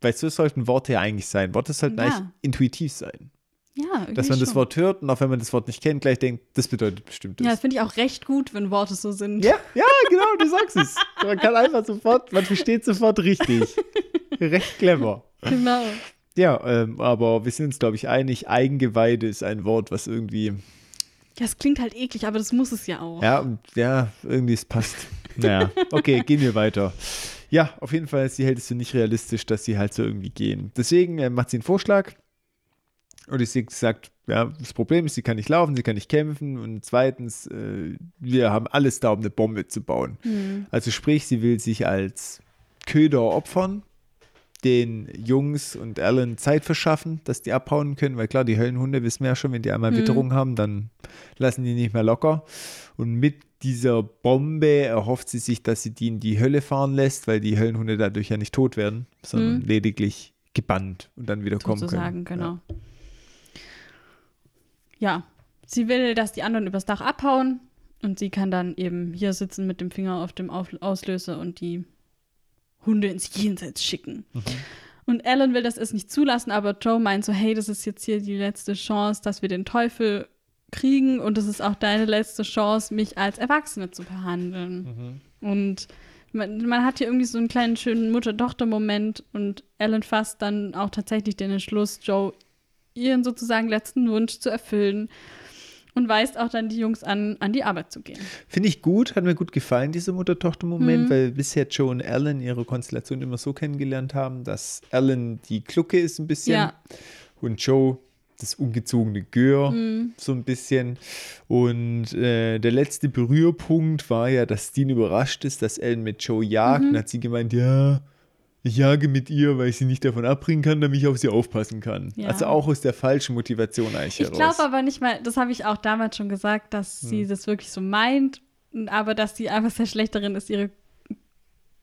Weil so sollten Worte ja eigentlich sein. Worte sollten Ja. eigentlich intuitiv sein. Ja, irgendwie Dass man das schon. Wort hört und auch wenn man das Wort nicht kennt, gleich denkt, das bedeutet bestimmt das. Ja, das finde ich auch recht gut, wenn Worte so sind. Ja, ja, genau, du sagst es. Man kann einfach sofort, man versteht sofort richtig. Recht clever. Genau. Ja, ähm, aber wir sind uns, glaube ich, einig, Eigengeweide ist ein Wort, was irgendwie, Ja, es klingt halt eklig, aber das muss es ja auch. ja, und ja, irgendwie es passt. Naja, okay, gehen wir weiter. Ja, auf jeden Fall, sie hält es für nicht realistisch, dass sie halt so irgendwie gehen. Deswegen äh, macht sie einen Vorschlag und sie sagt, ja, das Problem ist, sie kann nicht laufen, sie kann nicht kämpfen und zweitens, äh, wir haben alles da, um eine Bombe zu bauen. Hm. Also sprich, sie will sich als Köder opfern, den Jungs und Alan Zeit verschaffen, dass die abhauen können, weil klar, die Höllenhunde wissen wir ja schon, wenn die einmal Mhm. Witterung haben, dann lassen die nicht mehr locker. Und mit dieser Bombe erhofft sie sich, dass sie die in die Hölle fahren lässt, weil die Höllenhunde dadurch ja nicht tot werden, sondern Mhm. lediglich gebannt und dann wieder kommen können. genau. Ja. sie will, dass die anderen übers Dach abhauen und sie kann dann eben hier sitzen mit dem Finger auf dem auf Auslöser und die Hunde ins Jenseits schicken. Mhm. Und Alan will das erst nicht zulassen, aber Joe meint so, hey, das ist jetzt hier die letzte Chance, dass wir den Teufel kriegen und das ist auch deine letzte Chance, mich als Erwachsene zu behandeln. Mhm. Und man, man hat hier irgendwie so einen kleinen schönen Mutter-Tochter-Moment und Alan fasst dann auch tatsächlich den Entschluss, Joe ihren sozusagen letzten Wunsch zu erfüllen und weist auch dann die Jungs an, an die Arbeit zu gehen. Finde ich gut, hat mir gut gefallen, dieser Mutter-Tochter-Moment, Mhm. weil bisher Joe und Alan ihre Konstellation immer so kennengelernt haben, dass Alan die Glucke ist ein bisschen Ja. und Joe das ungezogene Gör Mhm. so ein bisschen. Und äh, der letzte Berührpunkt war ja, dass Dean überrascht ist, dass Alan mit Joe jagt. Mhm. Und hat sie gemeint, ja, ich jage mit ihr, weil ich sie nicht davon abbringen kann, damit ich auf sie aufpassen kann. Ja. Also auch aus der falschen Motivation eigentlich Ich glaube aber nicht mal, das habe ich auch damals schon gesagt, dass sie das wirklich so meint, aber dass sie einfach sehr schlecht darin ist, ihre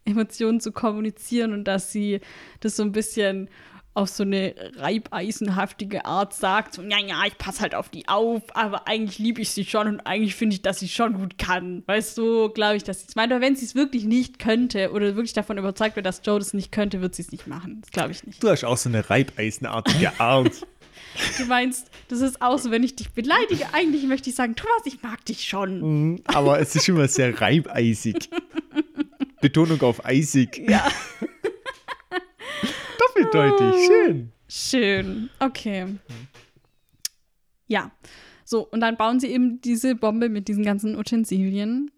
Emotionen zu kommunizieren und dass sie das so ein bisschen auf so eine reibeisenhaftige Art sagt, so, ja, ja, ich passe halt auf die auf, aber eigentlich liebe ich sie schon und eigentlich finde ich, dass sie schon gut kann. Weißt du, glaube ich, dass sie es meint. Aber wenn sie es wirklich nicht könnte oder wirklich davon überzeugt wird, dass Joe das nicht könnte, wird sie es nicht machen. Das glaube ich nicht. du hast auch so eine reibeisenartige Art. Du meinst, das ist auch so, wenn ich dich beleidige, eigentlich möchte ich sagen, Thomas, ich mag dich schon. Mhm, Aber es ist immer sehr reibeisig. Betonung auf eisig. Ja. Doppeldeutig, schön. Schön. Okay. Ja. So, und dann bauen sie eben diese Bombe mit diesen ganzen Utensilien.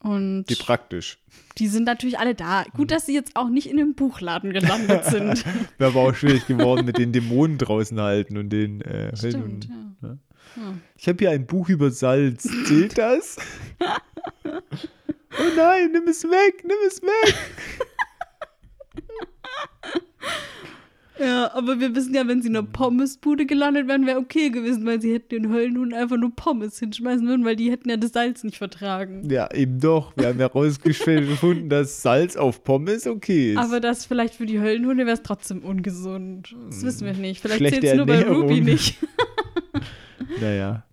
Und Wie praktisch. die sind natürlich alle da. Gut, dass sie jetzt auch nicht in einem Buchladen gelandet sind. Wäre aber auch schwierig geworden mit den Dämonen draußen halten und den äh, Stimmt, und- ja. Ich habe hier ein Buch über Salz. Zählt das? oh nein, nimm es weg, nimm es weg. Ja, aber wir wissen ja, wenn sie in einer Pommesbude gelandet wären, wäre okay gewesen, weil sie hätten den Höllenhund einfach nur Pommes hinschmeißen würden, weil die hätten ja das Salz nicht vertragen. Ja, eben doch. Wir haben ja rausgefunden, dass Salz auf Pommes okay ist. Aber das vielleicht für die Höllenhunde wäre es trotzdem ungesund. Das wissen wir nicht. Vielleicht zählt es nur bei. Ruby nicht. Naja.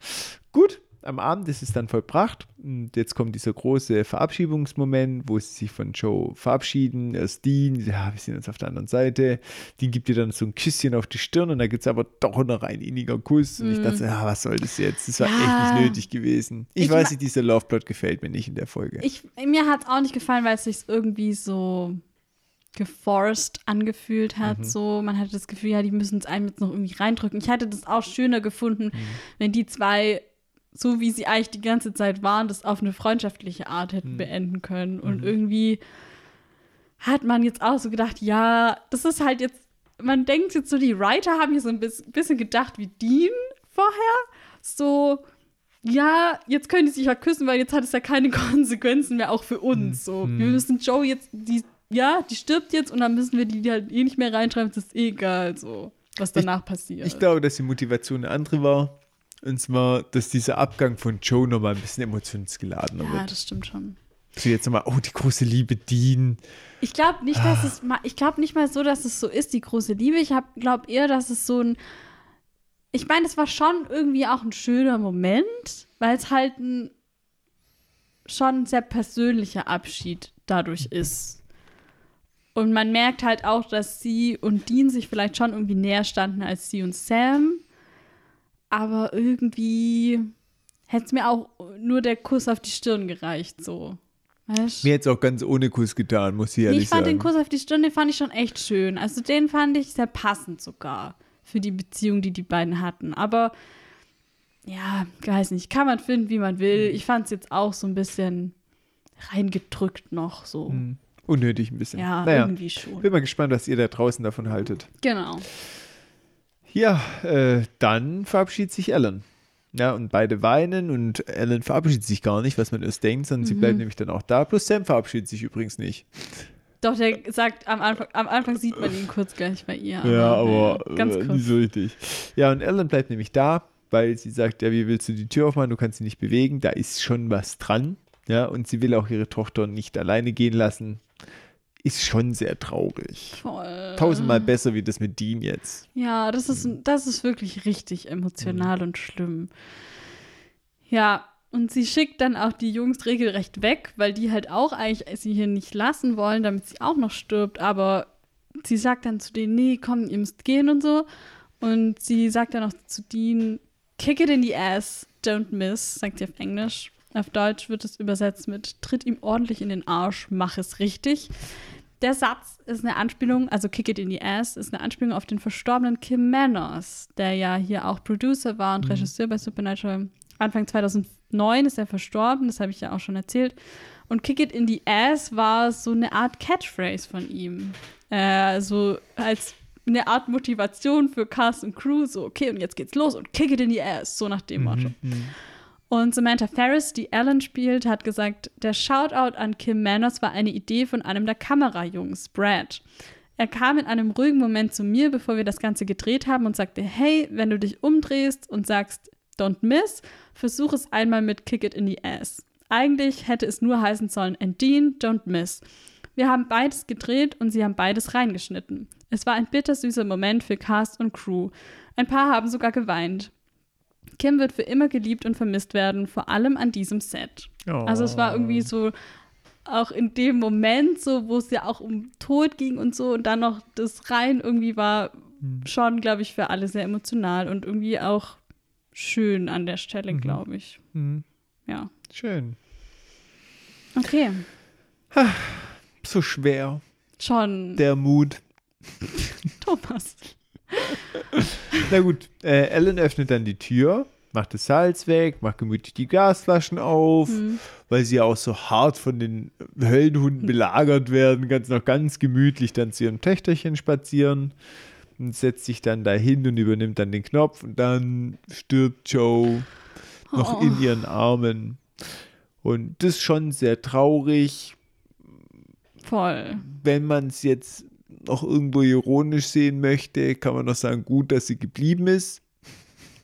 Gut, am Abend ist es dann vollbracht. Und jetzt kommt dieser große Verabschiedungsmoment, wo sie sich von Joe verabschieden. Erst Dean, ja, wir sind jetzt auf der anderen Seite. Dean gibt ihr dann so ein Küsschen auf die Stirn und da gibt es aber doch noch ein inniger Kuss. Und ich dachte, ja, was soll das jetzt? Das war Mhm. Ja. echt nicht nötig gewesen. Ich, Ich weiß nicht, dieser Loveplot gefällt mir nicht in der Folge. Ich, mir hat es auch nicht gefallen, weil es sich irgendwie so geforced angefühlt hat. Mhm. So, man hatte das Gefühl, ja, die müssen es einem jetzt noch irgendwie reindrücken. Ich hätte das auch schöner gefunden, Mhm. wenn die zwei, so wie sie eigentlich die ganze Zeit waren, das auf eine freundschaftliche Art Mhm. hätten beenden können. Und irgendwie hat man jetzt auch so gedacht, ja, das ist halt jetzt, man denkt jetzt so, die Writer haben hier so ein bis- bisschen gedacht wie Dean vorher. So, ja, jetzt können die sich ja küssen, weil jetzt hat es ja keine Konsequenzen mehr auch für uns. So, wir müssen Joe jetzt, die, ja, die stirbt jetzt und dann müssen wir die halt eh nicht mehr reinschreiben, es ist eh egal, so, was danach passiert. Ich glaube, dass die Motivation eine andere war. Und zwar, dass dieser Abgang von Joe nochmal ein bisschen emotionsgeladener ja, wird. das stimmt schon. So jetzt nochmal, oh, die große Liebe Dean. Ich glaube nicht, dass es mal, ich glaube nicht mal so, dass es so ist, die große Liebe. Ich glaube eher, dass es so ein, ich meine, es war schon irgendwie auch ein schöner Moment, weil es halt ein schon ein sehr persönlicher Abschied dadurch ist. Und man merkt halt auch, dass sie und Dean sich vielleicht schon irgendwie näher standen als sie und Sam. Aber irgendwie hätte es mir auch nur der Kuss auf die Stirn gereicht, so. Weißt? Mir hätte es auch ganz ohne Kuss getan, muss ich ehrlich ich fand sagen. den Kuss auf die Stirn, den fand ich schon echt schön. Also den fand ich sehr passend sogar für die Beziehung, die die beiden hatten. Aber ja, weiß nicht, kann man finden, wie man will. Ich fand es jetzt auch so ein bisschen reingedrückt noch so. Hm. Unnötig ein bisschen. Ja, naja, irgendwie schon. bin mal gespannt, was ihr da draußen davon haltet. Genau. Ja, äh, dann verabschiedet sich Ellen. Ja, und beide weinen und Ellen verabschiedet sich gar nicht, was man erst denkt, sondern sie Mhm. bleibt nämlich dann auch da. Plus Sam verabschiedet sich übrigens nicht. Doch, der sagt, am Anfang, am Anfang sieht man ihn kurz gleich bei ihr. ja, aber naja, ganz äh, kurz. nicht so richtig. Ja, und Ellen bleibt nämlich da, weil sie sagt, ja, wie willst du die Tür aufmachen? Du kannst sie nicht bewegen. Da ist schon was dran. Ja, und sie will auch ihre Tochter nicht alleine gehen lassen. Ist schon sehr traurig. Voll. Tausendmal besser wie das mit Dean jetzt. Ja, das ist, das ist wirklich richtig emotional Mhm. und schlimm. Ja, und sie schickt dann auch die Jungs regelrecht weg, weil die halt auch eigentlich sie hier nicht lassen wollen, damit sie auch noch stirbt. Aber sie sagt dann zu denen, nee, komm, ihr müsst gehen und so. Und sie sagt dann auch zu Dean, kick it in the ass, don't miss, sagt sie auf Englisch. Auf Deutsch wird es übersetzt mit, tritt ihm ordentlich in den Arsch, mach es richtig. Der Satz ist eine Anspielung, also Kick It in the Ass, ist eine Anspielung auf den verstorbenen Kim Manners, der ja hier auch Producer war und Regisseur bei Supernatural. Anfang 2009 ist er verstorben, das habe ich ja auch schon erzählt. Und Kick It in the Ass war so eine Art Catchphrase von ihm. Äh, so als eine Art Motivation für Cast und Crew, so, okay, und jetzt geht's los und Kick It in the Ass, so nach dem Motto. Und Samantha Ferris, die Ellen spielt, hat gesagt, der Shoutout an Kim Manners war eine Idee von einem der Kamerajungs, Brad. Er kam in einem ruhigen Moment zu mir, bevor wir das Ganze gedreht haben und sagte, hey, wenn du dich umdrehst und sagst, don't miss, versuch es einmal mit Kick it in the ass. Eigentlich hätte es nur heißen sollen, and Dean, don't miss. Wir haben beides gedreht und sie haben beides reingeschnitten. Es war ein bittersüßer Moment für Cast und Crew. Ein paar haben sogar geweint. Kim wird für immer geliebt und vermisst werden, vor allem an diesem Set. Also es war irgendwie so auch in dem Moment, so wo es ja auch um Tod ging und so und dann noch das rein irgendwie war schon, glaube ich, für alle sehr emotional und irgendwie auch schön an der Stelle, glaube ich. Hm, Ja. schön. Okay. So schwer, Schon. der Mut. Thomas. Na gut, äh, Ellen öffnet dann die Tür, macht das Salz weg, macht gemütlich die Gasflaschen auf, Hm. weil sie ja auch so hart von den Höllenhunden belagert werden, ganz noch ganz gemütlich dann zu ihrem Töchterchen spazieren und setzt sich dann dahin und übernimmt dann den Knopf und dann stirbt Joe noch Oh. in ihren Armen. Und das ist schon sehr traurig, Voll. wenn man es jetzt noch irgendwo ironisch sehen möchte, kann man noch sagen, gut, dass sie geblieben ist.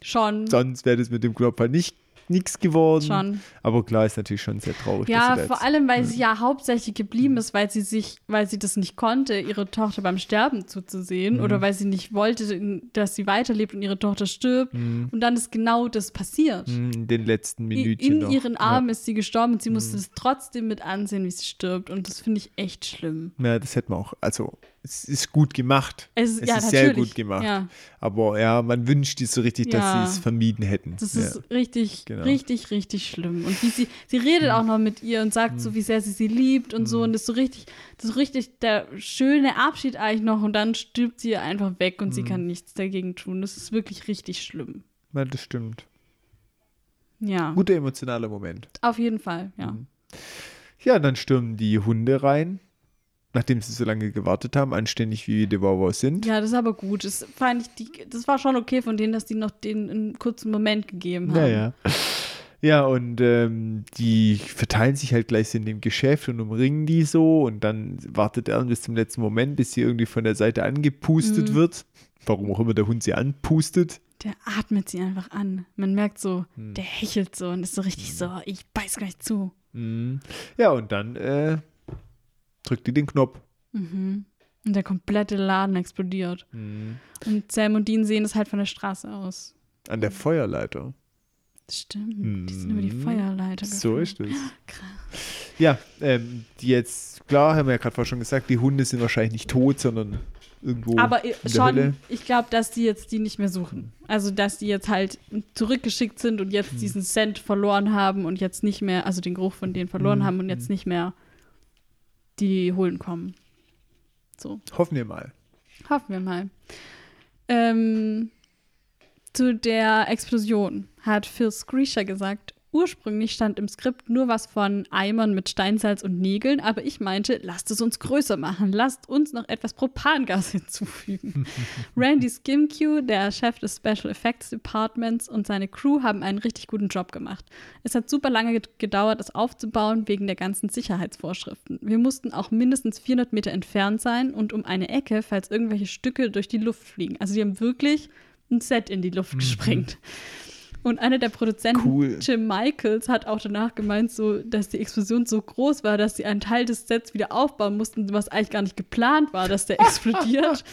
Schon. Sonst wäre das mit dem halt nicht nichts geworden. Schon. Aber klar ist natürlich schon sehr traurig. Ja, vor jetzt- allem, weil sie ja hauptsächlich geblieben ist, weil sie sich, weil sie das nicht konnte, ihre Tochter beim Sterben zuzusehen Mhm. oder weil sie nicht wollte, dass sie weiterlebt und ihre Tochter stirbt. Mhm. Und dann ist genau das passiert. Hm, in den letzten Minütchen In noch. ihren Armen ist sie gestorben und sie musste es trotzdem mit ansehen, wie sie stirbt. Und das finde ich echt schlimm. Ja. ja, das hätte man auch, also es ist gut gemacht. Es, Es ja, ist sehr gut gemacht. Ja, Aber ja, man wünscht sich so richtig, dass Ja. sie es vermieden hätten. das ist richtig, genau. richtig, richtig schlimm. Und wie sie, sie redet auch noch mit ihr und sagt so, wie sehr sie sie liebt und so. Und das ist so richtig, das ist richtig der schöne Abschied eigentlich noch. Und dann stirbt sie einfach weg und sie kann nichts dagegen tun. Das ist wirklich richtig schlimm. ja, das stimmt. Ja, Guter emotionaler Moment. auf jeden Fall, ja. Ja, dann stürmen die Hunde rein, nachdem sie so lange gewartet haben, anständig wie die Wauwaus sind. Ja, das ist aber gut. Das fand ich, die, das war schon okay von denen, dass die noch den einen kurzen Moment gegeben haben. Naja. Ja, und ähm, die verteilen sich halt gleich in dem Geschäft und umringen die so und dann wartet er bis zum letzten Moment, bis sie irgendwie von der Seite angepustet Mhm. wird. Warum auch immer der Hund sie anpustet. Der atmet sie einfach an. Man merkt so, Hm. der hechelt so und ist so richtig so, ich beiß gleich zu. Mhm. Ja, und dann äh, drückt die den Knopf. Mhm. Und der komplette Laden explodiert. Mhm. Und Sam und Dean sehen es halt von der Straße aus. An der Feuerleiter. Stimmt, die sind über die Mhm. Feuerleiter So geflogen. ist es. Krass. Ja, ähm, die jetzt, klar, haben wir ja gerade vorher schon gesagt, die Hunde sind wahrscheinlich nicht tot, sondern irgendwo Aber in der schon, Hölle. ich glaube, dass die jetzt die nicht mehr suchen. Also, dass die jetzt halt zurückgeschickt sind und jetzt Hm. diesen Cent verloren haben und jetzt nicht mehr, also den Geruch von denen verloren Hm, haben und jetzt nicht mehr die holen kommen. So, Hoffen wir mal. hoffen wir mal. Ähm, zu der Explosion hat Phil Screecher gesagt, ursprünglich stand im Skript nur was von Eimern mit Steinsalz und Nägeln, aber ich meinte, lasst es uns größer machen, lasst uns noch etwas Propangas hinzufügen. Randy Skimque, der Chef des Special Effects Departments und seine Crew haben einen richtig guten Job gemacht. Es hat super lange ged- gedauert, es aufzubauen wegen der ganzen Sicherheitsvorschriften. Wir mussten auch mindestens 400 Meter entfernt sein und um eine Ecke, falls irgendwelche Stücke durch die Luft fliegen. Also die haben wirklich ein Set in die Luft gesprengt. Und einer der Produzenten, Cool. Jim Michaels, hat auch danach gemeint, so, dass die Explosion so groß war, dass sie einen Teil des Sets wieder aufbauen mussten, was eigentlich gar nicht geplant war, dass der explodiert.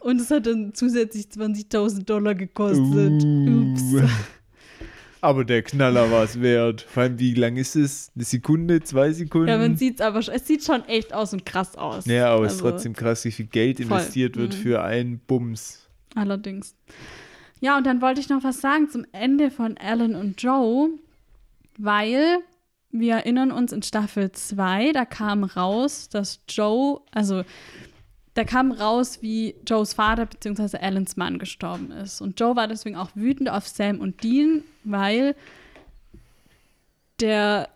Und es hat dann zusätzlich 20.000 Dollar gekostet. Uh. Ups. Aber der Knaller war es wert. Vor allem, wie lang ist es? Eine Sekunde, zwei Sekunden? Ja, man sieht es aber, schon- es sieht schon echt aus und krass aus. Ja, aber es ist Also, trotzdem krass, wie viel Geld Voll. investiert wird Mhm. für einen Bums. Allerdings. Ja, und dann wollte ich noch was sagen zum Ende von Alan und Joe, weil wir erinnern uns in Staffel 2, da kam raus, dass Joe, also da kam raus, wie Joes Vater bzw. Alans Mann gestorben ist. Und Joe war deswegen auch wütend auf Sam und Dean, weil der,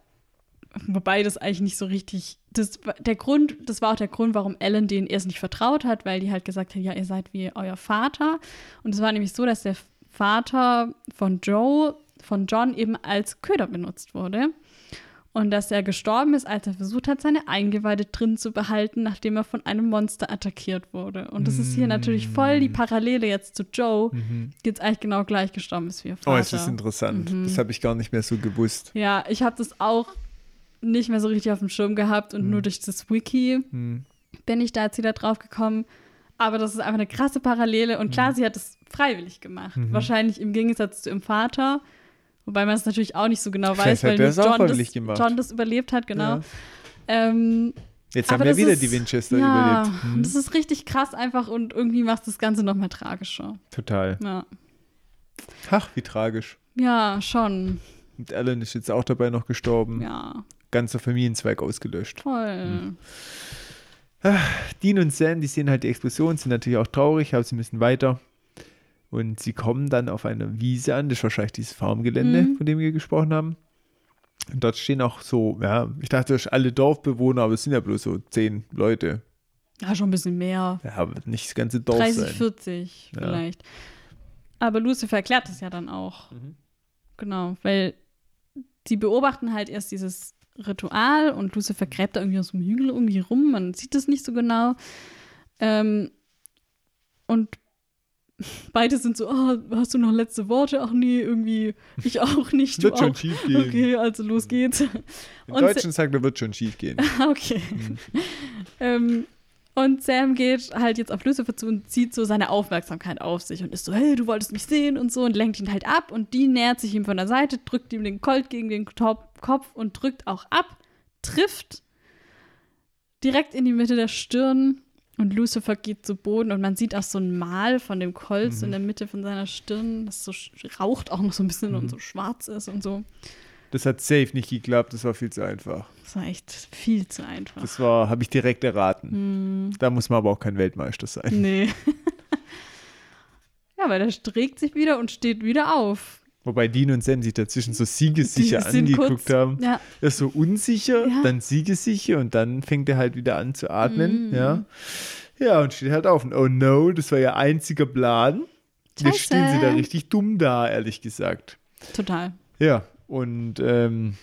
wobei das eigentlich nicht so richtig, das, war- der Grund, das war auch der Grund, warum Ellen denen erst nicht vertraut hat, weil die halt gesagt hat, ja, ihr seid wie euer Vater. Und es war nämlich so, dass der Vater von Joe, von John eben als Köder benutzt wurde. Und dass er gestorben ist, als er versucht hat, seine Eingeweide drin zu behalten, nachdem er von einem Monster attackiert wurde. Und das ist hier natürlich voll die Parallele jetzt zu Joe, die jetzt eigentlich genau gleich gestorben ist wie ihr Vater. Oh, es ist interessant. Mhm. Das habe ich gar nicht mehr so gewusst. Ja, ich habe das auch nicht mehr so richtig auf dem Schirm gehabt und nur durch das Wiki Hm. bin ich da jetzt wieder drauf gekommen. Aber das ist einfach eine krasse Parallele. Und klar, sie hat es freiwillig gemacht. Wahrscheinlich im Gegensatz zu ihrem Vater. Wobei man es natürlich auch nicht so genau Vielleicht weiß, weil John, das, gemacht. John das überlebt hat, genau. Ja. Ähm, Jetzt haben wir wieder ist- die Winchester ja, überlebt. Hm. das ist richtig krass einfach und irgendwie macht das Ganze noch mal tragischer. Total. Ja, Ach, wie tragisch. ja schon. Und Alan ist jetzt auch dabei noch gestorben. Ja, Ganzer Familienzweig ausgelöscht. toll. Dean und Sam, die sehen halt die Explosion, sind natürlich auch traurig, aber sie müssen weiter. Und sie kommen dann auf einer Wiese an, das ist wahrscheinlich dieses Farmgelände, Mhm. von dem wir gesprochen haben. Und dort stehen auch so, ja, ich dachte, alle Dorfbewohner, aber es sind ja bloß so zehn Leute. Ja, schon ein bisschen mehr. Ja, wird nicht das ganze Dorf 30, sein. 40 Ja. vielleicht. Aber Lucifer erklärt das ja dann auch. Mhm. Genau, weil sie beobachten halt erst dieses Ritual und Lucifer gräbt da irgendwie aus dem Hügel irgendwie rum. Man sieht das nicht so genau. Ähm, und beide sind so, oh, hast du noch letzte Worte? Ach nee, irgendwie, ich auch nicht. Wird schon auch. schief gehen. Okay, also los geht's. Im Deutschen sagt er, wird schon schief gehen. Okay. Mhm. ähm, und Sam geht halt jetzt auf Lucifer zu und zieht so seine Aufmerksamkeit auf sich und ist so, hey, du wolltest mich sehen und so und lenkt ihn halt ab und die nähert sich ihm von der Seite, drückt ihm den Colt gegen den Top Kopf und drückt auch ab, trifft direkt in die Mitte der Stirn und Lucifer geht zu Boden und man sieht auch so ein Mal von dem Colt so in der Mitte von seiner Stirn, das so raucht auch noch so ein bisschen und so schwarz ist und so. Das hat safe nicht geklappt, das war viel zu einfach. Das war echt viel zu einfach. Das war, habe ich direkt erraten. Hm. Da muss man aber auch kein Weltmeister sein. Nee. ja, weil der trägt sich wieder und steht wieder auf. Wobei Dean und Sam sich dazwischen so siegessicher angeguckt kurz- haben. Ja, Er ist so unsicher, Ja. dann siegessicher und dann fängt er halt wieder an zu atmen. Mhm. Ja. Ja, und steht halt auf. Und oh no, das war ihr einziger Plan. Jetzt Scheiße. stehen sie da richtig dumm da, ehrlich gesagt. total. Ja, und ähm,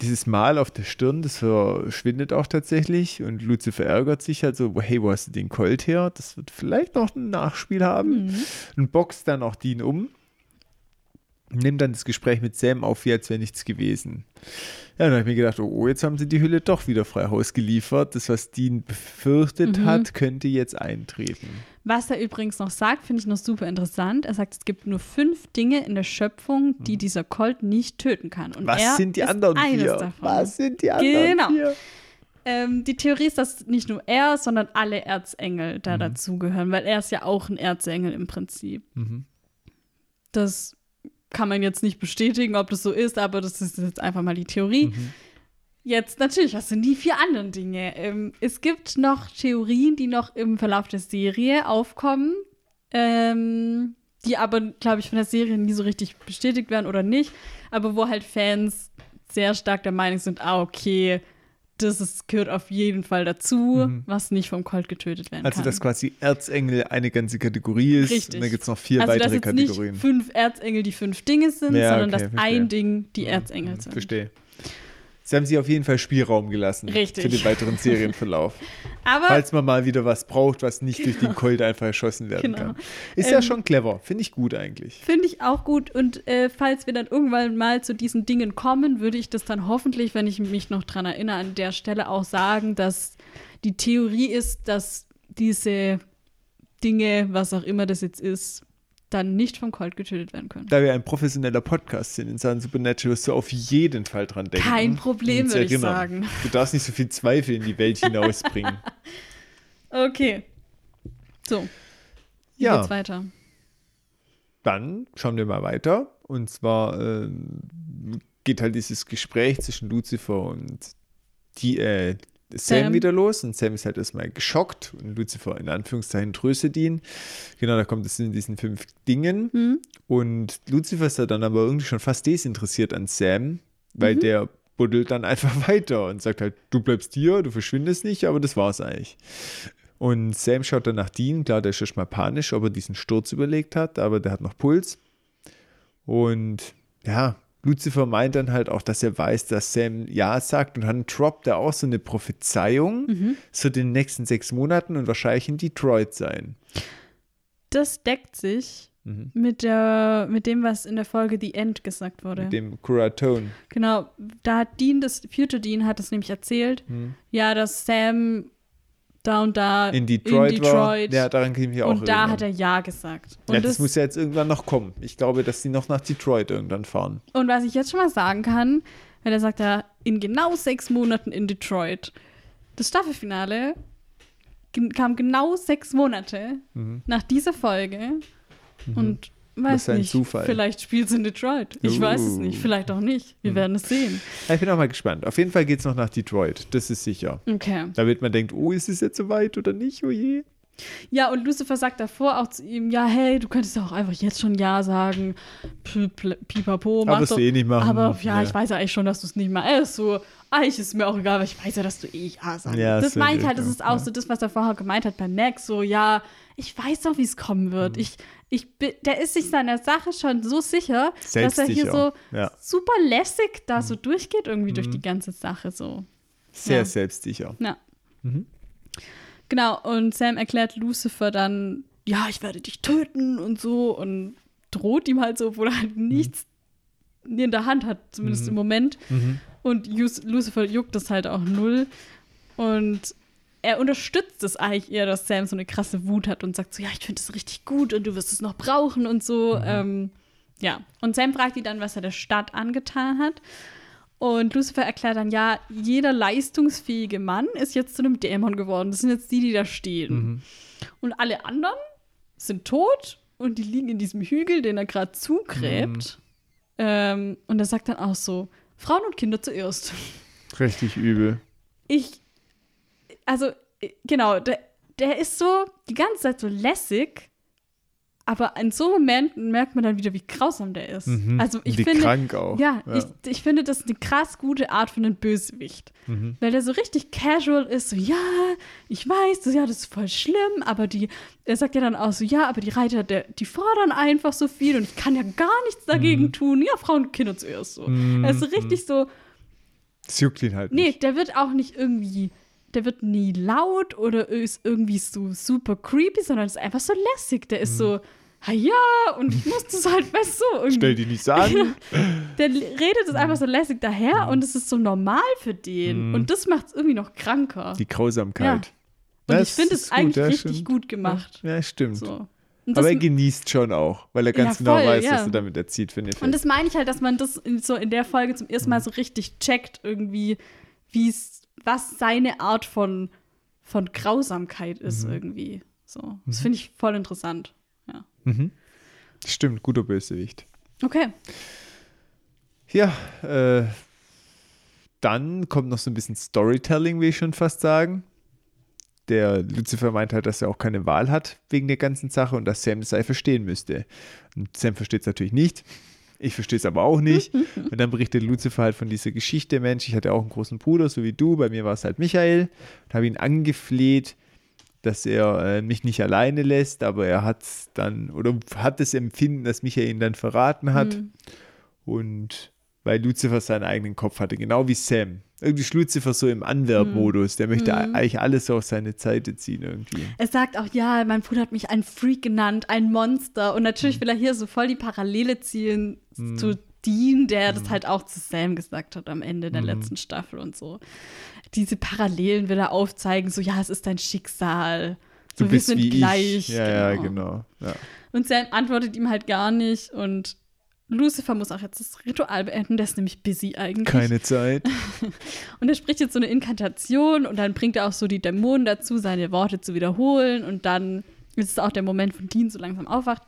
dieses Mal auf der Stirn, das verschwindet auch tatsächlich. Und Lucifer ärgert sich halt so, hey, wo hast du den Colt her? Das wird vielleicht noch ein Nachspiel haben. Mhm. Und boxt dann auch Dean um. Nimmt dann das Gespräch mit Sam auf, wie als wäre nichts gewesen. Ja, dann habe ich mir gedacht, oh, jetzt haben sie die Hülle doch wieder frei Haus geliefert. Das, was Dean befürchtet Mhm. hat, könnte jetzt eintreten. Was er übrigens noch sagt, finde ich noch super interessant. Er sagt, es gibt nur fünf Dinge in der Schöpfung, die dieser Colt nicht töten kann. Und Mhm. Was sind die anderen eines vier? davon. Was sind die anderen Genau. vier? ähm, die Theorie ist, dass nicht nur er, sondern alle Erzengel da dazugehören, weil er ist ja auch ein Erzengel im Prinzip. Mhm. Das kann man jetzt nicht bestätigen, ob das so ist, aber das ist jetzt einfach mal die Theorie. Mhm. Jetzt natürlich, was sind die vier anderen Dinge? Ähm, es gibt noch Theorien, die noch im Verlauf der Serie aufkommen, ähm, die aber, glaube ich, von der Serie nie so richtig bestätigt werden oder nicht, aber wo halt Fans sehr stark der Meinung sind, ah, okay, das ist, gehört auf jeden Fall dazu, was nicht vom Colt getötet werden Mhm. Also, kann. dass quasi Erzengel eine ganze Kategorie ist. Richtig. Und dann gibt es noch vier also, dass weitere jetzt Kategorien. nicht fünf Erzengel die fünf Dinge sind, Ja, sondern okay, dass verstehe. ein Ding die Erzengel sind. Verstehe. Sie haben sich auf jeden Fall Spielraum gelassen Richtig. für den weiteren Serienverlauf. Aber Falls man mal wieder was braucht, was nicht durch den Colt einfach erschossen werden Genau. kann. Ist ja Ähm, schon clever. Finde ich gut eigentlich. Finde ich auch gut. Und äh, falls wir dann irgendwann mal zu diesen Dingen kommen, würde ich das dann hoffentlich, wenn ich mich noch dran erinnere, an der Stelle auch sagen, dass die Theorie ist, dass diese Dinge, was auch immer das jetzt ist, dann nicht vom Colt getötet werden können. Da wir ein professioneller Podcast sind in Sachen Supernatural, so auf jeden Fall dran denken. Kein Problem, würde ich erinnern. sagen. Du darfst nicht so viel Zweifel in die Welt hinausbringen. Okay. So. Wie Ja. geht's weiter? Dann schauen wir mal weiter. Und zwar ähm, geht halt dieses Gespräch zwischen Lucifer und die, äh, Sam, Sam. wieder los. Und Sam ist halt erstmal geschockt und Lucifer in Anführungszeichen tröstet ihn. Genau, da kommt es in diesen fünf Dingen. Hm? Und Lucifer ist ja dann aber irgendwie schon fast desinteressiert an Sam, weil Mhm. der buddelt dann einfach weiter und sagt halt, du bleibst hier, du verschwindest nicht, aber das war's eigentlich. Und Sam schaut dann nach Dean, klar, der ist schon mal panisch, ob er diesen Sturz überlegt hat, aber der hat noch Puls. Und ja, Lucifer meint dann halt auch, dass er weiß, dass Sam Ja sagt und dann droppt er auch so eine Prophezeiung Mhm. zu den nächsten sechs Monaten und wahrscheinlich in Detroit sein. Das deckt sich Mhm. mit, der, mit dem, was in der Folge The End gesagt wurde. Mit dem Kuratone. Genau, da hat Dean, das vierte Dean hat es nämlich erzählt, Hm. ja, dass Sam da und da in Detroit, in war. Detroit Ja, daran kann ich mich auch und da erinnern. hat er Ja gesagt. Und, ja, das, das, muss ja jetzt irgendwann noch kommen. Ich glaube, dass die noch nach Detroit irgendwann fahren. und was ich jetzt schon mal sagen kann, weil er sagt ja, in genau sechs Monaten in Detroit. Das Staffelfinale kam genau sechs Monate Mhm. nach dieser Folge und weiß ein nicht, Zufall. vielleicht spielt es in Detroit. Ich weiß es nicht, Uh. vielleicht auch nicht. Wir werden es sehen. Ich bin auch mal gespannt. Auf jeden Fall geht es noch nach Detroit. Das ist sicher. Okay. Damit man denkt, oh, ist es jetzt soweit oder nicht? Oh je. Ja, und Lucifer sagt davor auch zu ihm, ja, hey, du könntest ja auch einfach jetzt schon Ja sagen. Pipapo, mach Aber es doch. eh nicht machen. Aber ja, Ja. ich weiß ja eigentlich schon, dass du es nicht mal ist. So, eigentlich ist es mir auch egal, weil ich weiß ja, dass du eh Ja sagst. Ja, das meine ich halt, das ist auch ja. so das, was er vorher gemeint hat bei Max. So, ja, ich weiß doch, wie es kommen wird. Mhm. Ich, ich, bin- der ist sich seiner Sache schon so sicher, dass er hier so Ja. super lässig da so durchgeht, irgendwie Mhm. durch die ganze Sache so. Sehr Ja. selbstsicher. Ja. Mhm. Genau, und Sam erklärt Lucifer dann, ja, ich werde dich töten und so und droht ihm halt so, obwohl er halt nichts in der Hand hat, zumindest Mhm. im Moment. Mhm. Und Lucifer juckt das halt auch null. Und er unterstützt es eigentlich eher, dass Sam so eine krasse Wut hat und sagt so, ja, ich finde es richtig gut und du wirst es noch brauchen und so. Mhm. Ähm, ja, und Sam fragt ihn dann, was er der Stadt angetan hat. Und Lucifer erklärt dann, ja, jeder leistungsfähige Mann ist jetzt zu einem Dämon geworden. Das sind jetzt die, die da stehen. Mhm. Und alle anderen sind tot und die liegen in diesem Hügel, den er gerade zugräbt. Ähm, und er sagt dann auch so, Frauen und Kinder zuerst. Richtig übel. Ich, also, äh, genau, der, der ist so die ganze Zeit so lässig, aber in so Momenten merkt man dann wieder, wie grausam der ist. Mhm. Also ich Wie finde, krank auch. ja, Ja. Ich, ich finde, das ist eine krass gute Art von einem Bösewicht. Mhm. Weil der so richtig casual ist, so, ja, ich weiß, das, ja, das ist voll schlimm, aber die, er sagt ja dann auch so, ja, aber die Reiter, der, die fordern einfach so viel und ich kann ja gar nichts dagegen Mhm. tun. Ja, Frauen und Kinder zuerst so. Er ist so richtig so, Es juckt ihn halt nee, nicht. der wird auch nicht irgendwie, der wird nie laut oder ist irgendwie so super creepy, sondern ist einfach so lässig. Der ist so, ha ja, und ich muss das halt, weißt du, irgendwie. Stell die nicht so an. Der redet es einfach so lässig daher und es ist so normal für den. Mhm. Und das macht es irgendwie noch kranker. Die Grausamkeit. Und Ja, ich es finde es eigentlich ja, richtig stimmt. gut gemacht. Ja, stimmt. So. Das, Aber er genießt schon auch, weil er ganz Ja, genau voll, weiß, ja. was er damit erzielt für einen und das meine ich halt, dass man das in, so in der Folge zum ersten Mhm. Mal so richtig checkt, irgendwie, wie's, was seine Art von, von Grausamkeit ist irgendwie. So. Das finde ich voll interessant. Ja. Mhm. Stimmt, guter Bösewicht. Okay. Ja, äh, dann kommt noch so ein bisschen Storytelling, will ich schon fast sagen. Der Lucifer meint halt, dass er auch keine Wahl hat wegen der ganzen Sache und dass Sam es sei verstehen müsste. Und Sam versteht es natürlich nicht. Ich verstehe es aber auch nicht. Und dann berichtet Lucifer halt von dieser Geschichte. Mensch, ich hatte auch einen großen Bruder, so wie du. Bei mir war es halt Michael. Und habe ihn angefleht, dass er äh, mich nicht alleine lässt. Aber er hat dann, oder hat das Empfinden, dass Michael ihn dann verraten hat. Mhm. Und weil Lucifer seinen eigenen Kopf hatte, genau wie Sam. Irgendwie ist Lucifer so im Anwerbmodus. Der möchte Mhm. eigentlich alles auf seine Seite ziehen irgendwie. Er sagt auch, ja, mein Bruder hat mich ein Freak genannt, ein Monster. Und Mhm. natürlich will er hier so voll die Parallele ziehen zu Dean, der Mhm. das halt auch zu Sam gesagt hat am Ende der letzten Staffel und so. Diese Parallelen will er aufzeigen, so, ja, es ist dein Schicksal. So, Du wir bist sind wie gleich. ich. Ja, ja, genau. Ja. Und Sam antwortet ihm halt gar nicht und Lucifer muss auch jetzt das Ritual beenden, der ist nämlich busy eigentlich. Keine Zeit. Und er spricht jetzt so eine Inkantation und dann bringt er auch so die Dämonen dazu, seine Worte zu wiederholen. Und dann ist es auch der Moment, wo Dean so langsam aufwacht.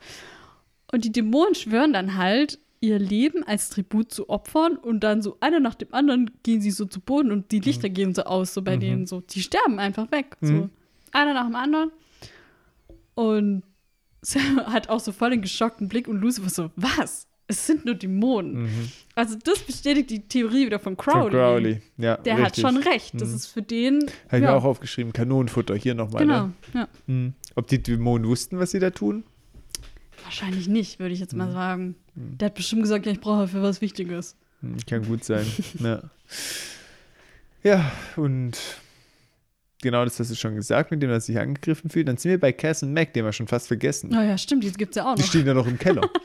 Und die Dämonen schwören dann halt, ihr Leben als Tribut zu opfern. Und dann so einer nach dem anderen gehen sie so zu Boden und die Lichter gehen so aus, so bei denen so. Die sterben einfach weg. So. Mhm. Einer nach dem anderen. Und Sam hat auch so voll den geschockten Blick und Lucifer so, was? Es sind nur Dämonen. Mhm. Also das bestätigt die Theorie wieder von Crowley. Von Crowley. Ja, Der hat richtig. schon recht. Das Mhm. ist für den. Habe ich ja, mir auch aufgeschrieben. Kanonenfutter. Hier nochmal. Genau, Ne? ja. Mhm. Ob die Dämonen wussten, was sie da tun? Wahrscheinlich nicht, würde ich jetzt Mhm. mal sagen. Der hat bestimmt gesagt, ja, ich brauche für was Wichtiges. Hm, Kann gut sein. ja. ja, und genau das hast du schon gesagt, mit dem er sich angegriffen fühlt. Dann sind wir bei Cass und Mac, den wir schon fast vergessen. Naja, stimmt, die gibt es ja auch Die noch. stehen ja noch im Keller.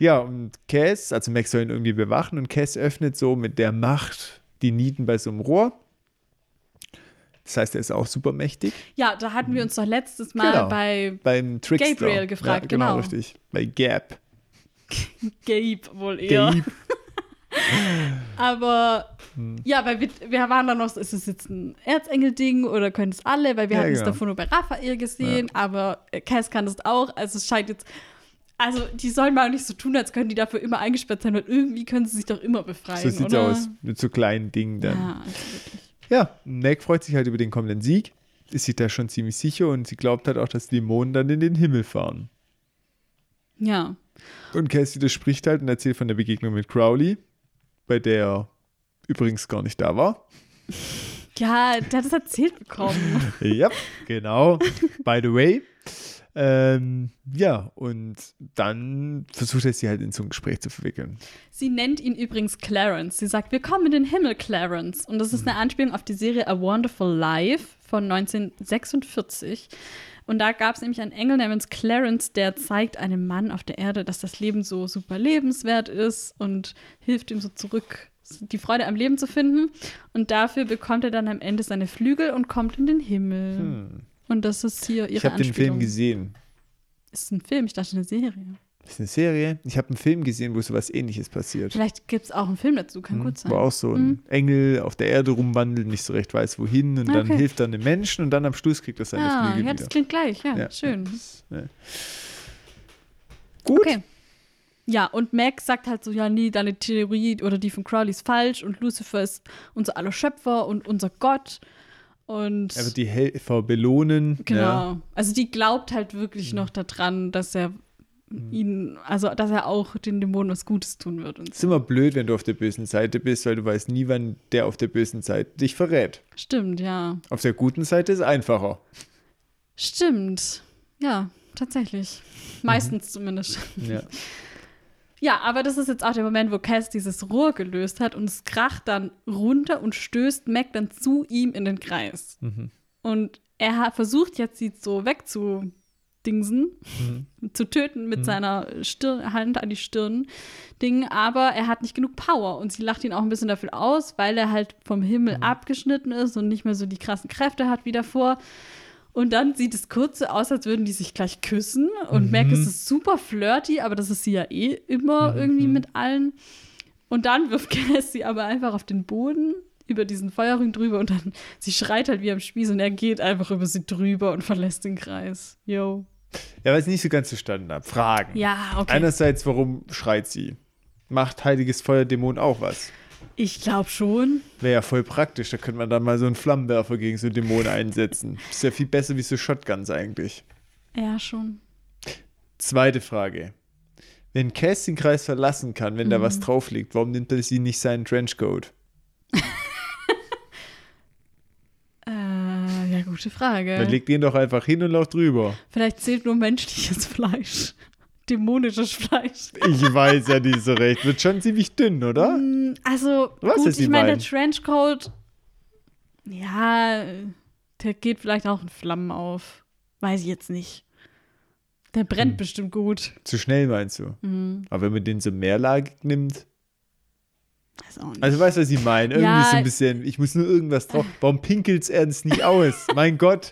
ja, und Cass, also Mac soll ihn irgendwie bewachen und Cass öffnet so mit der Macht die Nieten bei so einem Rohr. Das heißt, er ist auch super mächtig. Ja, da hatten wir uns doch letztes Mal Genau. bei Beim Trickster. Gabriel gefragt, ja, genau. genau. richtig. Bei Gap. Gabe wohl eher. Gabe. Aber Hm. ja, weil wir, wir waren dann noch, so, ist es jetzt ein Erzengel-Ding oder können es alle? Weil wir Ja, hatten es genau. davor nur bei Raphael gesehen, aber äh, Cass kann das auch. Also es scheint jetzt. Also, die sollen mal nicht so tun, als können die dafür immer eingesperrt sein, weil irgendwie können sie sich doch immer befreien. So sieht's oder? aus. Mit so kleinen Dingen dann. Ja, also. Ja, Mac freut sich halt über den kommenden Sieg. Ist sich da schon ziemlich sicher und sie glaubt halt auch, dass die Dämonen dann in den Himmel fahren. Ja. Und Cass widerspricht halt und erzählt von der Begegnung mit Crowley, bei der er übrigens gar nicht da war. Ja, der hat das erzählt bekommen. ja, genau. By the way. Ähm, ja, und dann versucht er sie halt in so ein Gespräch zu verwickeln. Sie nennt ihn übrigens Clarence. Sie sagt, wir kommen in den Himmel, Clarence. Und das ist eine Anspielung auf die Serie A Wonderful Life von 1946. Und da gab es nämlich einen Engel namens Clarence, der zeigt einem Mann auf der Erde, dass das Leben so super lebenswert ist und hilft ihm so zurück, die Freude am Leben zu finden. Und dafür bekommt er dann am Ende seine Flügel und kommt in den Himmel. Hm. Und das ist hier ihre Ich habe den. Film gesehen. Ist ein Film, ich dachte eine Serie. Das ist eine Serie. Ich habe einen Film gesehen, wo so was ähnliches passiert. Vielleicht gibt es auch einen Film dazu, kann Mhm. gut sein. Wo auch so ein Mhm. Engel auf der Erde rumwandelt, nicht so recht weiß, wohin. Und Ah, dann okay. hilft er einem Menschen und dann am Schluss kriegt er seine Ah, Flügel ja, wieder. das klingt gleich. Ja, Ja. schön. Ja. Gut. Okay. Ja, und Mac sagt halt so, ja, nee, deine Theorie oder die von Crowley ist falsch und Lucifer ist unser aller Schöpfer und unser Gott. Und Er wird die Helfer belohnen. genau. Ja. Also die glaubt halt wirklich noch daran, dass er ihn, also dass er auch den Dämonen was Gutes tun wird und Ist so. immer blöd, wenn du auf der bösen Seite bist, weil du weißt nie, wann der auf der bösen Seite dich verrät. Stimmt, ja. Auf der guten Seite ist einfacher. Stimmt. Ja, tatsächlich. Meistens zumindest. Ja. Ja, aber das ist jetzt auch der Moment, wo Cass dieses Rohr gelöst hat und es kracht dann runter und stößt Mac dann zu ihm in den Kreis. Mhm. Und er hat versucht jetzt, sie so wegzudingsen, Mhm. zu töten mit seiner Stirn, Hand an die Stirn, Ding, aber er hat nicht genug Power und sie lacht ihn auch ein bisschen dafür aus, weil er halt vom Himmel Mhm. abgeschnitten ist und nicht mehr so die krassen Kräfte hat wie davor. Und dann sieht es kurz so aus, als würden die sich gleich küssen. Und Mhm. Mac ist es super flirty, aber das ist sie ja eh immer irgendwie Mhm. mit allen. Und dann wirft Cass sie aber einfach auf den Boden über diesen Feuerring drüber und dann, sie schreit halt wie am Spieß und er geht einfach über sie drüber und verlässt den Kreis. Yo. Ja, weil ich nicht so ganz verstanden habe. Fragen. Ja, okay. Einerseits, warum schreit sie? Macht heiliges Feuerdämon auch was? Ich glaube schon. Wäre ja voll praktisch, da könnte man dann mal so einen Flammenwerfer gegen so Dämonen einsetzen. Ist ja viel besser wie so Shotguns eigentlich. Ja, schon. Zweite Frage. Wenn Cass den Kreis verlassen kann, wenn da was drauf liegt, warum nimmt er sie nicht seinen Trenchcoat? Äh, ja, gute Frage. Dann legt ihn doch einfach hin und lauft drüber. Vielleicht zählt nur menschliches Fleisch. Dämonisches Fleisch. Ich weiß ja nicht so recht. Wird schon ziemlich dünn, oder? Mm, Also, Was gut, ich meine, der? Trenchcoat, ja, der geht vielleicht auch in Flammen auf. Weiß ich jetzt nicht. Der brennt Hm. bestimmt gut. Zu schnell meinst du? Mhm. Aber wenn man den so mehrlagig nimmt. Also weißt du, was ich meine? Irgendwie Ja. so ein bisschen, ich muss nur irgendwas drauf. Warum pinkelt's ernst nicht aus? mein Gott.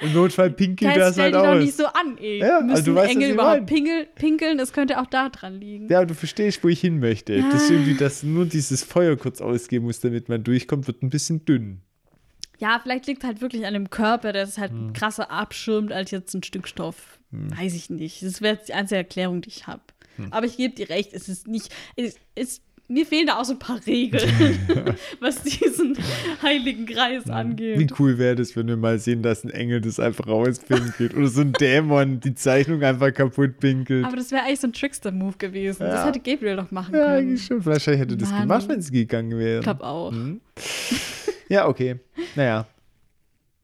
Im Notfall pinkelt das stell halt dich doch aus. nicht so an, ey. Ja, Müssen also du weißt, Engel überhaupt pingel, pinkeln? Das könnte auch da dran liegen. Ja, du verstehst, wo ich hin möchte. Das ist Ja. irgendwie, dass nur dieses Feuer kurz ausgehen muss, damit man durchkommt, wird ein bisschen dünn. Ja, vielleicht liegt halt wirklich an dem Körper, der es halt Hm. krasser abschirmt als jetzt ein Stück Stoff. Weiß ich nicht. Das wäre jetzt die einzige Erklärung, die ich habe. Hm. Aber ich gebe dir recht, es ist nicht. Es, es, mir fehlen da auch so ein paar Regeln, was diesen heiligen Kreis angeht. Wie cool wäre das, wenn wir mal sehen, dass ein Engel das einfach rauspinkelt oder so ein Dämon die Zeichnung einfach kaputt pinkelt. Aber das wäre eigentlich so ein Trickster-Move gewesen. Das Ja. hätte Gabriel doch machen ja, können. eigentlich schon. Vielleicht hätte das Mann. gemacht, wenn es gegangen wäre. Ich glaube auch. Hm. Ja, okay. Naja.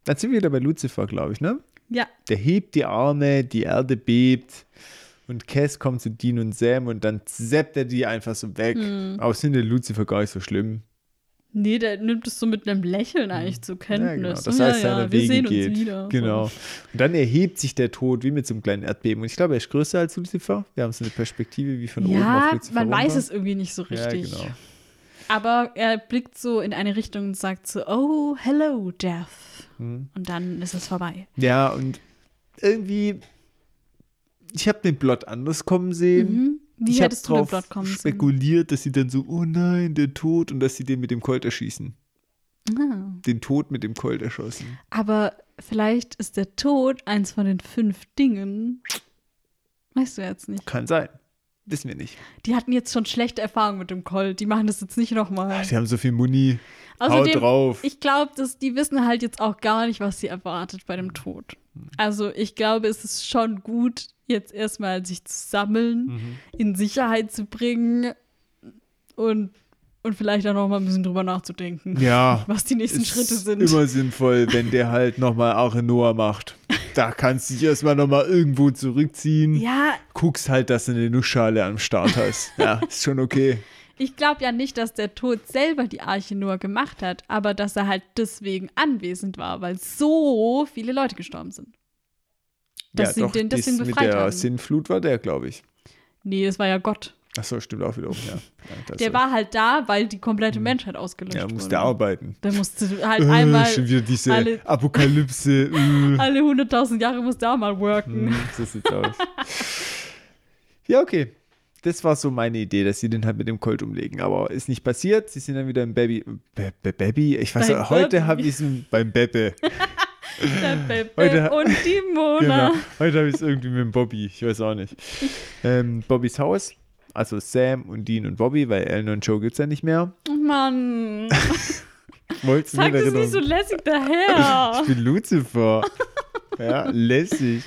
Dann sind wir wieder bei Lucifer, glaube ich, ne? Ja, Der hebt die Arme, die Erde bebt und Cass kommt zu Dean und Sam und dann zappt er die einfach so weg. Hm. Aber sind der Lucifer gar nicht so schlimm. nee, der nimmt es so mit einem Lächeln eigentlich zur Kenntnis. Ja, genau. Das ja, heißt, ja, seine wir Wege sehen geht. uns wieder. Genau. Und dann erhebt sich der Tod wie mit so einem kleinen Erdbeben. Und ich glaube, er ist größer als Lucifer. Wir haben so eine Perspektive wie von So. oben auf Ja, Lucifer man weiß runter. es irgendwie nicht so richtig. Ja, genau. Aber er blickt so in eine Richtung und sagt so, oh, hello, Death. Hm. Und dann ist es vorbei. Ja, und irgendwie, ich habe den Plot anders kommen sehen. Mhm. Wie ich habe hättest du den drauf Plot kommen spekuliert, dass sie dann so, oh nein, der Tod, und dass sie den mit dem Colt erschießen. Ah. Den Tod mit dem Colt erschossen. Aber vielleicht ist der Tod eins von den fünf Dingen. Weißt du jetzt nicht. Kann sein. Wissen wir nicht. Die hatten jetzt schon schlechte Erfahrungen mit dem Colt. Die machen das jetzt nicht nochmal. Sie haben so viel Muni. Haut Außerdem, drauf. ich glaube, die wissen halt jetzt auch gar nicht, was sie erwartet bei dem Tod. Also ich glaube, es ist schon gut, jetzt erstmal sich zu sammeln, Mhm. in Sicherheit zu bringen und, und vielleicht auch noch mal ein bisschen drüber nachzudenken, ja. was die nächsten Schritte sind. immer sinnvoll, wenn der halt nochmal Arche Noah macht. Da kannst du dich erstmal nochmal irgendwo zurückziehen. Ja, Guckst halt, dass du eine Nussschale am Start hast. Ja, ist schon okay. Ich glaube ja nicht, dass der Tod selber die Arche nur gemacht hat, aber dass er halt deswegen anwesend war, weil so viele Leute gestorben sind. Dass sie ja, doch, den deswegen dies mit befreit der haben. Sinnflut war der, glaube ich. Nee, das war ja Gott. Achso, stimmt auch wiederum, ja. ja Der war halt da, weil die komplette Menschheit ausgelöscht Ja, wurde. musste arbeiten. Der musste halt Äh, einmal, schon wieder diese alle- Apokalypse. Äh. alle 100.000 Jahre musste er mal worken. Hm, so sieht's aus. ja, okay. Das war so meine Idee, dass sie den halt mit dem Colt umlegen. Aber ist nicht passiert. Sie sind dann wieder im Baby. Be Baby? Ich weiß nicht, heute Baby. habe ich es beim Bebe. Der Pepe Heute- und die Mona. Genau. Heute habe ich es irgendwie mit dem Bobby. Ich weiß auch nicht. Ähm, Bobbys Haus. Also Sam und Dean und Bobby, weil Ellen und Joe gibt es ja nicht mehr. Mann, Wollt's sag das nicht so lässig daher. Ich bin Lucifer. ja, lässig.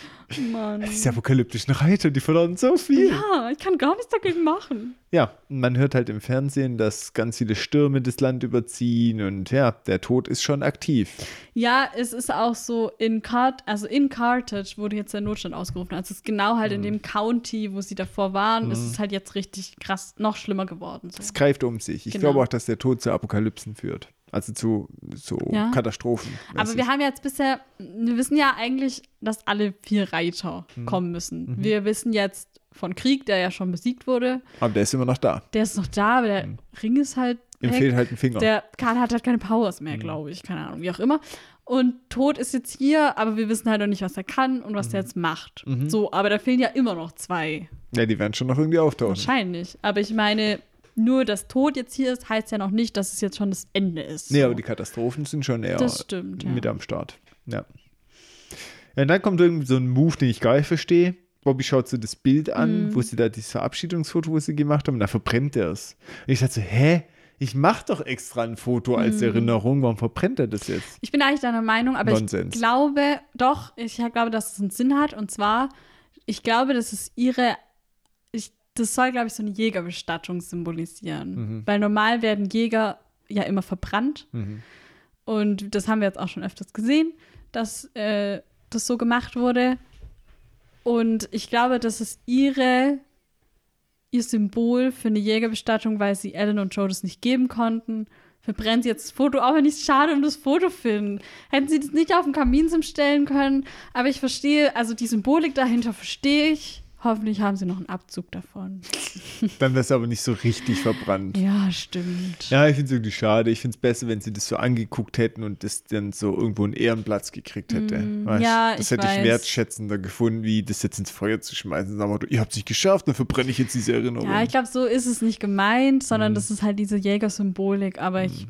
Mann. Diese apokalyptischen Reiter, die verloren so viel. Ja, ich kann gar nichts dagegen machen. Ja, man hört halt im Fernsehen, dass ganz viele Stürme das Land überziehen und ja, der Tod ist schon aktiv. Ja, es ist auch so in Cart also in Carthage wurde jetzt der Notstand ausgerufen. Also es ist genau halt in dem County, wo sie davor waren, ist es halt jetzt richtig krass noch schlimmer geworden. So. Es greift um sich. Ich Genau. glaube auch, dass der Tod zu Apokalypsen führt. Also zu so Ja. Katastrophen. Aber wir haben jetzt bisher, wir wissen ja eigentlich, dass alle vier Reiter Mhm. kommen müssen. Wir wissen jetzt von Krieg, der ja schon besiegt wurde, Aber der ist immer noch da. der ist noch da, aber der Ring ist halt Ihm weg. fehlt halt ein Finger. Der Karl hat halt keine Powers mehr, glaube ich. Keine Ahnung, wie auch immer. Und Tod ist jetzt hier, aber wir wissen halt noch nicht, was er kann und was er jetzt macht. So, aber da fehlen ja immer noch zwei. ja, die werden schon noch irgendwie auftauchen. Wahrscheinlich. Aber ich meine, nur das Tod jetzt hier ist, heißt ja noch nicht, dass es jetzt schon das Ende ist. Nee, so. aber die Katastrophen sind schon eher Das stimmt, ja. mit am Start. Ja. ja. Und dann kommt irgendwie so ein Move, den ich gar nicht verstehe. Bobby schaut so das Bild an, wo sie da dieses Verabschiedungsfoto, wo sie gemacht haben, und da verbrennt er es. Und ich dachte so, hä? Ich mach doch extra ein Foto als Mhm. Erinnerung, warum verbrennt er das jetzt? Ich bin eigentlich deiner Meinung, aber Nonsens. ich glaube doch, ich glaube, dass es einen Sinn hat. Und zwar, ich glaube, dass es ihre, das soll, glaube ich, so eine Jägerbestattung symbolisieren. Mhm. Weil normal werden Jäger ja immer verbrannt. Mhm. Und das haben wir jetzt auch schon öfters gesehen, dass äh, das so gemacht wurde. Und ich glaube, das ist ihre, ihr Symbol für eine Jägerbestattung, weil sie Ellen und Joe das nicht geben konnten. Verbrennt sie jetzt das Foto, auch wenn ich es schade um das Foto finde. Hätten sie das nicht auf den Kaminsim stellen können. Aber ich verstehe, also die Symbolik dahinter verstehe ich. Hoffentlich haben sie noch einen Abzug davon. Dann wäre es aber nicht so richtig verbrannt. Ja, stimmt. Ja, ich finde es irgendwie schade. Ich finde es besser, wenn sie das so angeguckt hätten und das dann so irgendwo einen Ehrenplatz gekriegt hätte. Weißt? Mm, ja, das ich hätte ich weiß. wertschätzender gefunden, wie das jetzt ins Feuer zu schmeißen. Aber ihr habt es nicht geschafft, dann verbrenne ich jetzt diese Erinnerung. Ja, ich glaube, so ist es nicht gemeint, sondern das ist halt diese Jägersymbolik. Aber ich,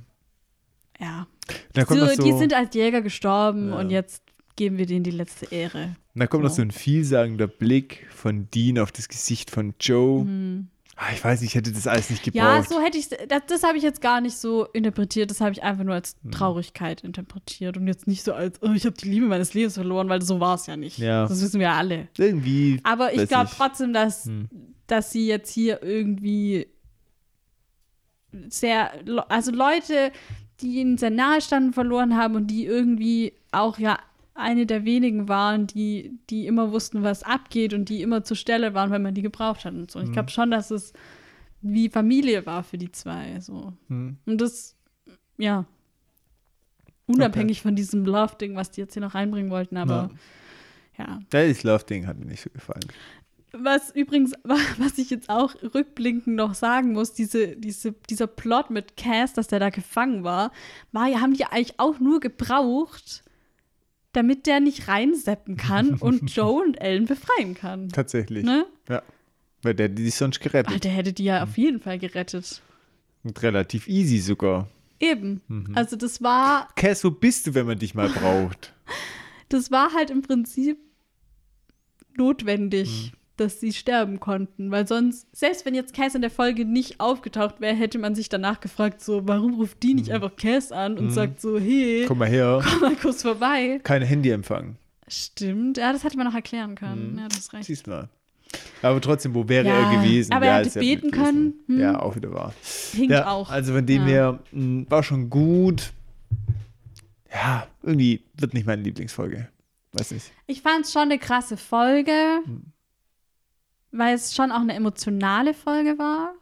ja. dann kommt So, so, Die sind als Jäger gestorben Ja. und jetzt geben wir denen die letzte Ehre. dann kommt noch Ja. so ein vielsagender Blick von Dean auf das Gesicht von Joe. Ah, ich weiß nicht, ich hätte das alles nicht Mhm. Ja, gebraucht. so hätte ich das, das habe ich jetzt gar nicht so interpretiert. Das habe ich einfach nur als Hm. Traurigkeit interpretiert und jetzt nicht so als, oh, ich habe die Liebe meines Lebens verloren, weil so war es ja nicht. Ja. Das wissen wir ja alle. Irgendwie. Aber ich glaube trotzdem, dass, Hm. dass sie jetzt hier irgendwie sehr, also Leute, die ihnen sehr nahe standen, verloren haben und die irgendwie auch ja eine der wenigen waren, die, die immer wussten, was abgeht und die immer zur Stelle waren, wenn man die gebraucht hat und so. Ich Mhm. glaube schon, dass es wie Familie war für die zwei. So. Hm. Und das, ja, unabhängig von diesem Love-Ding, was die jetzt hier noch reinbringen wollten, aber ja. Das Love-Ding hat mir nicht so gefallen. Was übrigens, was ich jetzt auch rückblickend noch sagen muss, diese, diese, dieser Plot mit Cass, dass der da gefangen war, war ja, haben die eigentlich auch nur gebraucht, damit der nicht reinseppen kann und Joe und Ellen befreien kann. Tatsächlich. Ne? Ja. Weil der hätte die sonst gerettet. Weil der hätte die ja auf jeden Fall gerettet. Und relativ easy sogar. Eben. Mhm. Also das war, Cass, wo bist du, wenn man dich mal braucht? das war halt im Prinzip notwendig, dass sie sterben konnten. Weil sonst, selbst wenn jetzt Cass in der Folge nicht aufgetaucht wäre, hätte man sich danach gefragt, so, warum ruft die nicht einfach Cass an und sagt so, hey, Komm mal her. komm mal kurz vorbei. Kein Handyempfang. Stimmt, ja, das hätte man noch erklären können. Ja, das ist recht. Siehst mal. Aber trotzdem, wo wäre Ja, er gewesen? aber er hätte ja beten können. Hm. Ja, auch wieder wahr. Hinkt ja, auch. Also von dem her mh, war schon gut. Ja, irgendwie wird nicht meine Lieblingsfolge. Weiß nicht. Ich fand es schon eine krasse Folge, weil es schon auch eine emotionale Folge war.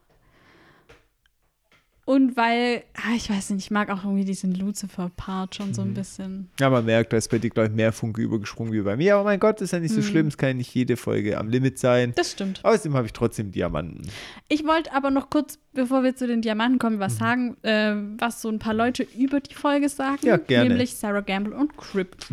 Und weil, ah, ich weiß nicht, ich mag auch irgendwie diesen Lucifer-Part schon so ein bisschen. Ja, man merkt, da ist bei dir, glaube ich, mehr Funke übergesprungen wie bei mir. Aber mein Gott, ist ja nicht so schlimm. Es kann ja nicht jede Folge am Limit sein. Das stimmt. Außerdem habe ich trotzdem Diamanten. Ich wollte aber noch kurz, bevor wir zu den Diamanten kommen, was sagen, äh, was so ein paar Leute über die Folge sagen. Ja, gerne. Nämlich Sarah Gamble und Crypt.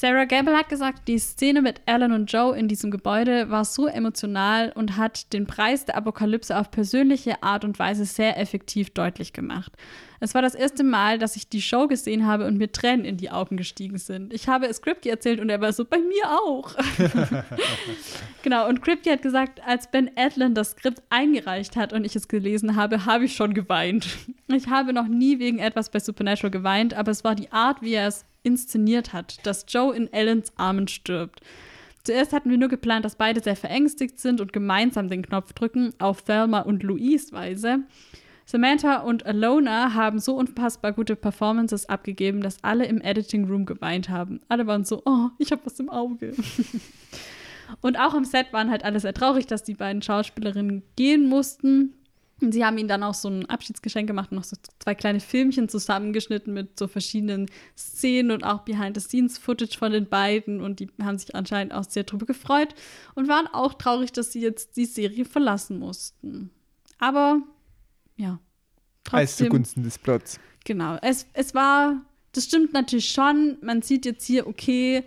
Sarah Gamble hat gesagt, die Szene mit Alan und Joe in diesem Gebäude war so emotional und hat den Preis der Apokalypse auf persönliche Art und Weise sehr effektiv deutlich gemacht. Es war das erste Mal, dass ich die Show gesehen habe und mir Tränen in die Augen gestiegen sind. Ich habe es Kripke erzählt und er war so, bei mir auch. genau, und Kripke hat gesagt, als Ben Adlon das Skript eingereicht hat und ich es gelesen habe, habe ich schon geweint. Ich habe noch nie wegen etwas bei Supernatural geweint, aber es war die Art, wie er es inszeniert hat, dass Joe in Ellens Armen stirbt. Zuerst hatten wir nur geplant, dass beide sehr verängstigt sind und gemeinsam den Knopf drücken, auf Thelma und Louise Weise. Samantha und Alona haben so unfassbar gute Performances abgegeben, dass alle im Editing Room geweint haben. Alle waren so, oh, ich habe was im Auge. und auch am Set waren halt alle sehr traurig, dass die beiden Schauspielerinnen gehen mussten. Und sie haben ihnen dann auch so ein Abschiedsgeschenk gemacht und noch so zwei kleine Filmchen zusammengeschnitten mit so verschiedenen Szenen und auch Behind-the-Scenes-Footage von den beiden. Und die haben sich anscheinend auch sehr drüber gefreut und waren auch traurig, dass sie jetzt die Serie verlassen mussten. Aber ja, Alles trotzdem. zugunsten des Plots. Genau. Es, es war, das stimmt natürlich schon. Man sieht jetzt hier, okay,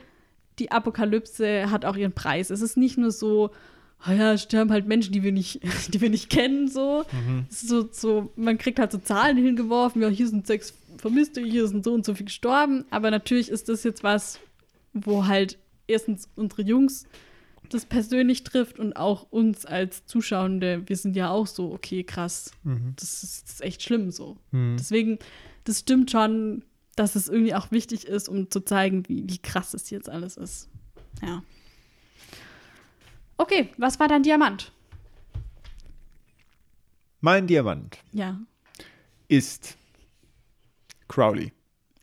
die Apokalypse hat auch ihren Preis. Es ist nicht nur so, oh ja, sterben halt Menschen, die wir nicht, die wir nicht kennen, so. Mhm. so. So, man kriegt halt so Zahlen hingeworfen, ja, hier sind sechs Vermisste, hier sind so und so viel gestorben. Aber natürlich ist das jetzt was, wo halt erstens unsere Jungs das persönlich trifft und auch uns als Zuschauende, wir sind ja auch so, okay, krass, Mhm. das ist, das ist echt schlimm so. Mhm. Deswegen, das stimmt schon, dass es irgendwie auch wichtig ist, um zu zeigen, wie, wie krass es jetzt alles ist. Ja. Okay, was war dein Diamant? Mein Diamant Ja. ist Crowley.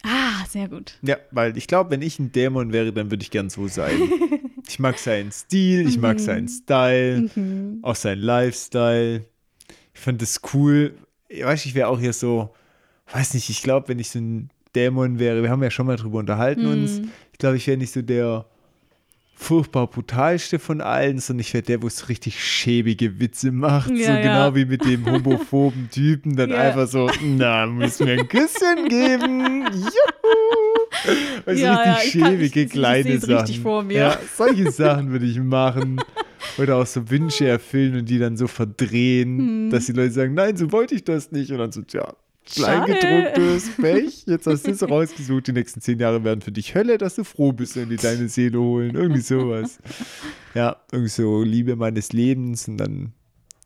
Ah, sehr gut. Ja, weil ich glaube, wenn ich ein Dämon wäre, dann würde ich gern so sein. ich mag seinen Stil, ich mag seinen Style, Mhm. auch seinen Lifestyle. Ich fand das cool. Ich weiß, ich wäre auch hier so, weiß nicht, ich glaube, wenn ich so ein Dämon wäre, wir haben ja schon mal drüber unterhalten Mhm. uns, ich glaube, ich wäre nicht so der furchtbar brutalste von allen, sondern ich wäre der, wo es richtig schäbige Witze macht. Ja, so ja. genau wie mit dem homophoben Typen, dann Ja. einfach so, na, müssen wir ein Küsschen geben. Juhu! Also richtig ich kann- schäbige ich- ich kleine seh's Sachen. mir. Ja, solche Sachen würde ich machen. Oder auch so Wünsche erfüllen und die dann so verdrehen, Hm. dass die Leute sagen, nein, so wollte ich das nicht. Und dann so, tja. Kleingedrucktes Pech. Jetzt hast du es rausgesucht. Die nächsten zehn Jahre werden für dich Hölle, dass du froh bist, wenn die deine Seele holen. Irgendwie sowas. Ja, irgendwie so Liebe meines Lebens und dann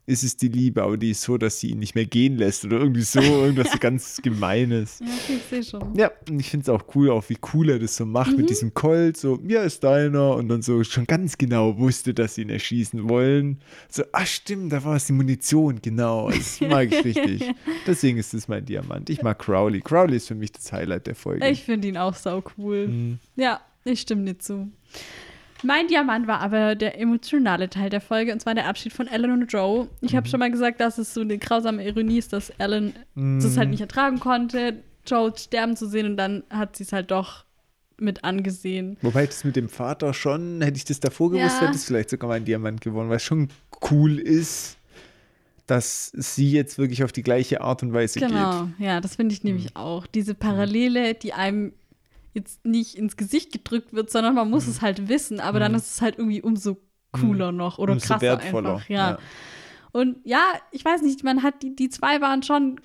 ist es die Liebe, aber die ist so, dass sie ihn nicht mehr gehen lässt oder irgendwie so, irgendwas so ganz Gemeines. Ja, okay, ich sehe schon. Ja, und ich finde es auch cool, auch wie cool er das so macht Mhm. mit diesem Colt, so, ja, ist deiner und dann so schon ganz genau wusste, dass sie ihn erschießen wollen. So, ach stimmt, da war es die Munition, genau, das mag ich richtig. Deswegen ist das mein Diamant. Ich mag Crowley. Crowley ist für mich das Highlight der Folge. Ich finde ihn auch sau cool. Mhm. Ja, ich stimme dir zu. Mein Diamant war aber der emotionale Teil der Folge, und zwar der Abschied von Alan und Joe. Ich Mhm. habe schon mal gesagt, dass es so eine grausame Ironie ist, dass Alan das halt nicht ertragen konnte, Joe sterben zu sehen, und dann hat sie es halt doch mit angesehen. Wobei das mit dem Vater schon, hätte ich das davor gewusst, Ja. hätte es vielleicht sogar mein Diamant gewonnen, weil es schon cool ist, dass sie jetzt wirklich auf die gleiche Art und Weise Genau, geht. ja, das finde ich nämlich auch. Diese Parallele, die einem jetzt nicht ins Gesicht gedrückt wird, sondern man Mhm. muss es halt wissen, aber dann ist es halt irgendwie umso cooler noch oder Umso krasser wertvoller. einfach. Ja. Und ja, ich weiß nicht, man hat die, die zwei waren schon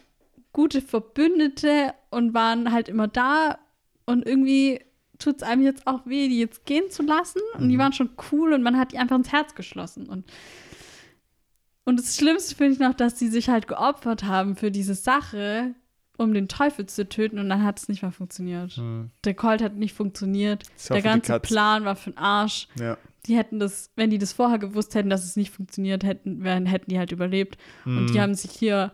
gute Verbündete und waren halt immer da und irgendwie tut es einem jetzt auch weh, die jetzt gehen zu lassen und Mhm. die waren schon cool und man hat die einfach ins Herz geschlossen und und das Schlimmste finde ich noch, dass sie sich halt geopfert haben für diese Sache, um den Teufel zu töten und dann hat es nicht mehr funktioniert. Hm. Der Colt hat nicht funktioniert. Der ganze. Plan war für den Arsch. Ja. Die hätten das, wenn die das vorher gewusst hätten, dass es nicht funktioniert, hätten, wären, hätten die halt überlebt. Und Mhm. die haben sich hier,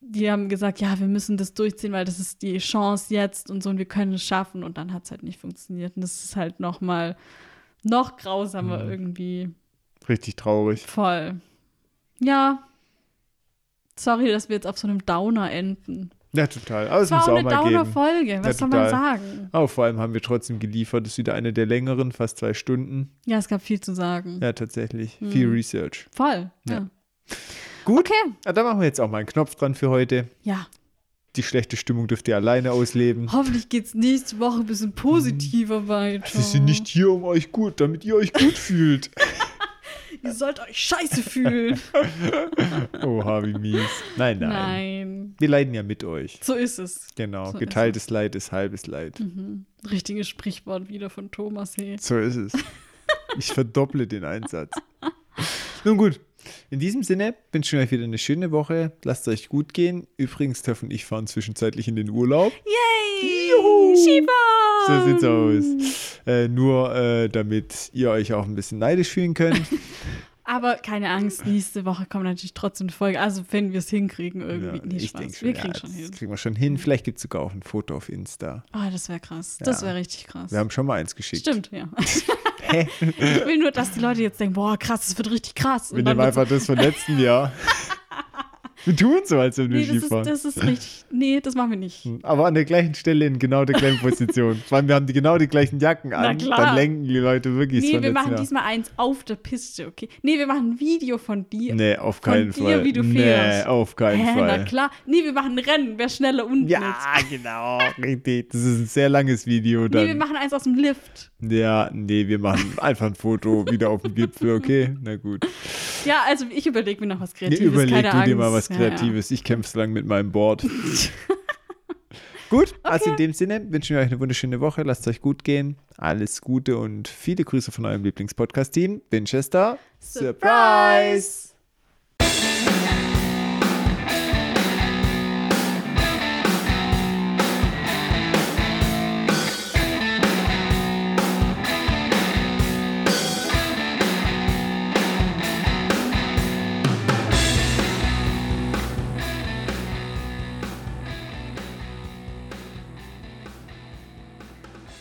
die haben gesagt, ja, wir müssen das durchziehen, weil das ist die Chance jetzt und so und wir können es schaffen. Und dann hat es halt nicht funktioniert. Und das ist halt noch mal noch grausamer Mhm. irgendwie. Richtig traurig. Voll. Ja. Sorry, dass wir jetzt auf so einem Downer enden. Ja, total. Aber es war muss auch auch eine mal geben. Downer-Folge. Was Ja, soll man sagen? Aber vor allem haben wir trotzdem geliefert. Das ist wieder eine der längeren, fast zwei Stunden. Ja, es gab viel zu sagen. Ja, tatsächlich. Viel Research. Voll. Ja. Ja. Gut. Okay. Ja, da machen wir jetzt auch mal einen Knopf dran für heute. Ja. Die schlechte Stimmung dürft ihr alleine ausleben. Hoffentlich geht es nächste Woche ein bisschen positiver weiter. Wir sind nicht hier, um euch gut, damit ihr euch gut fühlt. Ihr sollt euch scheiße fühlen. Oha, wie mies. Nein, nein, Nein. Wir leiden ja mit euch. So ist es. Genau. So ist Geteiltes Leid ist halbes Leid. Richtiges Sprichwort wieder von Thomas He. So ist es. Ich verdopple den Einsatz. Nun gut, in diesem Sinne wünschen wir euch wieder eine schöne Woche. Lasst es euch gut gehen. Übrigens, Töff und ich fahren zwischenzeitlich in den Urlaub. Yay! Juhu! Skifahren! So sieht's aus. Äh, nur äh, damit ihr euch auch ein bisschen neidisch fühlen könnt. Aber keine Angst, nächste Woche kommt natürlich trotzdem eine Folge. Also, wenn wir es hinkriegen, irgendwie. Ja, nee, ich Spaß. schon. wir ja, kriegen schon das hin. kriegen wir schon hin. Vielleicht gibt es sogar auch ein Foto auf Insta. Oh, das wäre krass. Das Ja. wäre richtig krass. Wir haben schon mal eins geschickt. Stimmt, ja. Hä? ich will nur, dass die Leute jetzt denken, boah, krass, das wird richtig krass. Wir nehmen einfach das von letzten Jahr. Wir tun so, als wenn wir Nee, das ist, Skifahren. das ist richtig. Nee, das machen wir nicht. Aber an der gleichen Stelle in genau der gleichen Position. Vor allem, wir haben die genau die gleichen Jacken Na an. klar. Dann lenken die Leute wirklich Nee, von wir machen Zimmer. diesmal eins auf der Piste, okay? Nee, wir machen ein Video von dir. Nee, auf Von keinen dir, Fall. wie du nee, fährst. auf keinen Hä, Fall. na klar. Nee, wir machen ein Rennen, wer schneller unten Ja, ist. genau, richtig. Das ist ein sehr langes Video Nee, wir dann. machen eins aus dem Lift. Ja, nee, wir machen einfach ein Foto wieder auf dem Gipfel, okay? Na gut. Ja, also ich überlege mir noch was Nee, Kreatives. überleg keine du dir Angst. mal was Ja, Kreatives. Ich kämpfe so lange mit meinem Board. gut, also in dem Sinne wünschen wir euch eine wunderschöne Woche. Lasst es euch gut gehen. Alles Gute und viele Grüße von eurem Lieblingspodcast-Team. Winchester. Ja. Surprise!